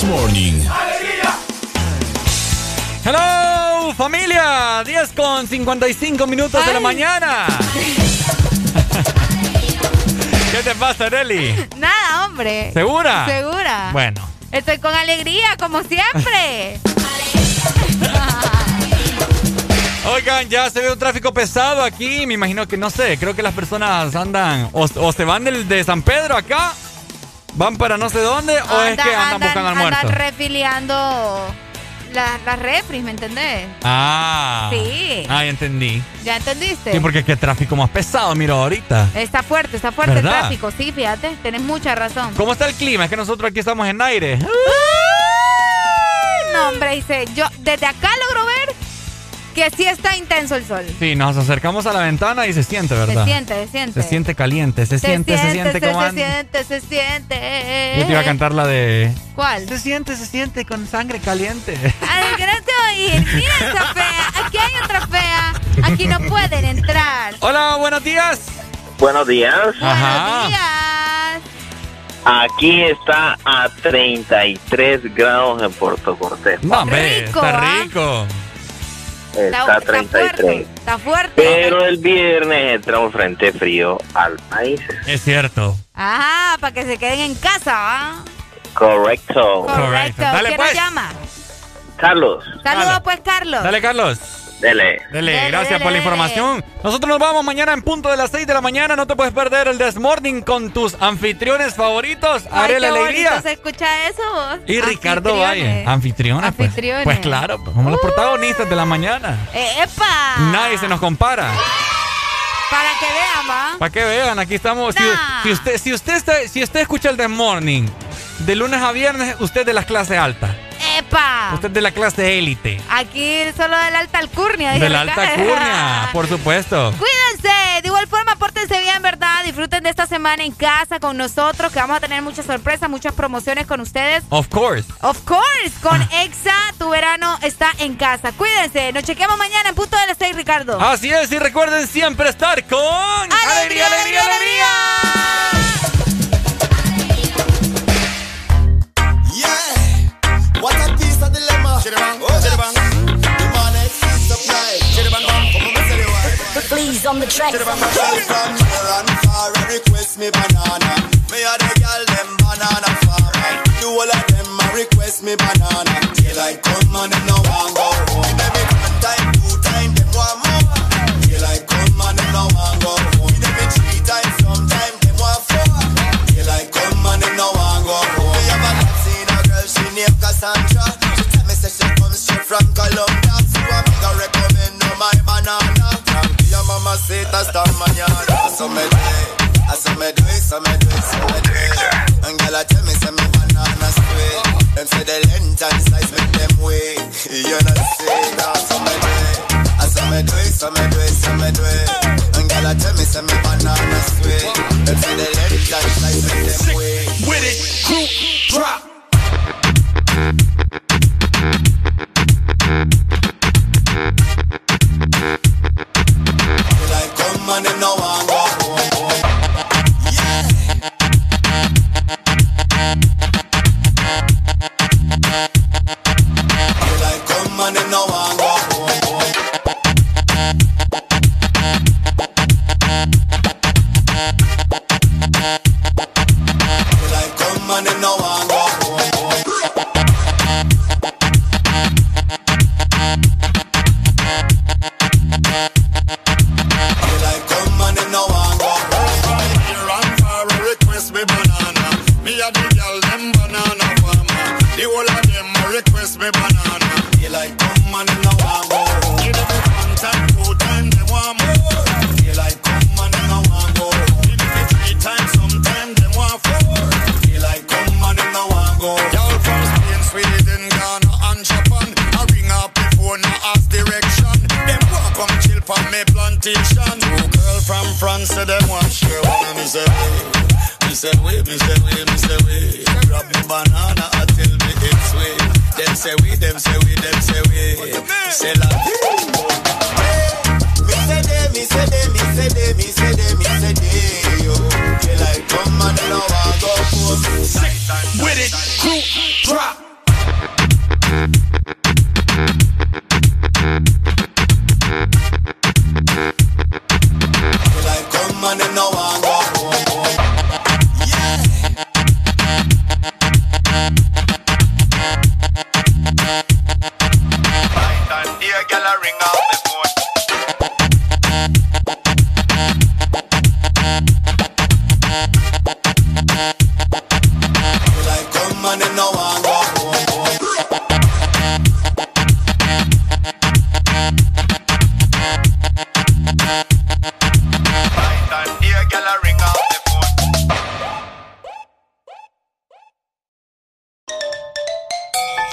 This Morning. Hello, familia. 10 con 55 minutos de la mañana. ¿Qué te pasa, Nelly? Nada, hombre. ¿Segura? Segura. Bueno. Estoy con alegría, como siempre. Oigan, ya se ve un tráfico pesado aquí. Me imagino que, no sé, creo que las personas andan o, o se van del, de San Pedro acá, van para no sé dónde, o es que andan, buscando almuerzo. Andan refiliando la- las refris, ¿me entendés? Ah. Sí. Ah, ya entendí. ¿Ya entendiste? Sí, porque qué tráfico más pesado, miro ahorita. Está fuerte, está fuerte el tráfico, sí, fíjate, tenés mucha razón. ¿Cómo está el clima? Es que nosotros aquí estamos en aire. No, hombre, dice, yo desde acá logro ver que sí está intenso el sol. Sí, nos acercamos a la ventana y se siente, ¿verdad? Se siente, se siente. Se siente caliente, se, siente, se siente, se, como se siente, se siente. Yo te iba a cantar la de... ¿Cuál? Se siente, se siente con sangre caliente. Ay, que no te oír. Mira esa fea. Aquí hay otra fea. Aquí no pueden entrar. Hola, buenos días. Buenos días. Ajá. Días. Aquí está a 33 grados en Puerto Cortés. No, hombre, Rico, está ¿ah? rico. Está a 33. Está fuerte. Pero el viernes entra un frente frío al país. Es cierto. Ajá, para que se queden en casa, ¿va? Correcto. Correcto. Dale, ¿Quién pues. nos llama? Carlos, Saludos, pues, Carlos. Dale, Carlos. Dele. Dele, Dele, gracias dele, por la dele. información. Nosotros nos vamos mañana en punto de las 6 de la mañana. No te puedes perder el This Morning con tus anfitriones favoritos. Ay, qué Alegría. se escucha eso, vos. Y Ricardo Anfitriones. Valle. Anfitriones, pues. Anfitriones. Pues claro, pues, somos los protagonistas de la mañana. Eh, ¡Epa! Nadie se nos compara. Para que vean, ¿va? Para que vean, aquí estamos. Si, Nah. si usted, si, usted está- si usted escucha el The Morning de lunes a viernes, usted es de la clase alta. ¡Epa! Usted es de la clase élite. Aquí solo de la alta alcurnia. De la alta Ricardo. curnia, por supuesto. Cuídense, de igual forma, pórtense bien, ¿verdad? Disfruten de esta semana en casa con nosotros, que vamos a tener muchas sorpresas, muchas promociones con ustedes. Of course. Of course, con EXA, tu verano está en casa. Cuídense, nos chequeamos mañana en punto de las 6, Ricardo. Así es, y recuerden siempre estar con ¡Alegría, alegría, alegría! Yeah, what a piece of dilemma. Chiribang, oh, chiribang. The money, supply. Chiribang, bang, como me sale wa. Please on the track. Chiribang, girl from near and far, a request me banana. Me a the girl them banana farmer. The whole of them a request me banana. Daylight come and them no want go home. She Cassandra. She tell me say she comes straight from Colombia. So I'm gonna recommend her my banana. Tranquila mamacita hasta mañana. So me do it, so me do it, so me do it, so me do it. And girl I tell me say me banana sweet. Them say the length and size make them wait. You know say that so me do it. So me do it, so me do it, so me do it. And girl I tell me say me banana sweet. Them say the length and size make them wait. me like, come on now one. And me say, say we, me say we, me say we. Grab me banana, tell me it's we. Them say we, them say we, them say we. Say la. Me say they, me say they, me say they, me say they, me say they. Yo, they like come and they don't want go home. With it, crew, drop.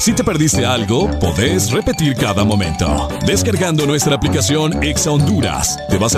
Si te perdiste algo, podés repetir cada momento. Descargando nuestra aplicación Exa Honduras. Te vas a